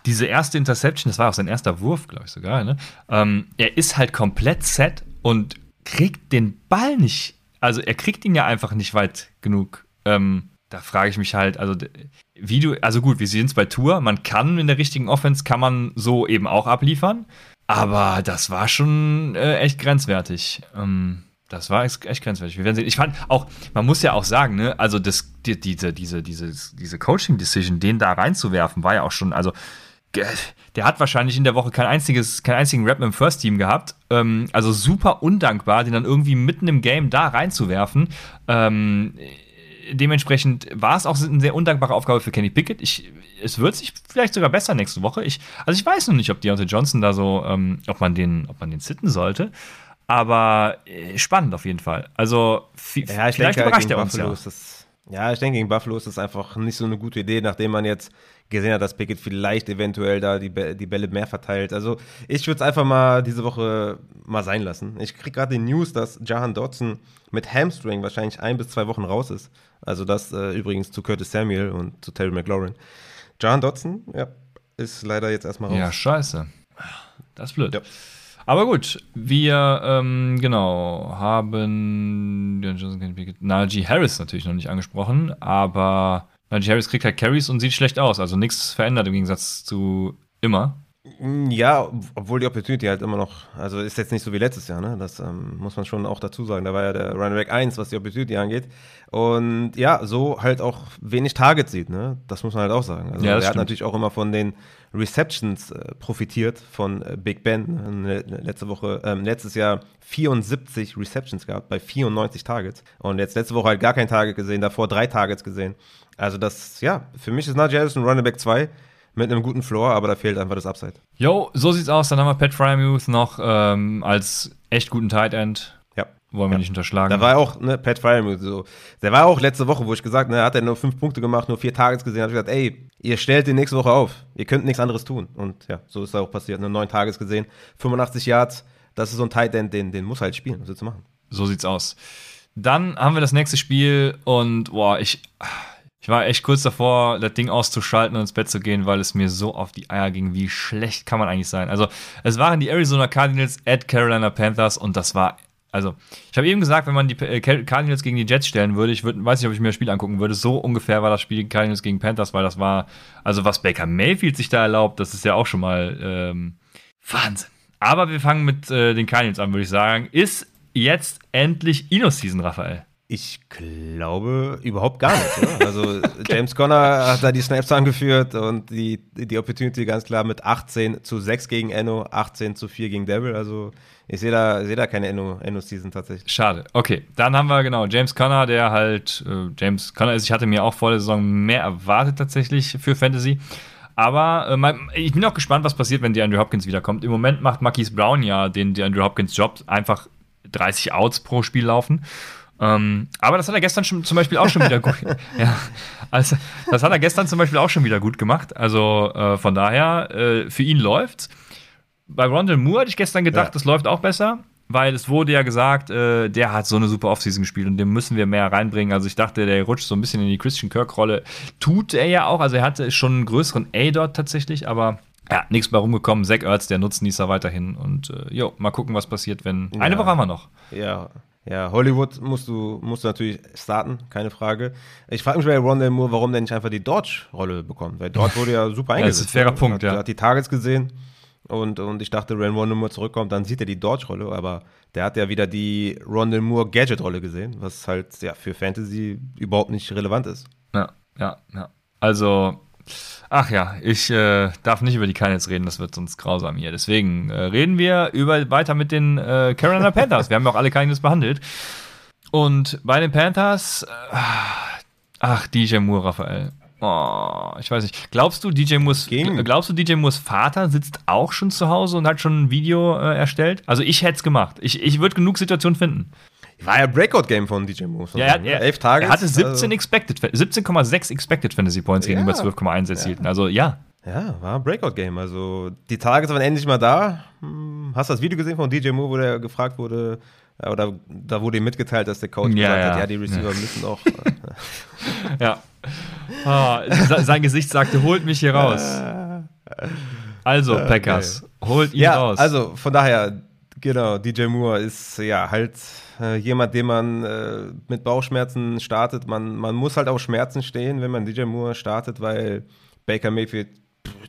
[SPEAKER 1] diese erste Interception, das war auch sein erster Wurf, glaube ich sogar, ne? Ähm, er ist halt komplett set und kriegt den Ball nicht. Also er kriegt ihn ja einfach nicht weit genug. Ähm, da frage ich mich halt, also wie du, also gut, wir sehen es bei Tour, man kann in der richtigen Offense, kann man so eben auch abliefern, aber das war schon äh, echt grenzwertig. Ähm, das war echt, grenzwertig. Wir werden sehen. Ich fand auch, man muss ja auch sagen, ne, also das, die, diese, diese, diese, diese Coaching-Decision, den da reinzuwerfen, war ja auch schon, also der hat wahrscheinlich in der Woche kein einziges, keinen einzigen Rap im First Team gehabt. Ähm, also super undankbar, den dann irgendwie mitten im Game da reinzuwerfen. Ähm, dementsprechend war es auch eine sehr undankbare Aufgabe für Kenny Pickett. Ich, es wird sich vielleicht sogar besser nächste Woche. Ich, also ich weiß noch nicht, ob Deontay Johnson da so, ähm, ob man den, ob man den sitten sollte. Aber äh, spannend auf jeden Fall. Also
[SPEAKER 2] Ja, ich
[SPEAKER 1] vielleicht
[SPEAKER 2] denke,
[SPEAKER 1] überrascht
[SPEAKER 2] gegen
[SPEAKER 1] er uns
[SPEAKER 2] Buffalo
[SPEAKER 1] ja.
[SPEAKER 2] ist das, ja, ich denke, gegen Buffalo ist das einfach nicht so eine gute Idee, nachdem man jetzt gesehen hat, dass Pickett vielleicht eventuell da die, die Bälle mehr verteilt. Also ich würde es einfach mal diese Woche mal sein lassen. Ich kriege gerade die News, dass Jahan Dodson mit Hamstring wahrscheinlich ein bis zwei Wochen raus ist. Also das äh, übrigens zu Curtis Samuel und zu Terry McLaurin. Jahan Dodson, ja, ist leider jetzt erstmal raus.
[SPEAKER 1] Ja, scheiße. Das ist blöd.
[SPEAKER 2] Ja.
[SPEAKER 1] Aber gut, wir, ähm, genau, haben Najee Harris natürlich noch nicht angesprochen, aber Najee Harris kriegt halt Carries und sieht schlecht aus. Also nichts verändert im Gegensatz zu immer.
[SPEAKER 2] Mm, Ja, obwohl die Opportunity halt immer noch, also ist jetzt nicht so wie letztes Jahr, ne? Das ähm, muss man schon auch dazu sagen. Da war ja der Running Back 1, was die Opportunity angeht. Und ja, so halt auch wenig Targets sieht, ne? Das muss man halt auch sagen. Also
[SPEAKER 1] Ja,
[SPEAKER 2] er hat
[SPEAKER 1] stimmt.
[SPEAKER 2] natürlich auch immer von den Receptions äh, profitiert von äh, Big Ben. Letzte Woche, ähm, letztes Jahr 74 Receptions gehabt bei 94 Targets. Und jetzt letzte Woche halt gar kein Target gesehen, davor drei Targets gesehen. Also das, ja, für mich ist Najee Harris ein Running Back 2 mit einem guten Floor, aber da fehlt einfach das Upside.
[SPEAKER 1] Jo, so sieht's aus. Dann haben wir Pat Frymuth noch ähm, als echt guten Tight End.
[SPEAKER 2] Ja.
[SPEAKER 1] Wollen wir
[SPEAKER 2] Ja.
[SPEAKER 1] nicht unterschlagen.
[SPEAKER 2] Da war auch, ne, Pat Fryermuth, so. Der war auch letzte Woche, wo ich gesagt, ne, hat er nur fünf Punkte gemacht, nur vier Targets gesehen, habe ich gesagt, ey, ihr stellt den nächste Woche auf. Ihr könnt nichts anderes tun. Und ja, so ist auch passiert. Nur neun Targets gesehen, 85 Yards. Das ist so ein Tight End, den, den muss halt spielen. Was willst du machen?
[SPEAKER 1] So sieht's aus. Dann haben wir das nächste Spiel und boah, ich, ich war echt kurz davor, das Ding auszuschalten und ins Bett zu gehen, weil es mir so auf die Eier ging, wie schlecht kann man eigentlich sein. Also, es waren die Arizona Cardinals at Carolina Panthers und das war, also, ich habe eben gesagt, wenn man die äh, Car- Cardinals gegen die Jets stellen würde, ich würd, weiß nicht, ob ich mir das Spiel angucken würde, so ungefähr war das Spiel Cardinals gegen Panthers, weil das war, also was Baker Mayfield sich da erlaubt, das ist ja auch schon mal ähm, Wahnsinn. Aber wir fangen mit äh, den Cardinals an, würde ich sagen. Ist jetzt endlich Inno-Season, Raphael?
[SPEAKER 2] Ich glaube überhaupt gar nicht. Oder? Also James Conner hat da die Snaps angeführt und die, die Opportunity ganz klar mit 18 zu 6 gegen Enno, 18 zu 4 gegen Devil. Also ich sehe da, sehe da keine Enno- Enno-Season tatsächlich.
[SPEAKER 1] Schade. Okay, dann haben wir genau James Conner, der halt äh, James Conner ist. Ich hatte mir auch vor der Saison mehr erwartet tatsächlich für Fantasy. Aber äh, ich bin auch gespannt, was passiert, wenn DeAndre Hopkins wiederkommt. Im Moment macht Marquise Brown ja den DeAndre Hopkins Job, einfach 30 Outs pro Spiel laufen. Ähm, aber das hat er gestern schon, zum Beispiel auch schon wieder gut. ja, also, das hat er gestern zum Beispiel auch schon wieder gut gemacht. Also äh, von daher, äh, für ihn läuft's. Bei Rondell Moore hätte ich gestern gedacht,
[SPEAKER 2] Ja.
[SPEAKER 1] das läuft auch besser, weil es wurde ja gesagt, äh, der hat so eine super Offseason gespielt und dem müssen wir mehr reinbringen. Also ich dachte, der rutscht so ein bisschen in die Christian Kirk-Rolle. Tut er ja auch, also er hatte schon einen größeren A dort tatsächlich, aber ja, nichts bei rumgekommen. Zach Ertz, der Nutznießer weiterhin und äh, jo, mal gucken, was passiert, wenn. Eine
[SPEAKER 2] Ja.
[SPEAKER 1] Woche haben wir noch.
[SPEAKER 2] Ja, ja, Hollywood musst du, musst du natürlich starten, keine Frage. Ich frage mich bei Rondell Moore, warum der nicht einfach die Dodge-Rolle bekommt, weil dort wurde ja super
[SPEAKER 1] Ja, das ist
[SPEAKER 2] eingesetzt.
[SPEAKER 1] ein fairer? Punkt,
[SPEAKER 2] hat,
[SPEAKER 1] ja.
[SPEAKER 2] hat die Targets gesehen und, und ich dachte, wenn Rondell Moore zurückkommt, dann sieht er die Dodge-Rolle, aber der hat ja wieder die Rondell Moore Gadget-Rolle gesehen, was halt ja, für Fantasy überhaupt nicht relevant ist.
[SPEAKER 1] Ja, ja, ja. Also, ach ja, ich äh, darf nicht über die Cardinals reden, das wird sonst grausam hier. Deswegen äh, reden wir über, weiter mit den äh, Carolina Panthers. wir haben ja auch alle Cardinals behandelt. Und bei den Panthers, äh, ach, DJ Moore, Raphael. Oh, ich weiß nicht. Glaubst du, DJ Moores, glaubst du, DJ Moores Vater sitzt auch schon zu Hause und hat schon ein Video äh, erstellt? Also ich hätte es gemacht. Ich, ich würde genug Situationen finden.
[SPEAKER 2] War ja Breakout-Game von DJ man
[SPEAKER 1] Ja, er,
[SPEAKER 2] ne?
[SPEAKER 1] er,
[SPEAKER 2] Elf Targets.
[SPEAKER 1] er hatte 17
[SPEAKER 2] also,
[SPEAKER 1] expected, 17,6 expected Fantasy Points gegenüber
[SPEAKER 2] Ja.
[SPEAKER 1] 12,1 erzielten. Also ja.
[SPEAKER 2] Ja, war ein Breakout-Game. Also die Targets waren endlich mal da. Hm, Hast du das Video gesehen von DJ Moore, wo der gefragt wurde, äh, oder da wurde ihm mitgeteilt, dass der Coach
[SPEAKER 1] Ja,
[SPEAKER 2] gesagt hat,
[SPEAKER 1] ja.
[SPEAKER 2] ja, die Receiver müssen auch. äh,
[SPEAKER 1] Ja. Se- sein Gesicht sagte, holt mich hier raus. Also, Packers, holt ihn
[SPEAKER 2] ja,
[SPEAKER 1] raus.
[SPEAKER 2] also von daher, genau, DJ Moore ist ja halt äh, jemand, den man äh, mit Bauchschmerzen startet. Man, man muss halt auf Schmerzen stehen, wenn man DJ Moore startet, weil Baker Mayfield,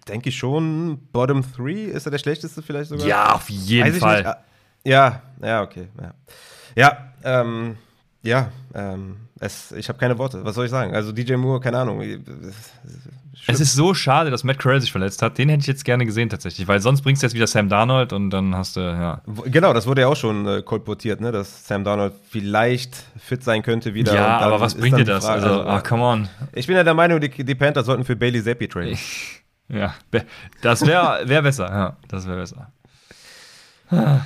[SPEAKER 2] denke ich schon, Bottom 3 ist er der schlechteste vielleicht sogar.
[SPEAKER 1] ja, auf jeden Fall.
[SPEAKER 2] nicht. Ah, Ja, ja, okay. Ja, ja, ähm, ja ähm, es, ich habe keine Worte. Was soll ich sagen? Also DJ Moore, keine Ahnung.
[SPEAKER 1] Es ist so schade, dass Matt Corral sich verletzt hat. Den hätte ich jetzt gerne gesehen tatsächlich, weil sonst bringst du jetzt wieder Sam Darnold und dann hast du, ja.
[SPEAKER 2] Genau, das wurde ja auch schon äh, kolportiert, ne, dass Sam Donald vielleicht fit sein könnte wieder.
[SPEAKER 1] Ja, aber was bringt dir das?
[SPEAKER 2] Frage-
[SPEAKER 1] Also, ah, come on.
[SPEAKER 2] ich bin ja der Meinung, die, die Panthers sollten für Bailey Zappi traden.
[SPEAKER 1] Ja, das wäre wär besser, ja, das wäre besser.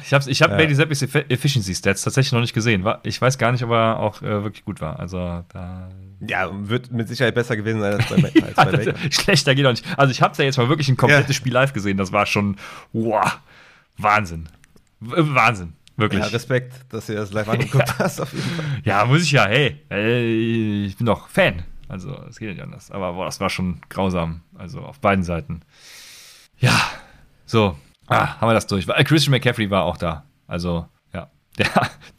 [SPEAKER 1] Ich habe ich hab
[SPEAKER 2] Ja.
[SPEAKER 1] Bailey Zappis Efficiency Stats tatsächlich noch nicht gesehen. Ich weiß gar nicht, ob er auch äh, wirklich gut war. Also da
[SPEAKER 2] Ja, wird mit Sicherheit besser gewesen sein als bei, als bei
[SPEAKER 1] Ja,
[SPEAKER 2] Baker.
[SPEAKER 1] Schlechter geht auch nicht. Also ich habe ja jetzt mal wirklich ein komplettes
[SPEAKER 2] Ja.
[SPEAKER 1] Spiel live gesehen. Das war schon wow, Wahnsinn, W Wahnsinn, wirklich.
[SPEAKER 2] Ja,
[SPEAKER 1] Ja,
[SPEAKER 2] Respekt, dass ihr das live angeguckt hast, auf jeden Fall.
[SPEAKER 1] muss ich ja. Hey, äh, ich bin doch Fan. Also es geht ja nicht anders. Aber boah, das war schon grausam. Also auf beiden Seiten. Ja, so ah, haben wir das durch. Weil Christian McCaffrey war auch da. Also ja, der,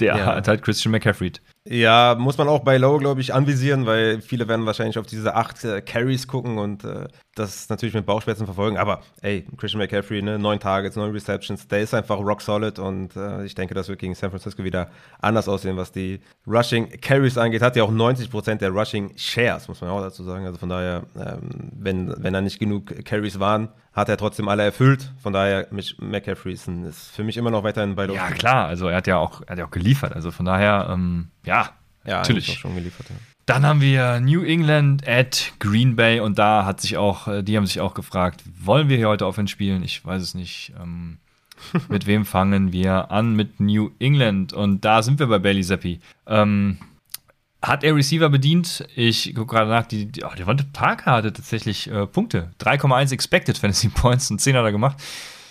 [SPEAKER 1] der
[SPEAKER 2] Ja.
[SPEAKER 1] hat halt Christian McCaffrey.
[SPEAKER 2] Ja, muss man auch bei Low, glaube ich, anvisieren, weil viele werden wahrscheinlich auf diese acht äh, Carries gucken und äh, das natürlich mit Bauchschmerzen verfolgen. Aber ey, Christian McCaffrey, ne, neun Targets, neun Receptions, der ist einfach rock solid und äh, ich denke, das wird gegen San Francisco wieder anders aussehen, was die Rushing Carries angeht. Hat ja auch 90% der Rushing Shares, muss man auch dazu sagen. Also von daher, ähm, wenn, wenn da nicht genug Carries waren, hat er trotzdem alle erfüllt. Von daher, McCaffrey ist, für mich immer noch weiterhin bei
[SPEAKER 1] Ja, klar, also er hat ja auch, er hat ja auch geliefert. Also von daher, ähm, ja,
[SPEAKER 2] ja,
[SPEAKER 1] natürlich.
[SPEAKER 2] Schon geliefert, ja.
[SPEAKER 1] Dann haben wir New England at Green Bay und da hat sich auch, äh, die haben sich auch gefragt, wollen wir hier heute Offense spielen? Ich weiß es nicht. Ähm, mit wem fangen wir an? Mit New England und da sind wir bei Bailey Zappi. Ähm, hat er Receiver bedient? Ich gucke gerade nach, die, die, oh, Parker hatte tatsächlich äh, Punkte. 3,1 Expected Fantasy Points und 10 hat er gemacht.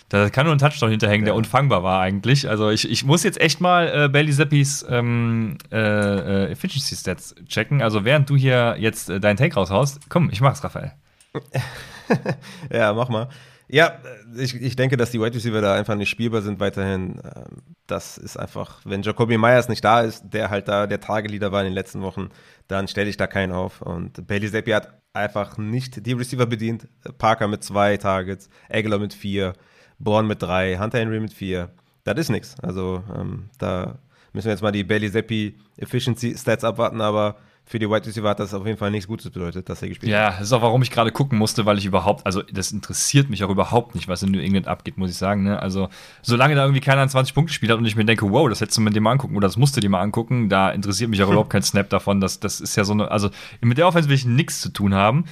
[SPEAKER 1] Da kann nur ein Touchdown hinterhängen, ja. der unfangbar war eigentlich. Also ich, ich muss jetzt echt mal äh, Bailey Zappis ähm, äh, äh, Efficiency Stats checken. Also während du hier jetzt äh, deinen Take raushaust, komm, ich mach's, Raphael.
[SPEAKER 2] ja, mach mal. Ja, ich, ich denke, dass die Wide Receiver da einfach nicht spielbar sind weiterhin. Ähm, das ist einfach, wenn Jacoby Myers nicht da ist, der halt da der Tageleader war in den letzten Wochen, dann stelle ich da keinen auf. Und Bailey Zappi hat einfach nicht die Receiver bedient. Parker mit zwei Targets, Aguilar mit vier. Born mit drei, Hunter Henry mit vier. Das ist nichts. Also ähm, da müssen wir jetzt mal die Bailey Zappi Efficiency Stats abwarten, aber für die Wide Receiver hat das auf jeden Fall nichts Gutes bedeutet, dass er gespielt
[SPEAKER 1] ja,
[SPEAKER 2] hat.
[SPEAKER 1] Ja, das ist auch, warum ich gerade gucken musste, weil ich überhaupt, also das interessiert mich auch überhaupt nicht, was in New England abgeht, muss ich sagen. Ne? Also, solange da irgendwie keiner 20 Punkte gespielt hat und ich mir denke, wow, das hättest du mit dem mal angucken oder das musst du dir mal angucken, da interessiert mich auch überhaupt kein Snap davon. Das, das ist ja so eine, also mit der Offense will ich nichts zu tun haben.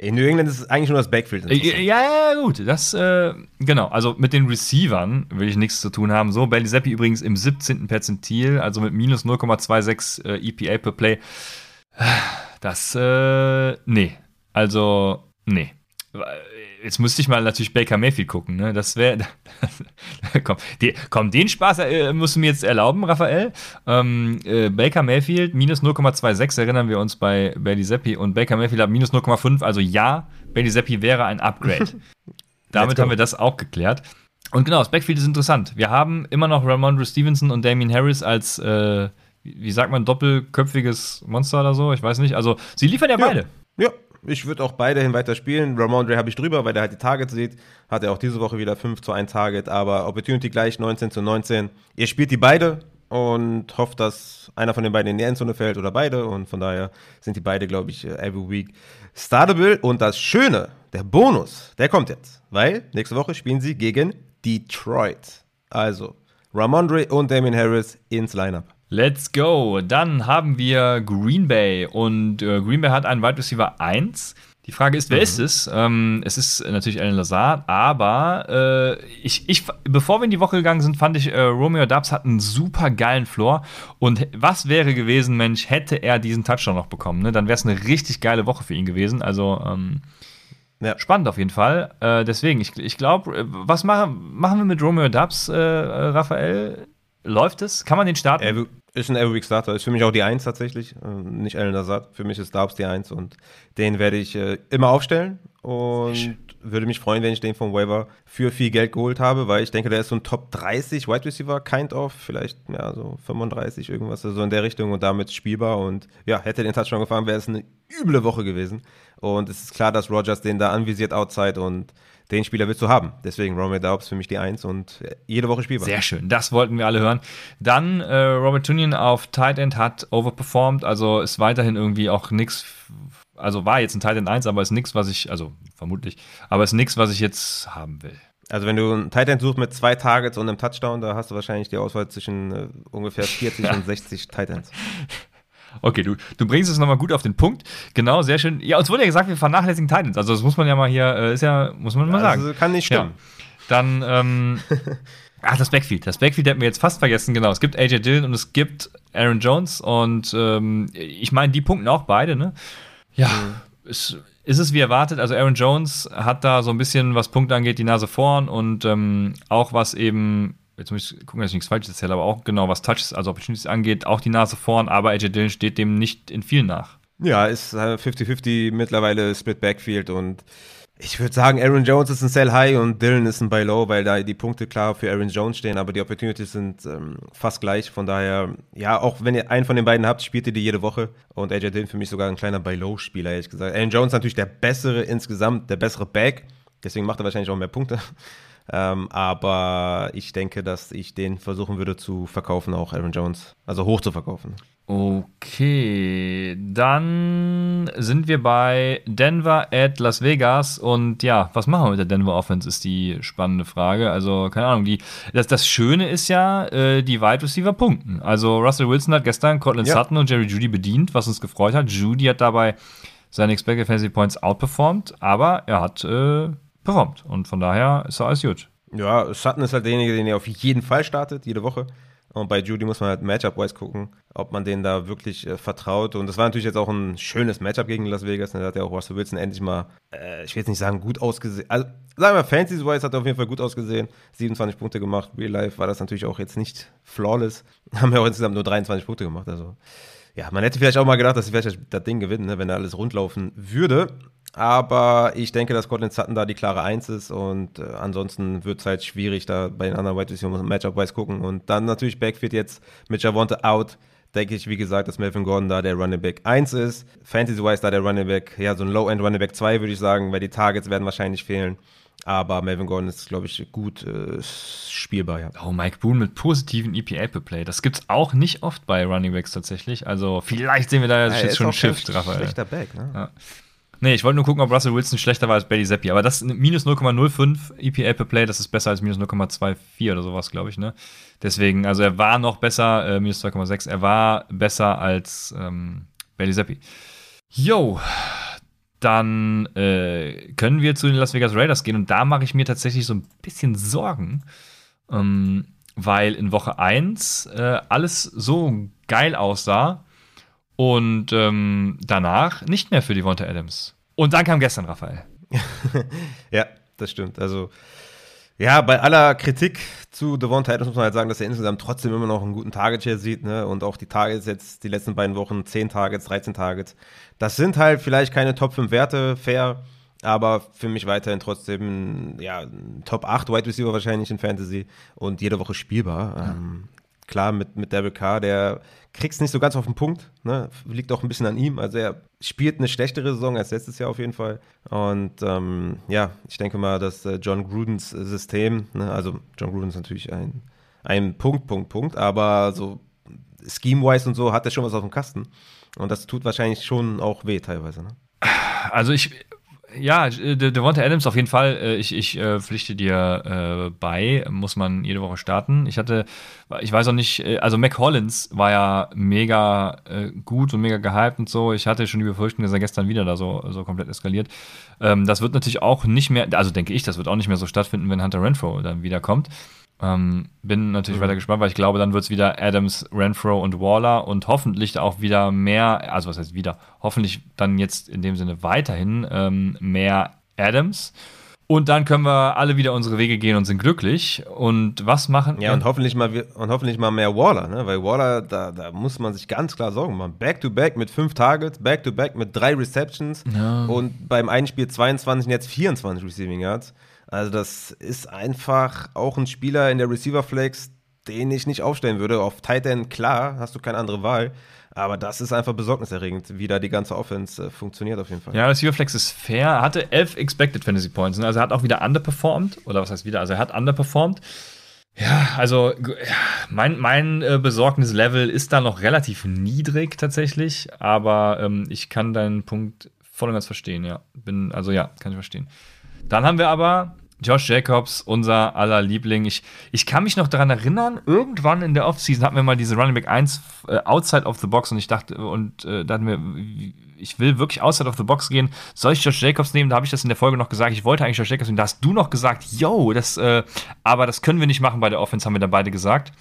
[SPEAKER 2] In New England ist es eigentlich nur das Backfield.
[SPEAKER 1] Äh, ja, ja, gut. Das, äh, genau. Also mit den Receivern will ich nichts zu tun haben. So, Zappi übrigens im 17. Perzentil, also mit minus 0,26 äh, EPA per Play. Das, äh, nee. Also, nee jetzt müsste ich mal natürlich Baker Mayfield gucken, ne? Das wäre. komm, die, komm, den Spaß äh, musst du mir jetzt erlauben, Raphael. Ähm, äh, Baker Mayfield minus 0,26 erinnern wir uns bei Bailey Zappi und Baker Mayfield hat minus 0,5. Also ja, Bailey Zappi wäre ein Upgrade. Damit haben wir das auch geklärt. Und genau, das Backfield ist interessant. Wir haben immer noch Ramondre Stevenson und Damien Harris als, äh, wie sagt man, doppelköpfiges Monster oder so. Ich weiß nicht. Also, sie liefern ja, ja. beide.
[SPEAKER 2] Ja, ich würde auch beide weiter spielen. Ramondre habe ich drüber, weil der halt die Targets sieht. Hat er auch diese Woche wieder 5 zu 1 Target, aber Opportunity gleich 19 zu 19. Ihr spielt die beide und hofft, dass einer von den beiden in die Endzone fällt oder beide. Und von daher sind die beide, glaube ich, every week startable. Und das Schöne, der Bonus, der kommt jetzt. Weil nächste Woche spielen sie gegen Detroit. Also Ramondre und Damien Harris ins Lineup.
[SPEAKER 1] Let's go. Dann haben wir Green Bay und äh, Green Bay hat einen Wide Receiver 1. Die Frage ist, wer mhm. ist es? Ähm, es ist natürlich Alan Lazard, aber äh, ich, ich, bevor wir in die Woche gegangen sind, fand ich, äh, Romeo Dubs hat einen super geilen Floor. Und was wäre gewesen, Mensch, hätte er diesen Touchdown noch bekommen? Ne? Dann wäre es eine richtig geile Woche für ihn gewesen. Also ähm, ja. spannend auf jeden Fall. Äh, deswegen, ich, ich glaube, äh, was machen, machen wir mit Romeo Dubs, äh, Raphael? Läuft es? Kann man den starten?
[SPEAKER 2] Er, ist ein Every Week Starter. Ist für mich auch die Eins tatsächlich. Äh, nicht Alan Lazard. Für mich ist Darbs die Eins und den werde ich äh, immer aufstellen. Und würde mich freuen, wenn ich den vom Waiver für viel Geld geholt habe, weil ich denke, der ist so ein Top 30 Wide Receiver, kind of, vielleicht ja, so 35, irgendwas, so also in der Richtung und damit spielbar. Und ja, hätte den Touchdown gefahren, wäre es eine üble Woche gewesen. Und es ist klar, dass Rogers den da anvisiert outside und den Spieler willst du haben. Deswegen Romeo Daubs für mich die Eins und jede Woche spielbar.
[SPEAKER 1] Sehr schön, das wollten wir alle hören. Dann äh, Robert Tunian auf Tight End hat overperformed, also ist weiterhin irgendwie auch nichts, also war jetzt ein Tight End 1, aber ist nichts, was ich, also vermutlich, aber ist nichts, was ich jetzt haben will.
[SPEAKER 2] Also wenn du einen Tight End suchst mit zwei Targets und einem Touchdown, da hast du wahrscheinlich die Auswahl zwischen äh, ungefähr 40 und 60 Tight Ends.
[SPEAKER 1] Okay, du, du bringst es nochmal gut auf den Punkt. Genau, sehr schön. Ja, uns wurde ja gesagt, wir vernachlässigen Titans. Also das muss man ja mal hier, äh, ist ja, muss man mal sagen.
[SPEAKER 2] Also kann nicht stimmen.
[SPEAKER 1] Ja. Dann, ähm, ach, das Backfield. Das Backfield hätten wir jetzt fast vergessen, genau. Es gibt AJ Dillon und es gibt Aaron Jones und ähm, ich meine, die punkten auch beide, ne? Ja, mhm. es, ist es wie erwartet. Also Aaron Jones hat da so ein bisschen, was Punkte angeht, die Nase vorn und ähm, auch was eben jetzt muss ich gucken, dass ich nichts Falsches erzähle, aber auch genau was Touches, also Opportunities angeht, auch die Nase vorn, aber AJ Dillon steht dem nicht in viel nach.
[SPEAKER 2] Ja, ist 50-50 mittlerweile Split Backfield und Ich würde sagen, Aaron Jones ist ein Sell High und Dylan ist ein Buy Low, weil da die Punkte klar für Aaron Jones stehen, aber die Opportunities sind ähm, fast gleich. Von daher, ja, auch wenn ihr einen von den beiden habt, spielt ihr die jede Woche. Und AJ Dillon für mich sogar ein kleiner Buy Low Spieler, ehrlich gesagt. Aaron Jones natürlich der bessere insgesamt, der bessere Back. Deswegen macht er wahrscheinlich auch mehr Punkte. Ähm, aber ich denke, dass ich den versuchen würde zu verkaufen, auch Aaron Jones, also hoch zu verkaufen.
[SPEAKER 1] Okay, dann sind wir bei Denver at Las Vegas und ja, was machen wir mit der Denver Offense, ist die spannende Frage. Also, keine Ahnung, die, das, das Schöne ist ja, äh, die Wide Receiver punkten. Also, Russell Wilson hat gestern Cortland
[SPEAKER 2] Ja.
[SPEAKER 1] Sutton und Jerry Judy bedient, was uns gefreut hat. Judy hat dabei seine Expected Fantasy Points outperformed, aber er hat äh, performt und von daher ist er alles gut.
[SPEAKER 2] Ja, Sutton ist halt derjenige, den ihr auf jeden Fall startet, jede Woche. Und bei Judy muss man halt Matchup-wise gucken, ob man denen da wirklich äh, vertraut. Und das war natürlich jetzt auch ein schönes Matchup gegen Las Vegas. Da hat ja auch Russell Wilson endlich mal, äh, ich will jetzt nicht sagen, gut ausgesehen. Also, sagen wir, Fantasy-wise hat er auf jeden Fall gut ausgesehen. 27 Punkte gemacht. Real Life war das natürlich auch jetzt nicht flawless. Haben ja auch insgesamt nur 23 Punkte gemacht. Also, ja, man hätte vielleicht auch mal gedacht, dass sie vielleicht das Ding gewinnen, ne, wenn da alles rundlaufen würde. Aber ich denke, dass Cortland Sutton da die klare Eins ist und äh, ansonsten wird es halt schwierig, da bei den anderen Wide Receivers Matchup-wise gucken. Und dann natürlich Backfield jetzt mit Javonte out. Denke ich, wie gesagt, dass Melvin Gordon da der Running Back 1 ist. Fantasy-wise da der Running Back, ja, so ein Low-End Running Back 2 würde ich sagen, weil die Targets werden wahrscheinlich fehlen. Aber Melvin Gordon ist, glaube ich, gut äh, spielbar, ja.
[SPEAKER 1] Oh, Mike Boone mit positiven EPA per Play. Das gibt's auch nicht oft bei Running Backs tatsächlich. Also vielleicht sehen wir da
[SPEAKER 2] Ja,
[SPEAKER 1] jetzt schon
[SPEAKER 2] auch
[SPEAKER 1] ein Shift, Raphael.
[SPEAKER 2] Schlechter Back, ne?
[SPEAKER 1] Ja. Nee, ich wollte nur gucken, ob Russell Wilson schlechter war als Bailey Zappi. Aber das minus 0,05 EPA per Play, das ist besser als minus 0,24 oder sowas, glaube ich. Ne? Deswegen, also er war noch besser, äh, minus 2,6. Er war besser als ähm, Bailey Zappi. Yo, dann äh, können wir zu den Las Vegas Raiders gehen. Und da mache ich mir tatsächlich so ein bisschen Sorgen. Ähm, weil in Woche 1 äh, alles so geil aussah und ähm, danach nicht mehr für Devonta Adams. Und dann kam gestern Raphael.
[SPEAKER 2] Ja, das stimmt. Also, ja, bei aller Kritik zu Devonta Adams muss man halt sagen, dass er insgesamt trotzdem immer noch einen guten Target-Share sieht, ne? Und auch die Targets jetzt, die letzten beiden Wochen, 10 Targets, 13 Targets. Das sind halt vielleicht keine Top 5 Werte, fair, aber für mich weiterhin trotzdem, ja, Top 8 Wide Receiver wahrscheinlich in Fantasy und jede Woche spielbar. Ähm, klar, mit, mit Derek Carr, der kriegt es nicht so ganz auf den Punkt, ne? liegt auch ein bisschen an ihm. Also er spielt eine schlechtere Saison als letztes Jahr auf jeden Fall. Und ähm, ja, ich denke mal, dass äh, John Grudens System, ne? also John Gruden ist natürlich ein, ein Punkt, Punkt, Punkt, aber so scheme-wise und so hat er schon was auf dem Kasten. Und das tut wahrscheinlich schon auch weh teilweise. Ne?
[SPEAKER 1] Also ich, ja, äh, De- Devonta Adams auf jeden Fall. äh, Ich, ich äh, pflichte dir äh, bei, muss man jede Woche starten. Ich hatte, ich weiß auch nicht, äh, also Mac Hollins war ja mega äh, gut und mega gehypt und so. Ich hatte schon die Befürchtung, dass er gestern wieder da so, so komplett eskaliert. Ähm, das wird natürlich auch nicht mehr, also denke ich, das wird auch nicht mehr so stattfinden, wenn Hunter Renfro dann wiederkommt. Ähm, bin natürlich weiter gespannt, weil ich glaube, dann wird es wieder Adams, Renfro und Waller und hoffentlich auch wieder mehr, also was heißt wieder, hoffentlich dann jetzt in dem Sinne weiterhin ähm, mehr Adams. Und dann können wir alle wieder unsere Wege gehen und sind glücklich. Und was machen
[SPEAKER 2] Ja, und hoffentlich mal, wir- und hoffentlich mal mehr Waller, ne? weil Waller, da, da muss man sich ganz klar Sorgen machen. Back-to-back mit fünf Targets, Back-to-back mit drei Receptions
[SPEAKER 1] Ja.
[SPEAKER 2] und beim einen Spiel 22 und jetzt 24 Receiving Yards. Also das ist einfach auch ein Spieler in der Receiver-Flex, den ich nicht aufstellen würde. Auf Tight End, klar, hast du keine andere Wahl. Aber das ist einfach besorgniserregend, wie da die ganze Offense äh, funktioniert auf jeden Fall.
[SPEAKER 1] Ja, Receiver Flex ist fair. Er hatte 11 Expected Fantasy Points. ne? Also er hat auch wieder underperformed. Oder was heißt wieder? Also er hat underperformed. Ja, also mein, mein äh, Besorgnislevel ist da noch relativ niedrig tatsächlich. Aber ähm, ich kann deinen Punkt voll und ganz verstehen, ja. Bin, also ja, kann ich verstehen. Dann haben wir aber Josh Jacobs, unser aller Liebling. Ich, ich kann mich noch daran erinnern, irgendwann in der Offseason hatten wir mal diese Running Back 1 äh, outside of the box und ich dachte, und äh, da hatten wir, ich will wirklich outside of the box gehen. Soll ich Josh Jacobs nehmen? Da habe ich das in der Folge noch gesagt. Ich wollte eigentlich Josh Jacobs nehmen. Da hast du noch gesagt, yo, das, äh, aber das können wir nicht machen bei der Offense, haben wir dann beide gesagt.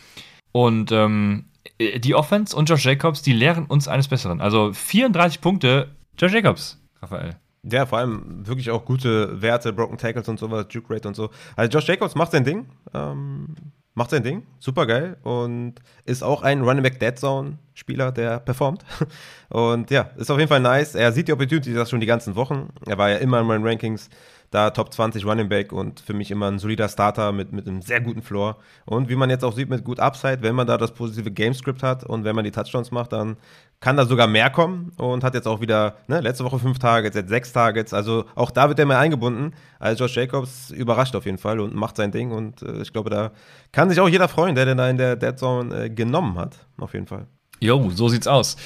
[SPEAKER 1] Und ähm, äh, die Offense und Josh Jacobs, die lehren uns eines Besseren. Also 34 Punkte, Josh Jacobs, Raphael.
[SPEAKER 2] Ja, vor allem wirklich auch gute Werte, Broken Tackles und sowas, Juke Rate und so. Also Josh Jacobs macht sein Ding, ähm, macht sein Ding, super geil und ist auch ein Running Back Dead Zone Spieler, der performt. Und ja, ist auf jeden Fall nice. Er sieht die Opportunity das schon die ganzen Wochen. Er war ja immer in meinen Rankings da Top 20 Running Back und für mich immer ein solider Starter mit, mit einem sehr guten Floor. Und wie man jetzt auch sieht, mit gut Upside, wenn man da das positive Gamescript hat und wenn man die Touchdowns macht, dann kann da sogar mehr kommen und hat jetzt auch wieder, ne, letzte Woche fünf Targets, jetzt sechs Targets. Also auch da wird er mehr eingebunden. Also Josh Jacobs überrascht auf jeden Fall und macht sein Ding. Und äh, ich glaube, da kann sich auch jeder freuen, der den da in der Dead Zone äh, genommen hat. Auf jeden Fall.
[SPEAKER 1] Jo, so sieht's aus.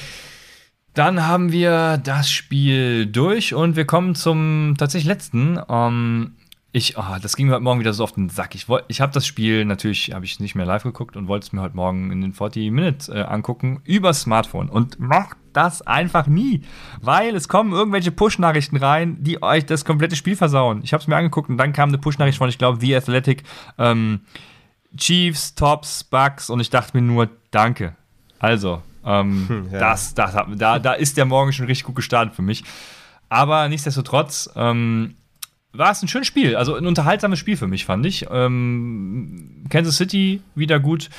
[SPEAKER 1] Dann haben wir das Spiel durch und wir kommen zum tatsächlich letzten. Ähm, ich, oh, das ging mir heute Morgen wieder so auf den Sack. Ich, ich habe das Spiel natürlich, habe ich nicht mehr live geguckt und wollte es mir heute Morgen in den 40 Minutes äh, angucken über Smartphone und macht das einfach nie, weil es kommen irgendwelche Push-Nachrichten rein, die euch das komplette Spiel versauen. Ich habe es mir angeguckt und dann kam eine Push-Nachricht von, ich glaube, The Athletic, ähm, Chiefs, Tops, Bucks und ich dachte mir nur, danke. Also, ähm, hm, ja. das, das, da, da ist der Morgen schon richtig gut gestartet für mich. Aber nichtsdestotrotz ähm, war es ein schönes Spiel. Also ein unterhaltsames Spiel für mich, fand ich. Ähm, Kansas City wieder gut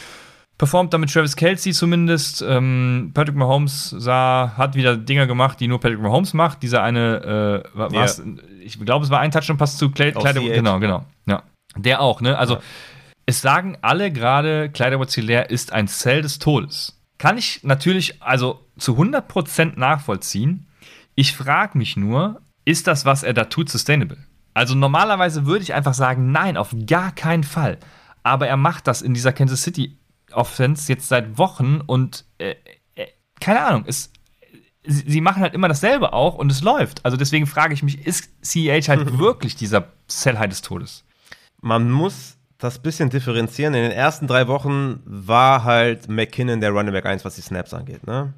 [SPEAKER 1] performt damit Travis Kelsey zumindest. Ähm, Patrick Mahomes sah, hat wieder Dinger gemacht, die nur Patrick Mahomes macht. Dieser eine, äh, ja. ich glaube, es war ein Touchdown-Pass zu Clay, Kleider. Genau, genau. Ja. Der auch, ne? Also, ja. es sagen alle gerade, Kleider ist ein Zell des Todes. Kann ich natürlich also zu 100% nachvollziehen. Ich frage mich nur, ist das, was er da tut, sustainable? Also normalerweise würde ich einfach sagen, nein, auf gar keinen Fall. Aber er macht das in dieser Kansas City Offense jetzt seit Wochen und äh, äh, keine Ahnung, es, sie, sie, machen halt immer dasselbe auch und es läuft. Also deswegen frage ich mich, ist CEH halt wirklich dieser Sell High des Todes?
[SPEAKER 2] Man muss das bisschen differenzieren. In den ersten drei Wochen war halt McKinnon der Running Back 1, was die Snaps angeht. Ne?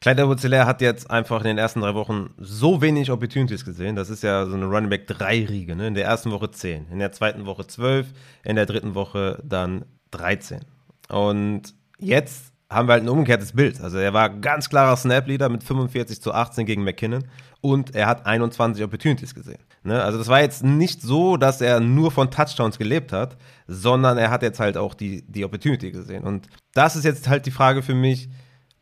[SPEAKER 2] Clyde edwards hat jetzt einfach in den ersten drei Wochen so wenig Opportunities gesehen. Das ist ja so eine Running Back 3 Riege. Ne? In der ersten Woche 10, in der zweiten Woche 12, in der dritten Woche dann 13. Und jetzt haben wir halt ein umgekehrtes Bild. Also er war ganz klarer Snap-Leader mit 45 zu 18 gegen McKinnon und er hat 21 Opportunities gesehen. Ne? Also das war jetzt nicht so, dass er nur von Touchdowns gelebt hat, sondern er hat jetzt halt auch die, die Opportunity gesehen. Und das ist jetzt halt die Frage für mich,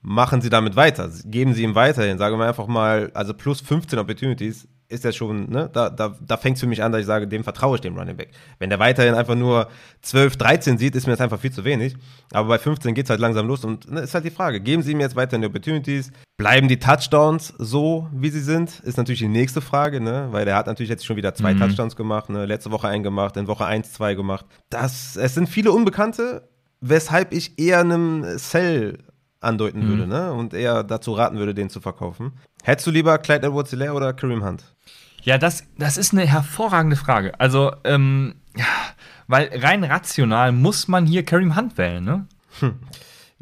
[SPEAKER 2] machen Sie damit weiter? Geben Sie ihm weiterhin, sagen wir einfach mal, also plus 15 Opportunities ist er schon, ne, da, da, da fängt es für mich an, dass ich sage, dem vertraue ich dem Running Back. Wenn der weiterhin einfach nur 12, 13 sieht, ist mir das einfach viel zu wenig. Aber bei 15 geht es halt langsam los und ne, ist halt die Frage, geben sie ihm jetzt weiterhin die Opportunities? Bleiben die Touchdowns so, wie sie sind? Ist natürlich die nächste Frage, ne, weil der hat natürlich jetzt schon wieder zwei mhm. Touchdowns gemacht, ne, letzte Woche einen gemacht, in Woche 1 zwei gemacht. Das, es sind viele Unbekannte, weshalb ich eher einem Sell andeuten mhm. würde, ne, und eher dazu raten würde, den zu verkaufen. Hättest du lieber Clyde Edwards-Helaire oder Kareem Hunt?
[SPEAKER 1] Ja, das, das ist eine hervorragende Frage. Also, ähm, ja, weil rein rational muss man hier Kareem Hunt wählen, ne? Hm.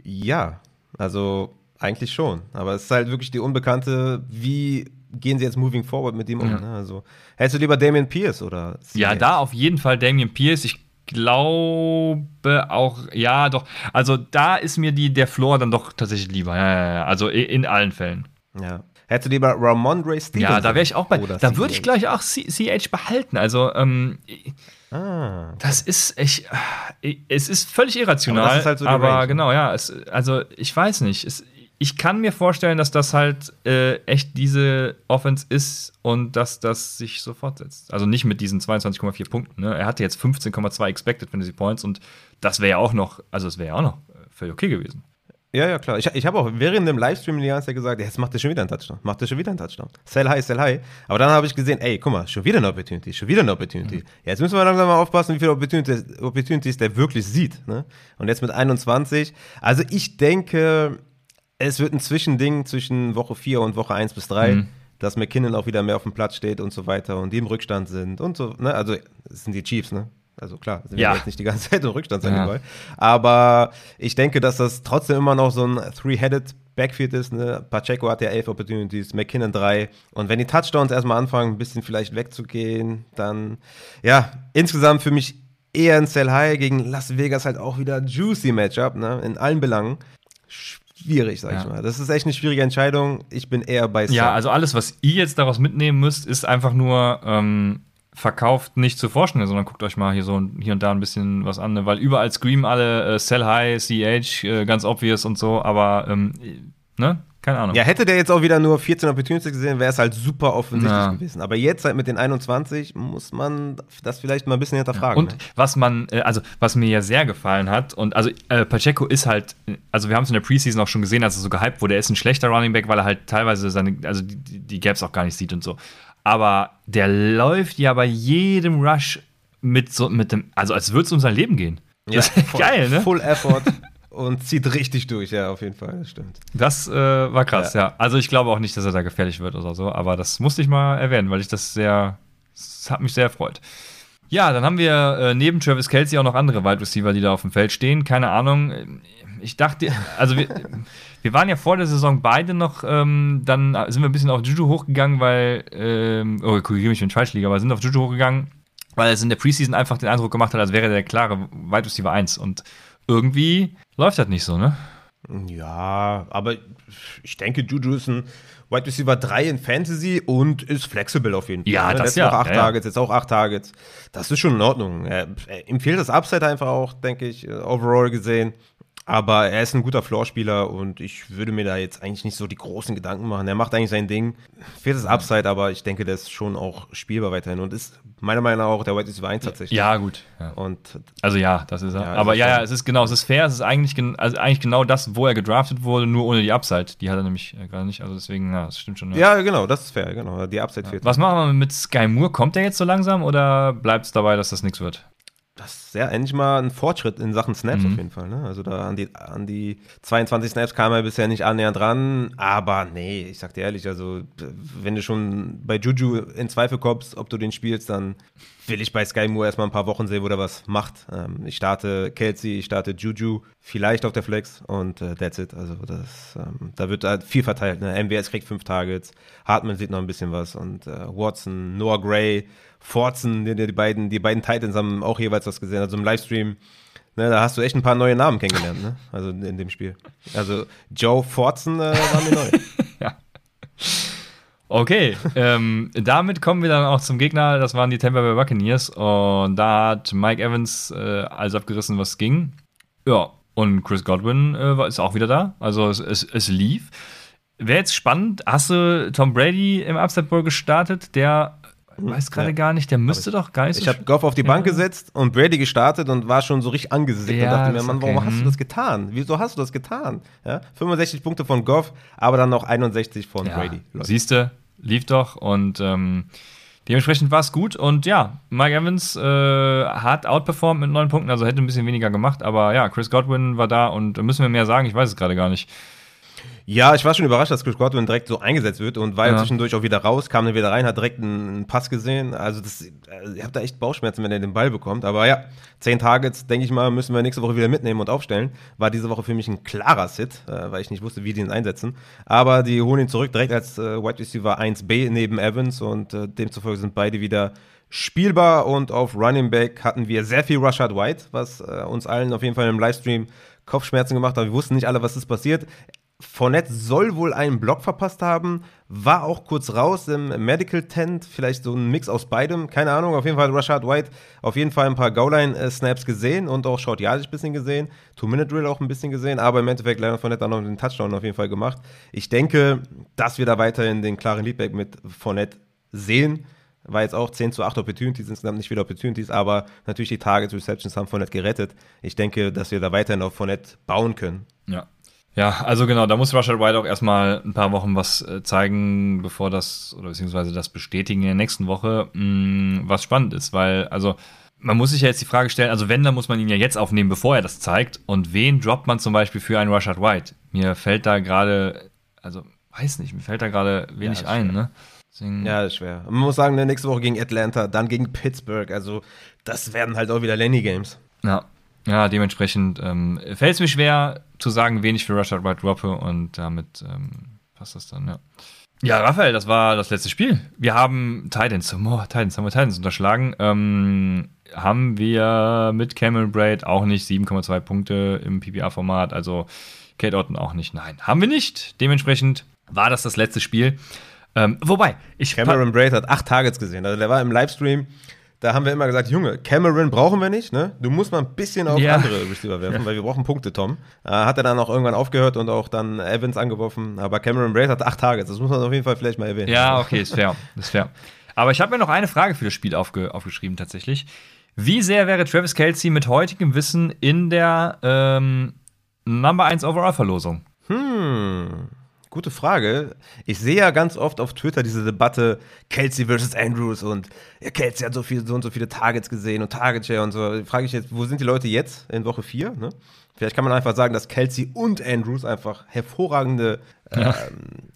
[SPEAKER 2] Ja, also eigentlich schon. Aber es ist halt wirklich die Unbekannte, wie gehen sie jetzt moving forward mit ihm um. Ja. Ne? Also, hättest du lieber Damian Pierce oder?
[SPEAKER 1] Ja, da auf jeden Fall Damian Pierce. Ich glaube auch, ja, doch. Also da ist mir die, der Floor dann doch tatsächlich lieber. Ja, ja, ja. Also in allen Fällen.
[SPEAKER 2] Ja. Hättest du lieber Ramondre
[SPEAKER 1] Stevenson? Ja, da wäre ich auch bei. Da würde ich gleich auch CH behalten. Also, ähm, ah. das ist echt. Es ist völlig irrational. Aber, ist halt so aber Range. genau, ja. Es, also, ich weiß nicht. Es, ich kann mir vorstellen, dass das halt äh, echt diese Offense ist und dass das sich so fortsetzt. Also nicht mit diesen 22,4 Punkten. Ne? Er hatte jetzt 15,2 Expected Fantasy Points und das wäre ja auch noch, also es wäre ja auch noch völlig okay gewesen.
[SPEAKER 2] Ja, ja, klar. Ich, ich habe auch während dem Livestream die ganze Zeit gesagt, jetzt macht er schon wieder einen Touchdown. Macht er schon wieder einen Touchdown. Sell high, sell high. Aber dann habe ich gesehen, ey, guck mal, schon wieder eine Opportunity, schon wieder eine Opportunity. Mhm. Jetzt müssen wir langsam mal aufpassen, wie viele Opportunities, Opportunities der wirklich sieht. Ne? Und jetzt mit 21. Also ich denke, es wird ein Zwischending zwischen Woche 4 und Woche 1 bis 3. Mhm dass McKinnon auch wieder mehr auf dem Platz steht und so weiter und die im Rückstand sind und so, ne? Also, es sind die Chiefs, ne? Also klar, sind ja. wir jetzt nicht die ganze Zeit im Rückstand sein ja. Aber ich denke, dass das trotzdem immer noch so ein Three-Headed Backfield ist. Ne? Pacheco hat ja elf Opportunities, McKinnon drei. Und wenn die Touchdowns erstmal anfangen, ein bisschen vielleicht wegzugehen, dann ja, insgesamt für mich eher ein Sell High gegen Las Vegas halt auch wieder juicy Matchup, ne? In allen Belangen. Schwierig, sag ja. ich mal. Das ist echt eine schwierige Entscheidung. Ich bin eher bei
[SPEAKER 1] Sell. Ja, also alles, was ihr jetzt daraus mitnehmen müsst, ist einfach nur, ähm, verkauft nicht zu forschen, sondern guckt euch mal hier so hier und da ein bisschen was an, ne? weil überall screamen alle äh, Sell High, CH, äh, ganz obvious und so, aber ähm, ne? Keine Ahnung.
[SPEAKER 2] Ja, hätte der jetzt auch wieder nur 14 Opportunities gesehen, wäre es halt super offensichtlich
[SPEAKER 1] Ja.
[SPEAKER 2] gewesen. Aber jetzt halt mit den 21 muss man das vielleicht mal ein bisschen hinterfragen.
[SPEAKER 1] Und
[SPEAKER 2] ne?
[SPEAKER 1] was man, äh, also was mir ja sehr gefallen hat, und also äh, Pacheco ist halt, also wir haben es in der Preseason auch schon gesehen, als er so gehypt wurde, er ist ein schlechter Running Back, weil er halt teilweise seine, also die die Gaps auch gar nicht sieht und so. Aber der läuft ja bei jedem Rush mit so, mit dem, also als würde es um sein Leben gehen. Ist
[SPEAKER 2] voll-
[SPEAKER 1] geil, ne?
[SPEAKER 2] Full Effort und zieht richtig durch, ja, auf jeden Fall, das stimmt.
[SPEAKER 1] Das äh, war krass, ja.
[SPEAKER 2] Ja.
[SPEAKER 1] Also ich glaube auch nicht, dass er da gefährlich wird oder so, aber das musste ich mal erwähnen, weil ich das sehr, das hat mich sehr erfreut. Ja, dann haben wir äh, neben Travis Kelsey auch noch andere Wide Receiver, die da auf dem Feld stehen. Keine Ahnung. Ich dachte, also wir, wir waren ja vor der Saison beide noch, ähm, dann sind wir ein bisschen auf Juju hochgegangen, weil, ähm, oh, korrigiere mich, wenn ich falsch liege, aber sind auf Juju hochgegangen, weil es in der Preseason einfach den Eindruck gemacht hat, als wäre der klare Wide Receiver 1. Und irgendwie läuft das nicht so, ne?
[SPEAKER 2] Ja, aber ich denke, Juju ist ein Wide Receiver 3 in Fantasy und ist flexibel auf jeden Fall.
[SPEAKER 1] Ja,
[SPEAKER 2] ne?
[SPEAKER 1] das
[SPEAKER 2] Letzte
[SPEAKER 1] ja,
[SPEAKER 2] Woche 8
[SPEAKER 1] ja, ja.
[SPEAKER 2] Targets, jetzt auch 8 Targets. Das ist schon in Ordnung. Er, er, ihm fehlt das Upside einfach auch, denke ich, äh, overall gesehen. Aber er ist ein guter Floorspieler und ich würde mir da jetzt eigentlich nicht so die großen Gedanken machen. Er macht eigentlich sein Ding. Fehlt das Upside, aber ich denke, der ist schon auch spielbar weiterhin und ist meiner Meinung nach auch der Wide Receiver 1 tatsächlich.
[SPEAKER 1] Ja, gut. Ja.
[SPEAKER 2] Und
[SPEAKER 1] Also ja, das ist er.
[SPEAKER 2] Ja,
[SPEAKER 1] Aber ja, ja, es ist genau, es ist fair, es ist eigentlich, gen- also eigentlich genau das, wo er gedraftet wurde, nur ohne die Upside. Die hat er nämlich äh, gerade nicht, also deswegen, ja, das stimmt schon. Ja.
[SPEAKER 2] ja, genau, das ist fair, genau. Die Upside fehlt.
[SPEAKER 1] Was machen wir mit Sky Moore? Kommt der jetzt so langsam oder bleibt es dabei, dass das nichts wird?
[SPEAKER 2] Das ist ja endlich mal ein Fortschritt in Sachen Snaps
[SPEAKER 1] Mhm.
[SPEAKER 2] auf jeden Fall. Ne? Also da an die, an die 22 Snaps kam er bisher nicht annähernd ran. Aber nee, ich sag dir ehrlich, also wenn du schon bei Juju in Zweifel kommst, ob du den spielst, dann will ich bei Sky Moore erstmal ein paar Wochen sehen, wo der was macht. Ähm, ich starte Kelsey, ich starte Juju, vielleicht auf der Flex und äh, that's it. Also das, ähm, da wird halt viel verteilt. Ne? MWS kriegt fünf Targets, Hartman sieht noch ein bisschen was und äh, Watson, Noah Gray, Forzen, die, die, beiden, die beiden Titans haben auch jeweils was gesehen. Also im Livestream, ne, da hast du echt ein paar neue Namen kennengelernt, ne? Also in dem Spiel. Also Joe Forzen äh, war mir neu.
[SPEAKER 1] Okay, ähm, damit kommen wir dann auch zum Gegner. Das waren die Tampa Bay Buccaneers. Und da hat Mike Evans äh, alles abgerissen, was ging. Ja, und Chris Godwin äh, ist auch wieder da. Also es, es, es lief. Wäre jetzt spannend. Hast du Tom Brady im Upset Bowl gestartet? Der weiß gerade
[SPEAKER 2] Ja.
[SPEAKER 1] gar nicht, der müsste doch gar nicht
[SPEAKER 2] Ich
[SPEAKER 1] so
[SPEAKER 2] habe Goff auf die Bank gesetzt und Brady gestartet und war schon so richtig angesickt
[SPEAKER 1] Ja,
[SPEAKER 2] und dachte mir, Mann, warum
[SPEAKER 1] okay,
[SPEAKER 2] hast
[SPEAKER 1] hm.
[SPEAKER 2] du das getan? Wieso hast du das getan? Ja? 65 Punkte von Goff, aber dann noch 61 von
[SPEAKER 1] Ja,
[SPEAKER 2] Brady.
[SPEAKER 1] Siehst du, lief doch und ähm, dementsprechend war es gut. Und ja, Mike Evans äh, hat outperformed mit neun Punkten, also hätte ein bisschen weniger gemacht. Aber ja, Chris Godwin war da und müssen wir mehr sagen? Ich weiß es gerade gar nicht.
[SPEAKER 2] Ja, ich war schon überrascht, dass Chris Godwin direkt so eingesetzt wird und war ja zwischendurch auch wieder raus, kam dann wieder rein, hat direkt einen, einen Pass gesehen. Also das, also ihr habt da echt Bauchschmerzen, wenn er den Ball bekommt. Aber ja, 10 Targets, denke ich mal, müssen wir nächste Woche wieder mitnehmen und aufstellen. War diese Woche für mich ein klarer Sit, äh, weil ich nicht wusste, wie die ihn einsetzen. Aber die holen ihn zurück direkt als äh, Wide Receiver 1B neben Evans und äh, demzufolge sind beide wieder spielbar und auf Running Back hatten wir sehr viel Rashad White, was äh, uns allen auf jeden Fall im Livestream Kopfschmerzen gemacht hat. Wir wussten nicht alle, was ist passiert. Fournette soll wohl einen Block verpasst haben, war auch kurz raus im Medical Tent, vielleicht so ein Mix aus beidem, keine Ahnung. Auf jeden Fall hat Rashad White auf jeden Fall ein paar Goal-Line-Snaps gesehen und auch Short Yardage ein bisschen gesehen, Two-Minute-Drill auch ein bisschen gesehen, aber im Endeffekt Leonard Fournette hat noch den Touchdown auf jeden Fall gemacht. Ich denke, dass wir da weiterhin den klaren Leadback mit Fournette sehen. War jetzt auch 10 zu 8 Opportunities, insgesamt nicht viele Opportunities, aber natürlich die Targets, Receptions haben Fournette gerettet. Ich denke, dass wir da weiterhin auf Fournette bauen können.
[SPEAKER 1] Ja. Ja, also genau, da muss Rashad White auch erstmal ein paar Wochen was äh, zeigen, bevor das, oder beziehungsweise das bestätigen in der nächsten Woche, mh, was spannend ist, weil, also, man muss sich ja jetzt die Frage stellen, also wenn, dann muss man ihn ja jetzt aufnehmen, bevor er das zeigt. Und wen droppt man zum Beispiel für einen Rashad White? Mir fällt da gerade, also, weiß nicht, mir fällt da gerade wenig
[SPEAKER 2] ist
[SPEAKER 1] ein, ne? Deswegen,
[SPEAKER 2] Ja, das ist schwer. Man muss sagen, nächste Woche gegen Atlanta, dann gegen Pittsburgh. Also, das werden halt auch wieder Lenny-Games.
[SPEAKER 1] Ja, ja dementsprechend ähm, fällt es mir schwer zu sagen, wen ich für Rashad White droppe und damit ähm, passt das dann, ja. Ja, Raphael, das war das letzte Spiel. Wir haben Titans, oh, Titans, haben wir Titans unterschlagen. Ähm, haben wir mit Camel Braid auch nicht 7,2 Punkte im PPA-Format, also Kate Otten auch nicht. Nein, haben wir nicht. Dementsprechend war das das letzte Spiel. Ähm, wobei, ich
[SPEAKER 2] Cameron Braid hat acht Targets gesehen. Also, der war im Livestream Da haben wir immer gesagt, Junge, Cameron brauchen wir nicht, ne? Du musst mal ein bisschen auf
[SPEAKER 1] Ja.
[SPEAKER 2] andere Receiver werfen, weil wir brauchen Punkte, Tom. Äh, hat er dann auch irgendwann aufgehört und auch dann Evans angeworfen. Aber Cameron Brace hat acht Targets. Das muss man auf jeden Fall vielleicht mal erwähnen.
[SPEAKER 1] Ja, okay, ist fair. Ist fair. Aber ich habe mir noch eine Frage für das Spiel aufge aufgeschrieben, tatsächlich. Wie sehr wäre Travis Kelsey mit heutigem Wissen in der ähm, Number 1 Overall-Verlosung?
[SPEAKER 2] Hm, gute Frage. Ich sehe ja ganz oft auf Twitter diese Debatte Kelsey versus Andrews und ja, Kelsey hat so, viel, so und so viele Targets gesehen und Target Share und so. Frage ich jetzt, wo sind die Leute jetzt in Woche 4? Ne? Vielleicht kann man einfach sagen, dass Kelsey und Andrews einfach hervorragende ähm,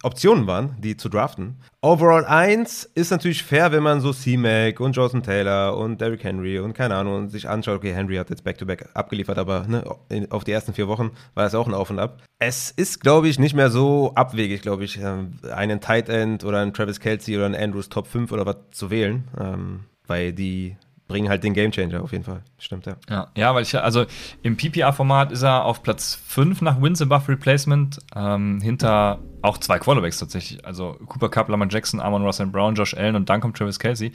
[SPEAKER 2] Optionen waren, die zu draften. Overall 1 ist natürlich fair, wenn man so C-Mac und Jonathan Taylor und Derrick Henry und keine Ahnung und sich anschaut, okay, Henry hat jetzt Back-to-Back abgeliefert, aber ne, auf die ersten vier Wochen war das auch ein Auf und Ab. Es ist, glaube ich, nicht mehr so abwegig, glaube ich, ähm, einen Tight End oder einen Travis Kelsey oder einen Andrews Top 5 oder was zu wählen, ähm, weil die bringen halt den Gamechanger auf jeden Fall. Stimmt, ja.
[SPEAKER 1] Ja, ja weil ich, also im PPR-Format ist er auf Platz 5 nach Wins above Replacement, ähm, hinter auch zwei Quarterbacks tatsächlich. Also Cooper Cup, Lamar Jackson, Amon Russell Brown, Josh Allen und dann kommt Travis Kelsey.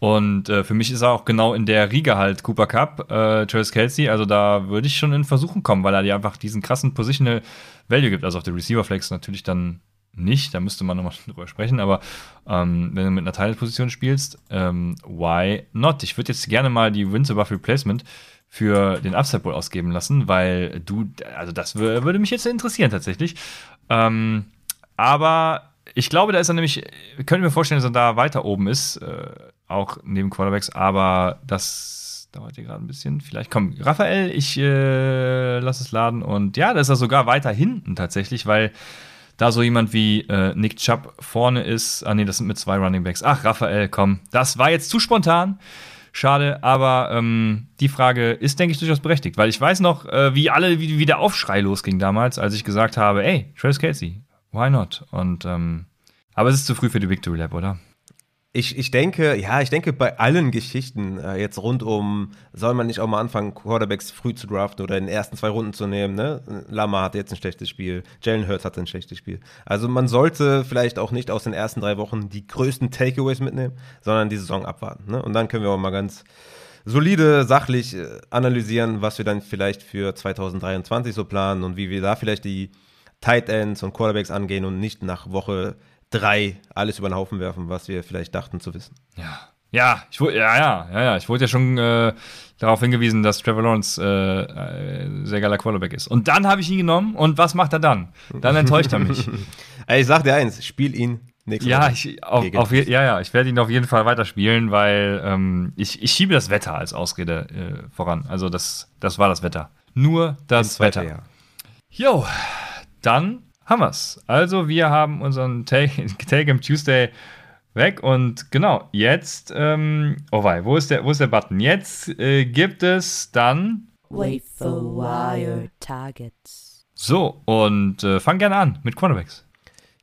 [SPEAKER 1] Und äh, für mich ist er auch genau in der Riege halt Cooper Cup, äh, Travis Kelsey. Also da würde ich schon in Versuchen kommen, weil er dir einfach diesen krassen Positional Value gibt. Also auf der Receiver Flex natürlich dann nicht, da müsste man nochmal drüber sprechen, aber ähm, wenn du mit einer Teilposition spielst, ähm, why not? Ich würde jetzt gerne mal die Wins above Replacement für den Upside Bowl ausgeben lassen, weil du, also das wür- würde mich jetzt interessieren tatsächlich. Ähm, aber ich glaube, da ist er nämlich, könnte mir vorstellen, dass er da weiter oben ist, äh, auch neben Quarterbacks, aber das dauert hier gerade ein bisschen. Vielleicht komm, Raphael, ich äh, lass es laden und ja, da ist er sogar weiter hinten tatsächlich, weil da so jemand wie äh, Nick Chubb vorne ist. Ah, nee, das sind mit zwei Running Backs. Ach, Raphael, komm. Das war jetzt zu spontan. Schade, aber ähm, die Frage ist, denke ich, durchaus berechtigt, weil ich weiß noch, äh, wie alle, wie, wie der Aufschrei losging damals, als ich gesagt habe, ey, Travis Kelsey, why not? Und ähm, aber es ist zu früh für die Victory Lab, oder?
[SPEAKER 2] Ich, ich denke, ja, ich denke bei allen Geschichten äh, jetzt rund um, soll man nicht auch mal anfangen, Quarterbacks früh zu draften oder in den ersten zwei Runden zu nehmen, ne? Lamar hatte jetzt ein schlechtes Spiel, Jalen Hurts hatte ein schlechtes Spiel. Also man sollte vielleicht auch nicht aus den ersten drei Wochen die größten Takeaways mitnehmen, sondern die Saison abwarten, ne? Und dann können wir auch mal ganz solide, sachlich äh, analysieren, was wir dann vielleicht für 2023 so planen und wie wir da vielleicht die Tight Ends und Quarterbacks angehen und nicht nach Woche drei alles über den Haufen werfen, was wir vielleicht dachten zu wissen.
[SPEAKER 1] Ja. Ja, ich wurde, ja, ja, ja, ja. Ich wurde ja schon äh, darauf hingewiesen, dass Trevor Lawrence äh, äh, sehr geiler Quarterback ist. Und dann habe ich ihn genommen und was macht er dann? Dann enttäuscht er mich.
[SPEAKER 2] Ich sag dir eins, spiel ihn nächste
[SPEAKER 1] Ja,
[SPEAKER 2] Woche.
[SPEAKER 1] ich, auf, auf, ja, ja, ich werde ihn auf jeden Fall weiterspielen, weil ähm, ich, ich schiebe das Wetter als Ausrede äh, voran. Also das, das war das Wetter. Nur das Wetter. Jo, dann haben wir's. Also wir haben unseren Take, Take im Tuesday weg und genau, jetzt, ähm, oh wei, wo ist der, wo ist der Button? Jetzt äh, gibt es dann
[SPEAKER 3] Wait for wire targets.
[SPEAKER 1] so und äh, fang gerne an mit Quarterbacks.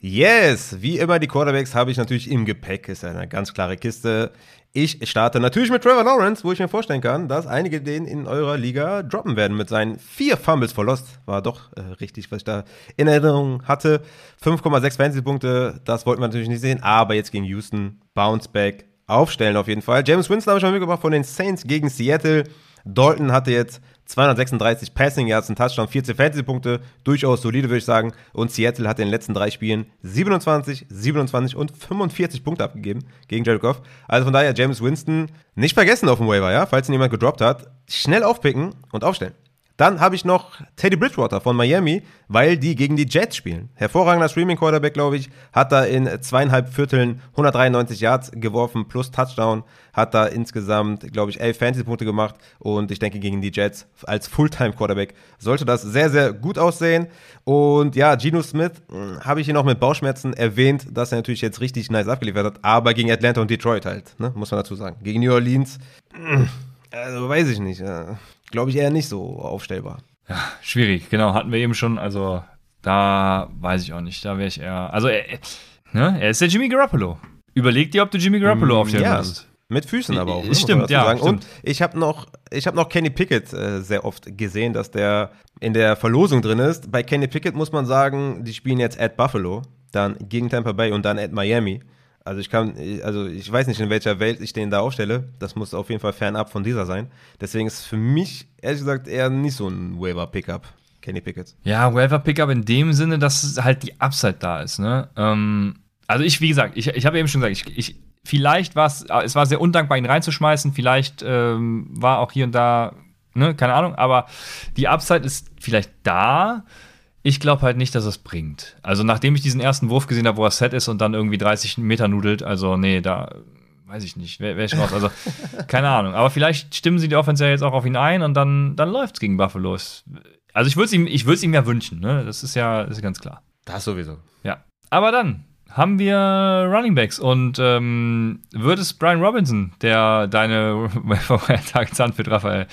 [SPEAKER 2] Yes, wie immer die Quarterbacks habe ich natürlich im Gepäck, ist eine ganz klare Kiste. Ich starte natürlich mit Trevor Lawrence, wo ich mir vorstellen kann, dass einige den in eurer Liga droppen werden mit seinen vier Fumbles for Lost. War doch äh, richtig, was ich da in Erinnerung hatte. 5,6 Fantasy-Punkte, das wollten wir natürlich nicht sehen, aber jetzt gegen Houston, Bounce Back, aufstellen auf jeden Fall. James Winston habe ich mal mitgebracht von den Saints gegen Seattle. Dalton hatte jetzt 236 Passing Yards, ein Touchdown, 14 Fantasy-Punkte, durchaus solide, würde ich sagen. Und Seattle hat in den letzten drei Spielen 27, 27 und 45 Punkte abgegeben gegen Jared Goff. Also von daher James Winston nicht vergessen auf dem Waiver, ja, falls ihn jemand gedroppt hat. Schnell aufpicken und aufstellen. Dann habe ich noch Teddy Bridgewater von Miami, weil die gegen die Jets spielen. Hervorragender Streaming-Quarterback, glaube ich. Hat da in zweieinhalb Vierteln 193 Yards geworfen plus Touchdown. Hat da insgesamt, glaube ich, elf Fantasy-Punkte gemacht. Und ich denke, gegen die Jets als Fulltime-Quarterback sollte das sehr, sehr gut aussehen. Und ja, Geno Smith mh, habe ich hier noch mit Bauchschmerzen erwähnt, dass er natürlich jetzt richtig nice abgeliefert hat. Aber gegen Atlanta und Detroit halt, ne? muss man dazu sagen. Gegen New Orleans, mh, also weiß ich nicht. Äh, glaube ich eher nicht so aufstellbar.
[SPEAKER 1] Schwierig, genau, hatten wir eben schon. Also da weiß ich auch nicht. Da wäre ich eher. Also er, ne, er ist der Jimmy Garoppolo. Überleg dir, ob du Jimmy Garoppolo aufstellen
[SPEAKER 2] Mm, ja,
[SPEAKER 1] würdest.
[SPEAKER 2] mit Füßen aber auch. ne,
[SPEAKER 1] Stimmt, ja, stimmt.
[SPEAKER 2] Und ich habe noch, ich habe noch Kenny Pickett äh, sehr oft gesehen, dass der in der Verlosung drin ist. Bei Kenny Pickett muss man sagen, die spielen jetzt at Buffalo, dann gegen Tampa Bay und dann at Miami. Also ich kann, also ich weiß nicht, in welcher Welt ich den da aufstelle. Das muss auf jeden Fall fernab von dieser sein. Deswegen ist für mich, ehrlich gesagt, eher nicht so ein Waiver-Pickup. Kenny Pickett.
[SPEAKER 1] Ja, Waiver-Pickup in dem Sinne, dass halt die Upside da ist, ne? Ähm, also ich, wie gesagt, ich, ich habe eben schon gesagt, ich, ich, vielleicht war es, es war sehr undankbar, ihn reinzuschmeißen. Vielleicht ähm, war auch hier und da, ne, keine Ahnung, aber die Upside ist vielleicht da. Ich glaube halt nicht, dass es bringt. Also, nachdem ich diesen ersten Wurf gesehen habe, wo er set ist und dann irgendwie 30 Meter nudelt, also, nee, da weiß ich nicht, wäre wär ich raus. Also, keine Ahnung. Aber vielleicht stimmen sie die Offense ja jetzt auch auf ihn ein und dann, dann läuft es gegen Buffalo. Also, ich würde es ihm, ihm ja wünschen, ne? Das ist ja, das ist ganz klar.
[SPEAKER 2] Das sowieso.
[SPEAKER 1] Ja. Aber dann haben wir Running Backs und ähm, wird es Brian Robinson, der deine Targets anführt, Raphael?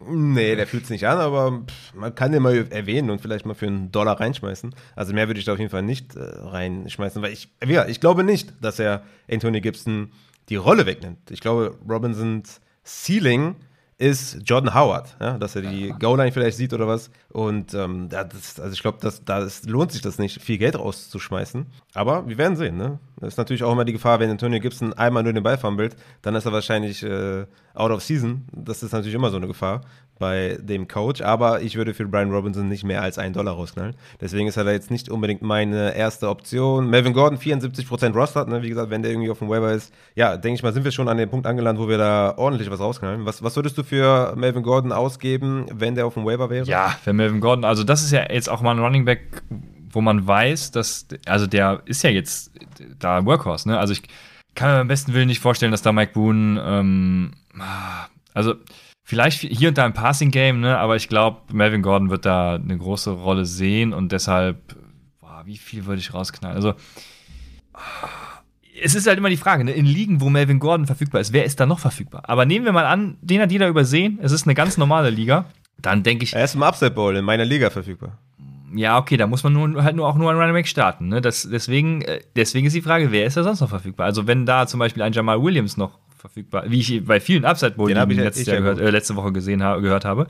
[SPEAKER 2] Nee, der fühlt es nicht an, aber man kann den mal erwähnen und vielleicht mal für einen Dollar reinschmeißen. Also mehr würde ich da auf jeden Fall nicht äh, reinschmeißen, weil ich, ja, ich glaube nicht, dass er Anthony Gibson die Rolle wegnimmt. Ich glaube, Robinsons Ceiling ist Jordan Howard, ja, dass er die Goal-Line vielleicht sieht oder was. Und ähm, das, also ich glaube, da lohnt sich das nicht, viel Geld rauszuschmeißen. Aber wir werden sehen. Ne? Das ist natürlich auch immer die Gefahr, wenn Antonio Gibson einmal nur den Ball fummelt, dann ist er wahrscheinlich äh, out of season. Das ist natürlich immer so eine Gefahr bei dem Coach, aber ich würde für Brian Robinson nicht mehr als einen Dollar rausknallen. Deswegen ist er da jetzt nicht unbedingt meine erste Option. Melvin Gordon, 74% Roster, ne? wie gesagt, wenn der irgendwie auf dem Waiver ist, ja, denke ich mal, sind wir schon an dem Punkt angelangt, wo wir da ordentlich was rausknallen. Was, was würdest du für Melvin Gordon ausgeben, wenn der auf dem Waiver wäre?
[SPEAKER 1] Ja, für Melvin Gordon, also das ist ja jetzt auch mal ein Running Back, wo man weiß, dass, also der ist ja jetzt da Workhorse, ne? Also ich kann mir am besten Willen nicht vorstellen, dass da Mike Boone, ähm, also Vielleicht hier und da im Passing-Game, ne? aber ich glaube, Melvin Gordon wird da eine große Rolle sehen und deshalb, boah, wie viel würde ich rausknallen? Also, es ist halt immer die Frage, ne? in Ligen, wo Melvin Gordon verfügbar ist, wer ist da noch verfügbar? Aber nehmen wir mal an, den hat jeder übersehen, es ist eine ganz normale Liga, dann denke ich.
[SPEAKER 2] Er ist im Upset Bowl in meiner Liga verfügbar.
[SPEAKER 1] Ja, okay, da muss man nur, halt nur auch nur ein Running Back starten. Ne? Das, deswegen, äh, deswegen ist die Frage, wer ist da sonst noch verfügbar? Also, wenn da zum Beispiel ein Jamal Williams noch verfügbar, wie ich bei vielen Upside Bowl letztes Jahr gehört, äh, letzte Woche gesehen habe, gehört habe.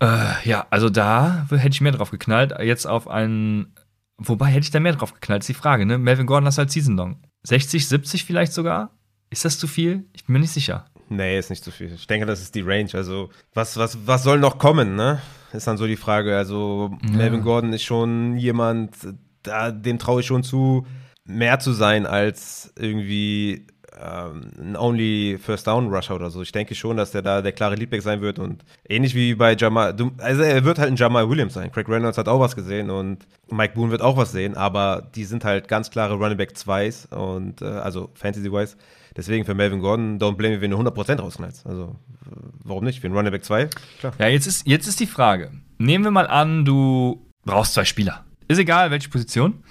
[SPEAKER 1] Äh, ja, also da hätte ich mehr drauf geknallt. Jetzt auf einen, wobei hätte ich da mehr drauf geknallt, ist die Frage, ne? Melvin Gordon hast halt Season Long. 60, 70 vielleicht sogar? Ist das zu viel? Ich bin mir nicht sicher.
[SPEAKER 2] Nee, ist nicht zu viel. Ich denke, das ist die Range. Also, was, was, was soll noch kommen, ne? Ist dann so die Frage. Also, ja. Melvin Gordon ist schon jemand, da, dem traue ich schon zu, mehr zu sein als irgendwie ähm, ein Only First Down Rusher oder so. Ich denke schon, dass der da der klare Leadback sein wird und ähnlich wie bei Jamal, also er wird halt ein Jamal Williams sein. Craig Reynolds hat auch was gesehen und Mike Boone wird auch was sehen, aber die sind halt ganz klare Running Back 2s und äh, also Fantasy-wise. Deswegen für Melvin Gordon, don't blame me, wenn du 100% rausknallst. Also, warum nicht? Für einen Running Back 2,
[SPEAKER 1] klar. Ja, jetzt ist, jetzt ist die Frage. Nehmen wir mal an, du brauchst zwei Spieler. Ist egal, welche Position.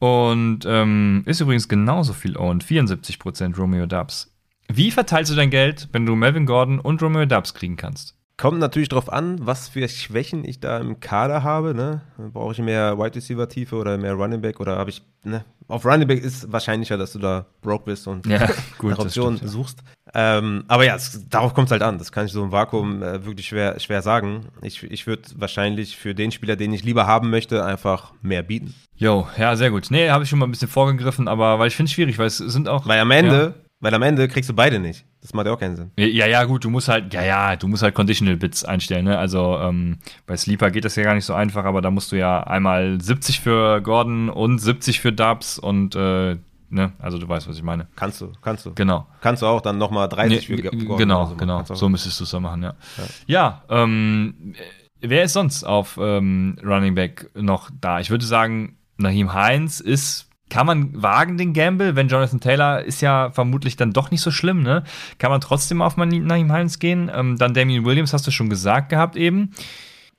[SPEAKER 1] Und ähm, ist übrigens genauso viel owned, 74% Romeo Dubs. Wie verteilst du dein Geld, wenn du Melvin Gordon und Romeo Dubs kriegen kannst?
[SPEAKER 2] Kommt natürlich darauf an, was für Schwächen ich da im Kader habe. Ne? Brauche ich mehr Wide Receiver Tiefe oder mehr Running Back oder habe ich, ne? Auf Running Back ist wahrscheinlicher, dass du da broke bist und
[SPEAKER 1] ja, gut,
[SPEAKER 2] nach Optionen suchst. Ähm, aber ja, es, darauf kommt es halt an. Das kann ich so im Vakuum äh, wirklich schwer, schwer sagen. Ich, ich würde wahrscheinlich für den Spieler, den ich lieber haben möchte, einfach mehr bieten.
[SPEAKER 1] Jo, ja, sehr gut. Nee, habe ich schon mal ein bisschen vorgegriffen, aber weil ich finde es schwierig, weil es sind auch.
[SPEAKER 2] Weil am Ende, ja. weil am Ende kriegst du beide nicht. Das macht ja auch keinen Sinn.
[SPEAKER 1] Ja, ja, gut, du musst halt, ja, ja, du musst halt Conditional Bits einstellen, ne? Also ähm, bei Sleeper geht das ja gar nicht so einfach, aber da musst du ja einmal 70 für Gordon und 70 für Dubs und äh, ne, also du weißt, was ich meine.
[SPEAKER 2] Kannst du, kannst du.
[SPEAKER 1] Genau.
[SPEAKER 2] Kannst du auch dann nochmal 30 nee, für
[SPEAKER 1] Gordon. Genau, so genau. So müsstest du es dann machen, ja. Ja, ja ähm, wer ist sonst auf ähm, Running Back noch da? Ich würde sagen, Naheem Heinz ist, kann man wagen den Gamble, wenn Jonathan Taylor ist ja vermutlich dann doch nicht so schlimm, ne? Kann man trotzdem auf Naheem Heinz gehen? Ähm, dann Damien Williams hast du schon gesagt gehabt eben.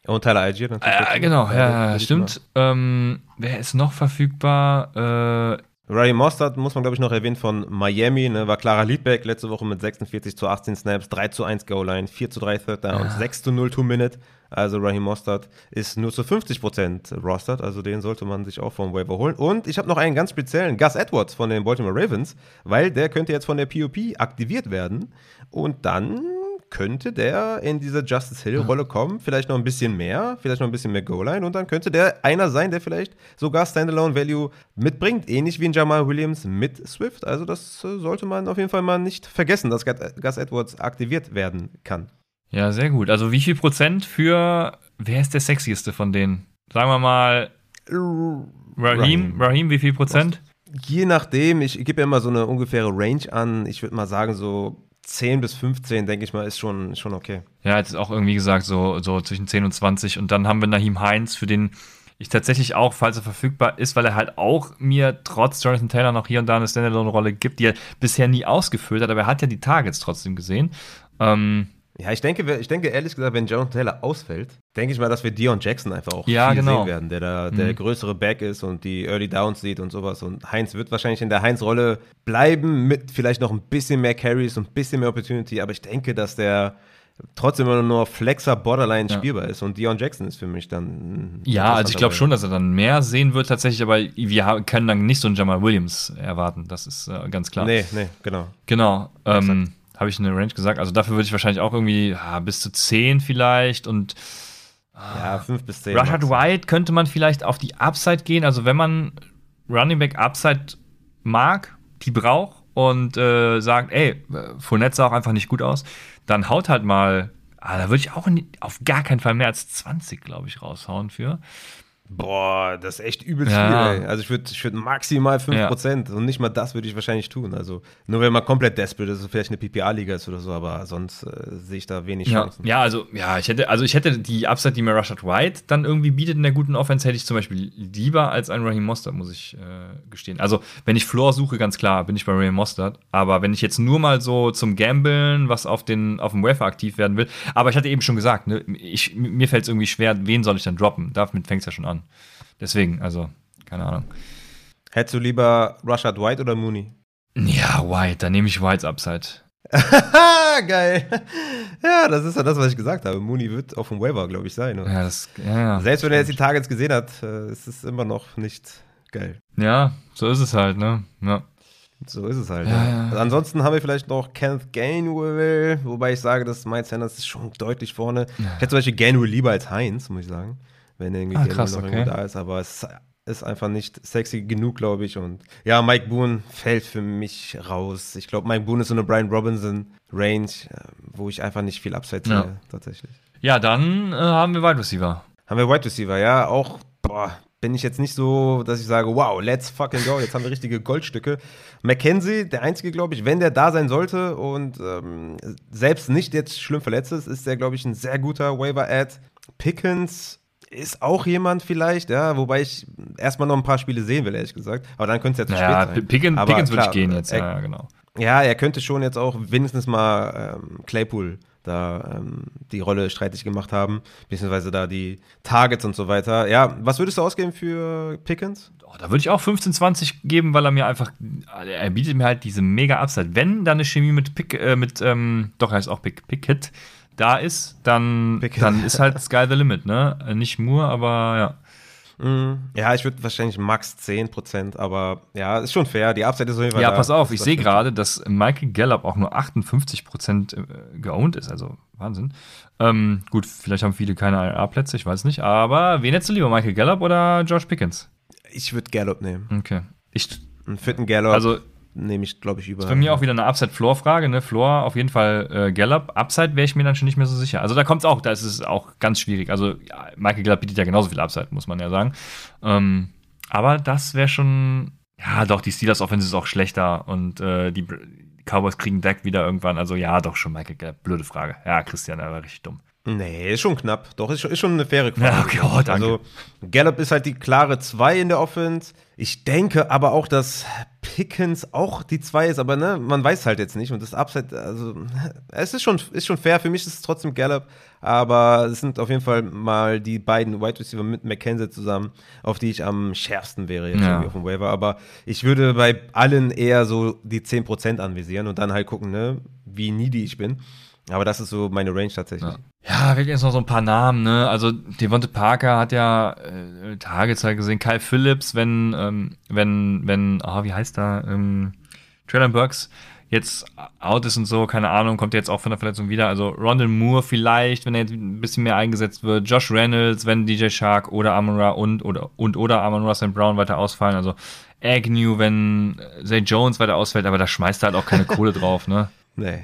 [SPEAKER 2] Und Tyler Algier
[SPEAKER 1] natürlich. Äh, genau, ja, ja stimmt. Ähm, wer ist noch verfügbar? Äh,
[SPEAKER 2] Ray Mostert muss man, glaube ich, noch erwähnen von Miami, ne, war klarer Leadback letzte Woche mit 46 zu 18 Snaps, 3 zu 1 Goal-Line, 4 zu 3 Third Down, ja. 6 zu 0 Two-Minute. Also Raheem Mostert ist nur zu 50% rostert, also den sollte man sich auch vom Waiver holen. Und ich habe noch einen ganz speziellen, Gus Edwards von den Baltimore Ravens, weil der könnte jetzt von der POP aktiviert werden und dann könnte der in diese Justice Hill-Rolle kommen. Vielleicht noch ein bisschen mehr, vielleicht noch ein bisschen mehr Goal-Line und dann könnte der einer sein, der vielleicht sogar Standalone-Value mitbringt. Ähnlich wie ein Jamal Williams mit Swift. Also, das äh, sollte man auf jeden Fall mal nicht vergessen, dass Gus Edwards aktiviert werden kann.
[SPEAKER 1] Ja, sehr gut. Also, wie viel Prozent für. Wer ist der sexieste von denen? Sagen wir mal. Raheem, Raheem, wie viel Prozent?
[SPEAKER 2] Je nachdem, ich gebe ja immer so eine ungefähre Range an. Ich würde mal sagen, so 10 bis 15, denke ich mal, ist schon, schon okay.
[SPEAKER 1] Ja, jetzt ist auch irgendwie gesagt, so, so zwischen 10 und 20. Und dann haben wir Nahim Heinz, für den ich tatsächlich auch, falls er verfügbar ist, weil er halt auch mir trotz Jonathan Taylor noch hier und da eine Standalone-Rolle gibt, die er bisher nie ausgefüllt hat, aber er hat ja die Targets trotzdem gesehen. Ähm,
[SPEAKER 2] ja, ich denke, ich denke ehrlich gesagt, wenn Jonathan Taylor ausfällt, denke ich mal, dass wir Dion Jackson einfach auch
[SPEAKER 1] ja, viel genau.
[SPEAKER 2] sehen werden, der da der mhm. größere Back ist und die Early Downs sieht und sowas. Und Heinz wird wahrscheinlich in der Heinz-Rolle bleiben mit vielleicht noch ein bisschen mehr Carries und ein bisschen mehr Opportunity, aber ich denke, dass der trotzdem immer nur Flexer Borderline ja. spielbar ist. Und Dion Jackson ist für mich dann.
[SPEAKER 1] Ja, also ich glaube schon, dass er dann mehr sehen wird tatsächlich, aber wir können dann nicht so einen Jamal Williams erwarten. Das ist äh, ganz klar.
[SPEAKER 2] Nee, nee, genau.
[SPEAKER 1] Genau. Ähm, habe ich eine Range gesagt. Also dafür würde ich wahrscheinlich auch irgendwie ja, bis zu 10 vielleicht und
[SPEAKER 2] ja, 5 bis 10.
[SPEAKER 1] Rashad White könnte man vielleicht auf die Upside gehen. Also wenn man Running Back Upside mag, die braucht und äh, sagt, ey, Fournette sah auch einfach nicht gut aus, dann haut halt mal, ah, da würde ich auch auf gar keinen Fall mehr als 20, glaube ich, raushauen für.
[SPEAKER 2] Boah, das ist echt übelst ja. viel. Ey. Also ich würde ich würd maximal 5% ja. und nicht mal das würde ich wahrscheinlich tun. Also nur wenn man komplett desperate ist, vielleicht eine PPA-Liga ist oder so, aber sonst äh, sehe ich da wenig
[SPEAKER 1] ja.
[SPEAKER 2] Chancen.
[SPEAKER 1] Ja, also ja, ich hätte, also ich hätte die Upside, die mir Rashad White dann irgendwie bietet in der guten Offense, hätte ich zum Beispiel lieber als ein Raheem Mostert, muss ich äh, gestehen. Also wenn ich Floor suche, ganz klar, bin ich bei Raheem Mostert. Aber wenn ich jetzt nur mal so zum Gambeln, was auf, den, auf dem Wafer aktiv werden will, aber ich hatte eben schon gesagt, ne, ich, mir fällt es irgendwie schwer, wen soll ich dann droppen? Damit fängt es ja schon an. Deswegen, also, keine Ahnung.
[SPEAKER 2] Hättest du lieber Rashad White oder Mooney?
[SPEAKER 1] Ja, White, dann nehme ich Whites Upside.
[SPEAKER 2] Geil. Ja, das ist ja das, was ich gesagt habe. Mooney wird auf dem Waiver, glaube ich, sein.
[SPEAKER 1] Ja, das, ja,
[SPEAKER 2] Selbst wenn er jetzt die Targets gesehen hat, äh, ist es immer noch nicht geil.
[SPEAKER 1] Ja, so ist es halt, ne? Ja.
[SPEAKER 2] So ist es halt. Ja, ja. Also ansonsten haben wir vielleicht noch Kenneth Gainwell, wobei ich sage, dass Miles Sanders ist schon deutlich vorne. Ich hätte zum Beispiel Gainwell lieber als Heinz, muss ich sagen wenn irgendwie ah, krass, noch okay. da ist, aber es ist einfach nicht sexy genug, glaube ich. Und ja, Mike Boone fällt für mich raus. Ich glaube, Mike Boone ist so eine Brian Robinson Range, äh, wo ich einfach nicht viel Upside sehe, ja. tatsächlich.
[SPEAKER 1] Ja, dann äh, haben wir Wide Receiver.
[SPEAKER 2] Haben wir Wide Receiver, ja. Auch, boah, bin ich jetzt nicht so, dass ich sage, wow, let's fucking go, jetzt haben wir richtige Goldstücke. McKenzie, der einzige, glaube ich, wenn der da sein sollte und ähm, selbst nicht jetzt schlimm verletzt ist, ist der, glaube ich, ein sehr guter Waiver-Ad. Pickens ist auch jemand vielleicht, ja, wobei ich erstmal noch ein paar Spiele sehen will, ehrlich gesagt. Aber dann könnte es ja zu
[SPEAKER 1] naja,
[SPEAKER 2] spät sein.
[SPEAKER 1] Pickens, Aber Pickens würde ich gehen jetzt, er, ja, genau.
[SPEAKER 2] Ja, er könnte schon jetzt auch wenigstens mal ähm, Claypool da ähm, die Rolle streitig gemacht haben, beziehungsweise da die Targets und so weiter. Ja, was würdest du ausgeben für Pickens?
[SPEAKER 1] Oh, da würde ich auch 15, 20 geben, weil er mir einfach, er bietet mir halt diese mega Upside. Wenn da eine Chemie mit Pick, äh, mit, ähm, doch heißt auch Pick, Pickett, da ist, dann, dann ist halt Sky the Limit, ne? Nicht Moore, aber ja.
[SPEAKER 2] Mm, ja, ich würde wahrscheinlich max 10%, aber ja, ist schon fair. Die Upside ist auf jeden Fall.
[SPEAKER 1] Ja, da. pass auf, ich sehe gerade, dass Michael Gallup auch nur 58% äh, geowned ist, also Wahnsinn. Ähm, gut, vielleicht haben viele keine IR-Plätze, ich weiß nicht, aber wen hättest du lieber, Michael Gallup oder Josh Pickens?
[SPEAKER 2] Ich würde Gallup nehmen.
[SPEAKER 1] Okay. Ich,
[SPEAKER 2] einen fitten Gallup.
[SPEAKER 1] Also,
[SPEAKER 2] nehme ich, glaube ich, über.
[SPEAKER 1] Das ist bei mir auch wieder eine Upside-Floor-Frage. Ne? Floor auf jeden Fall äh, Gallup. Upside wäre ich mir dann schon nicht mehr so sicher. Also da kommt es auch, da ist es auch ganz schwierig. Also ja, Michael Gallup bietet ja genauso viel Upside, muss man ja sagen. Ähm, aber das wäre schon, ja doch, die Steelers Offense ist auch schlechter und äh, die Cowboys kriegen Deck wieder irgendwann. Also ja, doch schon Michael Gallup. Blöde Frage. Ja, Christian, er war richtig dumm.
[SPEAKER 2] Nee, ist schon knapp. Doch, ist schon, ist schon eine faire Frage.
[SPEAKER 1] Ja, okay, oh.
[SPEAKER 2] Also, Gallup ist halt die klare 2 in der Offense. Ich denke aber auch, dass Pickens auch die 2 ist, aber ne, man weiß halt jetzt nicht. Und das Upside, also, es ist schon, ist schon fair. Für mich ist es trotzdem Gallup. Aber es sind auf jeden Fall mal die beiden Wide Receiver mit McKenzie zusammen, auf die ich am schärfsten wäre jetzt ja. auf dem Waiver. Aber ich würde bei allen eher so die 10% anvisieren und dann halt gucken, ne, wie needy ich bin. Aber das ist so meine Range tatsächlich.
[SPEAKER 1] Ja, ja jetzt noch so ein paar Namen, ne? Also Devonte Parker hat ja äh, Tagezeit gesehen, Kyle Phillips, wenn, ähm, wenn, wenn, ah, oh, wie heißt da, ähm, Traylon Burks jetzt out ist und so, keine Ahnung, kommt jetzt auch von der Verletzung wieder. Also Rondell Moore vielleicht, wenn er jetzt ein bisschen mehr eingesetzt wird. Josh Reynolds, wenn DJ Shark oder Amon und oder, und oder Amon Ross und Brown weiter ausfallen. Also Agnew, wenn Zay Jones weiter ausfällt, aber da schmeißt er halt auch keine Kohle drauf, ne?
[SPEAKER 2] Nee.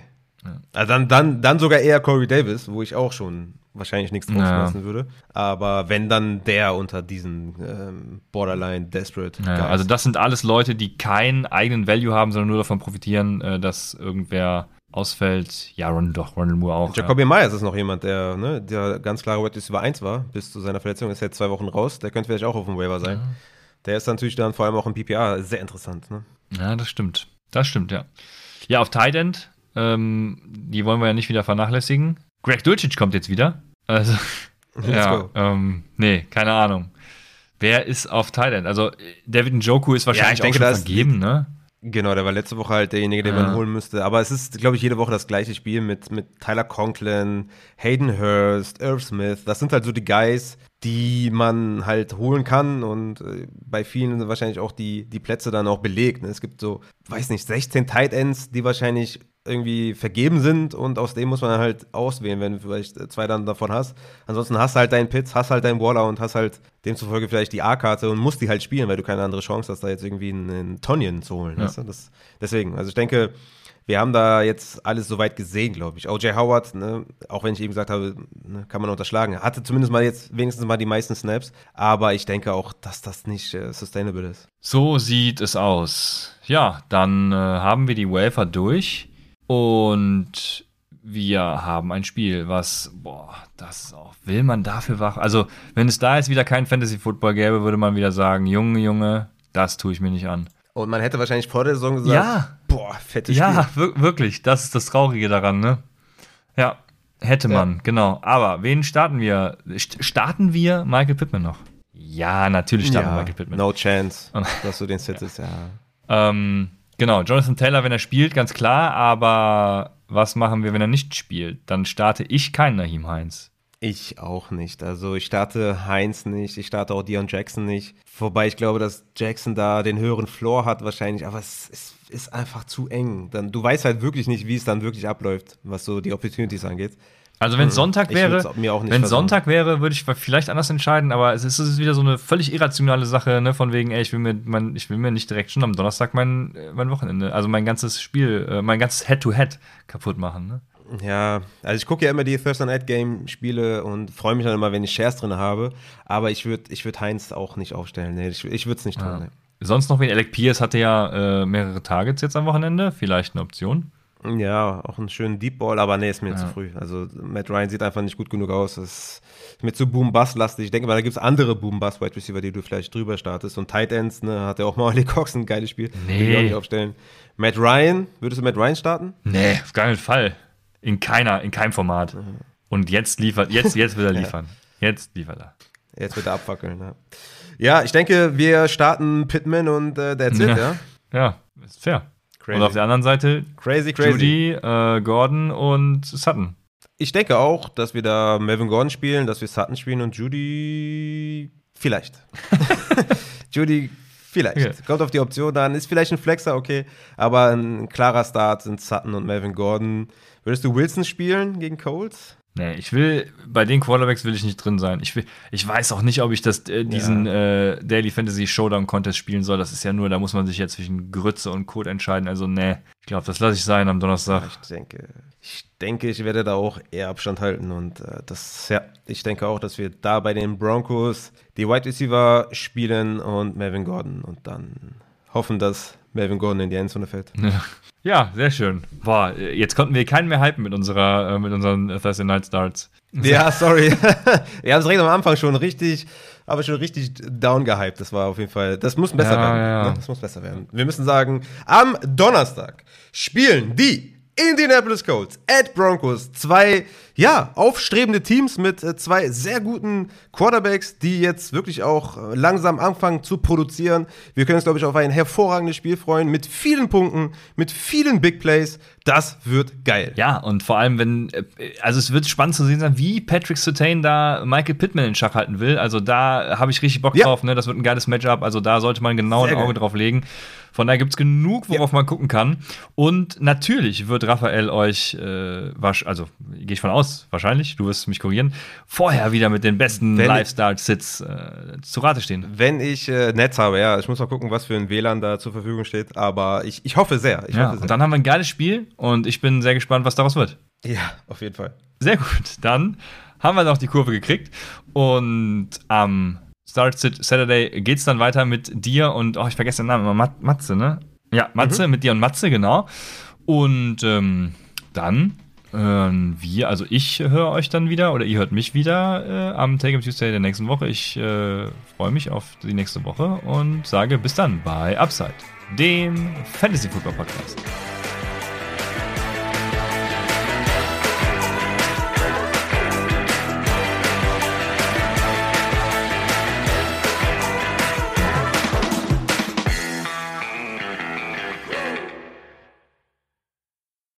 [SPEAKER 2] Also dann, dann, dann sogar eher Corey Davis, wo ich auch schon wahrscheinlich nichts drauf
[SPEAKER 1] Ja.
[SPEAKER 2] würde. Aber wenn dann der unter diesen ähm, Borderline Desperate.
[SPEAKER 1] Ja, also das sind alles Leute, die keinen eigenen Value haben, sondern nur davon profitieren, äh, dass irgendwer ausfällt. Ja, Ron, doch, Ronald Moore auch.
[SPEAKER 2] Jacoby Myers ist noch jemand, der, ne, der ganz klare Wide Receiver 1 war, bis zu seiner Verletzung, ist jetzt zwei Wochen raus. Der könnte vielleicht auch auf dem Waiver sein. Der ist natürlich dann vor allem auch im PPA sehr interessant. Ne?
[SPEAKER 1] Ja. ja, das stimmt. Das stimmt, ja. Ja, auf Tight End, ähm, die wollen wir ja nicht wieder vernachlässigen. Greg Dulcich kommt jetzt wieder. Also,
[SPEAKER 2] Let's
[SPEAKER 1] ja,
[SPEAKER 2] go.
[SPEAKER 1] ähm, nee, keine Ahnung. Wer ist auf End? Also, David Njoku ist wahrscheinlich
[SPEAKER 2] ich denke,
[SPEAKER 1] auch schon vergeben, ne?
[SPEAKER 2] Genau, der war letzte Woche halt derjenige, den
[SPEAKER 1] Ja.
[SPEAKER 2] man holen müsste. Aber es ist, glaube ich, jede Woche das gleiche Spiel mit, mit Tyler Conklin, Hayden Hurst, Irv Smith. Das sind halt so die Guys, die man halt holen kann und äh, bei vielen sind wahrscheinlich auch die, die Plätze dann auch belegt. Ne? Es gibt so, weiß nicht, 16 Tight Ends, die wahrscheinlich irgendwie vergeben sind und aus dem muss man halt auswählen, wenn du vielleicht äh, zwei dann davon hast. Ansonsten hast du halt deinen Pitts, hast halt deinen Waller und hast halt demzufolge vielleicht die A-Karte und musst die halt spielen, weil du keine andere Chance hast, da jetzt irgendwie einen, einen Tonyan zu holen.
[SPEAKER 1] Ja.
[SPEAKER 2] Weißt du? das, deswegen, also ich denke, wir haben da jetzt alles soweit gesehen, glaube ich. OJ Howard, ne, auch wenn ich eben gesagt habe, ne, kann man unterschlagen. Hatte zumindest mal jetzt wenigstens mal die meisten Snaps, aber ich denke auch, dass das nicht äh, sustainable ist.
[SPEAKER 1] So sieht es aus. Ja, dann äh, haben wir die Wafer durch und wir haben ein Spiel, was, boah, das ist auch, will man dafür wach? Also, wenn es da jetzt wieder kein Fantasy Football gäbe, würde man wieder sagen, Junge, Junge, das tue ich mir nicht an.
[SPEAKER 2] Und man hätte wahrscheinlich vor der Saison gesagt,
[SPEAKER 1] Ja.
[SPEAKER 2] boah, fettes
[SPEAKER 1] Ja,
[SPEAKER 2] Spiel.
[SPEAKER 1] wir wirklich, das ist das Traurige daran, ne? Ja, hätte man, genau. Aber wen starten wir? St- Starten wir Michael Pittman noch? Ja, natürlich starten wir
[SPEAKER 2] Ja,
[SPEAKER 1] Michael Pittman.
[SPEAKER 2] no chance, dass du den sittest, ja.
[SPEAKER 1] Ähm, genau, Jonathan Taylor, wenn er spielt, ganz klar, aber was machen wir, wenn er nicht spielt? Dann starte ich keinen Naheem Heinz.
[SPEAKER 2] Ich auch nicht. Also ich starte Heinz nicht, ich starte auch Dion Jackson nicht. Wobei ich glaube, dass Jackson da den höheren Floor hat wahrscheinlich, aber es ist, ist einfach zu eng. Dann, du weißt halt wirklich nicht, wie es dann wirklich abläuft, was so die Opportunities angeht.
[SPEAKER 1] Also wenn Sonntag
[SPEAKER 2] Ich
[SPEAKER 1] wäre, wenn. Sonntag wäre, würde ich vielleicht anders entscheiden, aber es ist, es ist wieder so eine völlig irrationale Sache, ne, von wegen, ey, ich will mir, mein, ich will mir nicht direkt schon am Donnerstag mein, äh, mein Wochenende, also mein ganzes Spiel, äh, mein ganzes Head-to-Head kaputt machen, ne?
[SPEAKER 2] Ja, also ich gucke ja immer die Thursday Night Game Spiele und freue mich dann immer, wenn ich Shares drin habe. Aber ich würde ich würd Heinz auch nicht aufstellen. Nee, ich, ich würde es nicht tun.
[SPEAKER 1] Ja.
[SPEAKER 2] Nee.
[SPEAKER 1] Sonst noch wen? Alec Pierce hatte ja äh, mehrere Targets jetzt am Wochenende, vielleicht eine Option.
[SPEAKER 2] Ja, auch einen schönen Deep Ball, aber nee, ist mir
[SPEAKER 1] Ja.
[SPEAKER 2] zu früh. Also Matt Ryan sieht einfach nicht gut genug aus. Das ist mir zu Boom-Bust-lastig. Ich denke mal, da gibt es andere Boom-Bust-Wide-Receiver, die du vielleicht drüber startest. Und Tight Ends, ne, hat ja auch mal Ollie Cox ein geiles Spiel.
[SPEAKER 1] Nee.
[SPEAKER 2] Will ich auch nicht aufstellen. Matt Ryan, würdest du Matt Ryan starten?
[SPEAKER 1] Nee, auf keinen Fall. In keiner, in keinem Format. Und jetzt liefert, jetzt, jetzt will er liefern. Jetzt liefert er.
[SPEAKER 2] Jetzt wird er abfackeln. Ja. ja, ich denke, wir starten Pittman und äh, that's it, ja?
[SPEAKER 1] Ja, ist fair.
[SPEAKER 2] Crazy.
[SPEAKER 1] Und auf der anderen Seite
[SPEAKER 2] Crazy, crazy.
[SPEAKER 1] Judy, äh, Gordon und Sutton.
[SPEAKER 2] Ich denke auch, dass wir da Melvin Gordon spielen, dass wir Sutton spielen und Judy vielleicht. Judy vielleicht.
[SPEAKER 1] Okay.
[SPEAKER 2] Kommt auf die Option an. Ist vielleicht ein Flexer, okay. Aber ein klarer Start sind Sutton und Melvin Gordon. Würdest du Wilson spielen gegen Colts?
[SPEAKER 1] Nee, ich will, bei den Quarterbacks will ich nicht drin sein. Ich, will, ich weiß auch nicht, ob ich das, äh, diesen äh, Daily Fantasy Showdown Contest spielen soll. Das ist ja nur, da muss man sich jetzt zwischen Grütze und Code entscheiden. Also, nee, ich glaube, das lasse ich sein am Donnerstag.
[SPEAKER 2] Ich denke, ich denke, ich werde da auch eher Abstand halten und äh, das, ja, ich denke auch, dass wir da bei den Broncos die Wide Receiver spielen und Melvin Gordon und dann hoffen, dass Melvin Gordon in die Endzone fällt.
[SPEAKER 1] Ja, sehr schön. Boah, jetzt konnten wir keinen mehr hypen mit unserer, äh, mit unseren Thursday Night Starts.
[SPEAKER 2] Ja, sorry. wir haben es direkt am Anfang schon richtig, aber schon richtig down gehypt. Das war auf jeden Fall, das muss besser
[SPEAKER 1] Ja,
[SPEAKER 2] werden.
[SPEAKER 1] ja, ja.
[SPEAKER 2] Ne? Das muss besser werden. Wir müssen sagen, am Donnerstag spielen die Indianapolis Colts at Broncos. Zwei, ja, aufstrebende Teams mit äh, zwei sehr guten Quarterbacks, die jetzt wirklich auch äh, langsam anfangen zu produzieren. Wir können uns, glaube ich, auf ein hervorragendes Spiel freuen mit vielen Punkten, mit vielen Big Plays. Das wird geil.
[SPEAKER 1] Ja, und vor allem, wenn, äh, also es wird spannend zu sehen sein, wie Patrick Sertain da Michael Pittman in Schach halten will. Also da habe ich richtig Bock
[SPEAKER 2] Ja.
[SPEAKER 1] drauf, ne? Das wird ein geiles Matchup. Also da sollte man genau
[SPEAKER 2] Sehr
[SPEAKER 1] ein Auge
[SPEAKER 2] geil.
[SPEAKER 1] drauf legen. Von daher gibt es genug, worauf man gucken kann. Und natürlich wird Raphael euch, äh, wasch, also gehe ich von aus, wahrscheinlich, du wirst mich korrigieren, vorher wieder mit den besten Lifestyle-Sits äh, zu Rate stehen.
[SPEAKER 2] Wenn ich äh, Netz habe, ja, ich muss mal gucken, was für ein WLAN da zur Verfügung steht, aber ich, ich hoffe sehr. Ich
[SPEAKER 1] Ja,
[SPEAKER 2] hoffe sehr.
[SPEAKER 1] und dann haben wir ein geiles Spiel und ich bin sehr gespannt, was daraus wird.
[SPEAKER 2] ja, auf jeden Fall.
[SPEAKER 1] Sehr gut. Dann haben wir noch die Kurve gekriegt. Und am Start Sit Saturday geht es dann weiter mit dir und, oh, ich vergesse den Namen Mat Matze, ne? Ja, Matze, mit dir und Matze, genau. Und ähm, dann hören wir, also ich höre euch dann wieder oder ihr hört mich wieder äh, am Take Up Tuesday der nächsten Woche. Ich äh, freue mich auf die nächste Woche und sage bis dann bei Upside, dem Fantasy Football Podcast.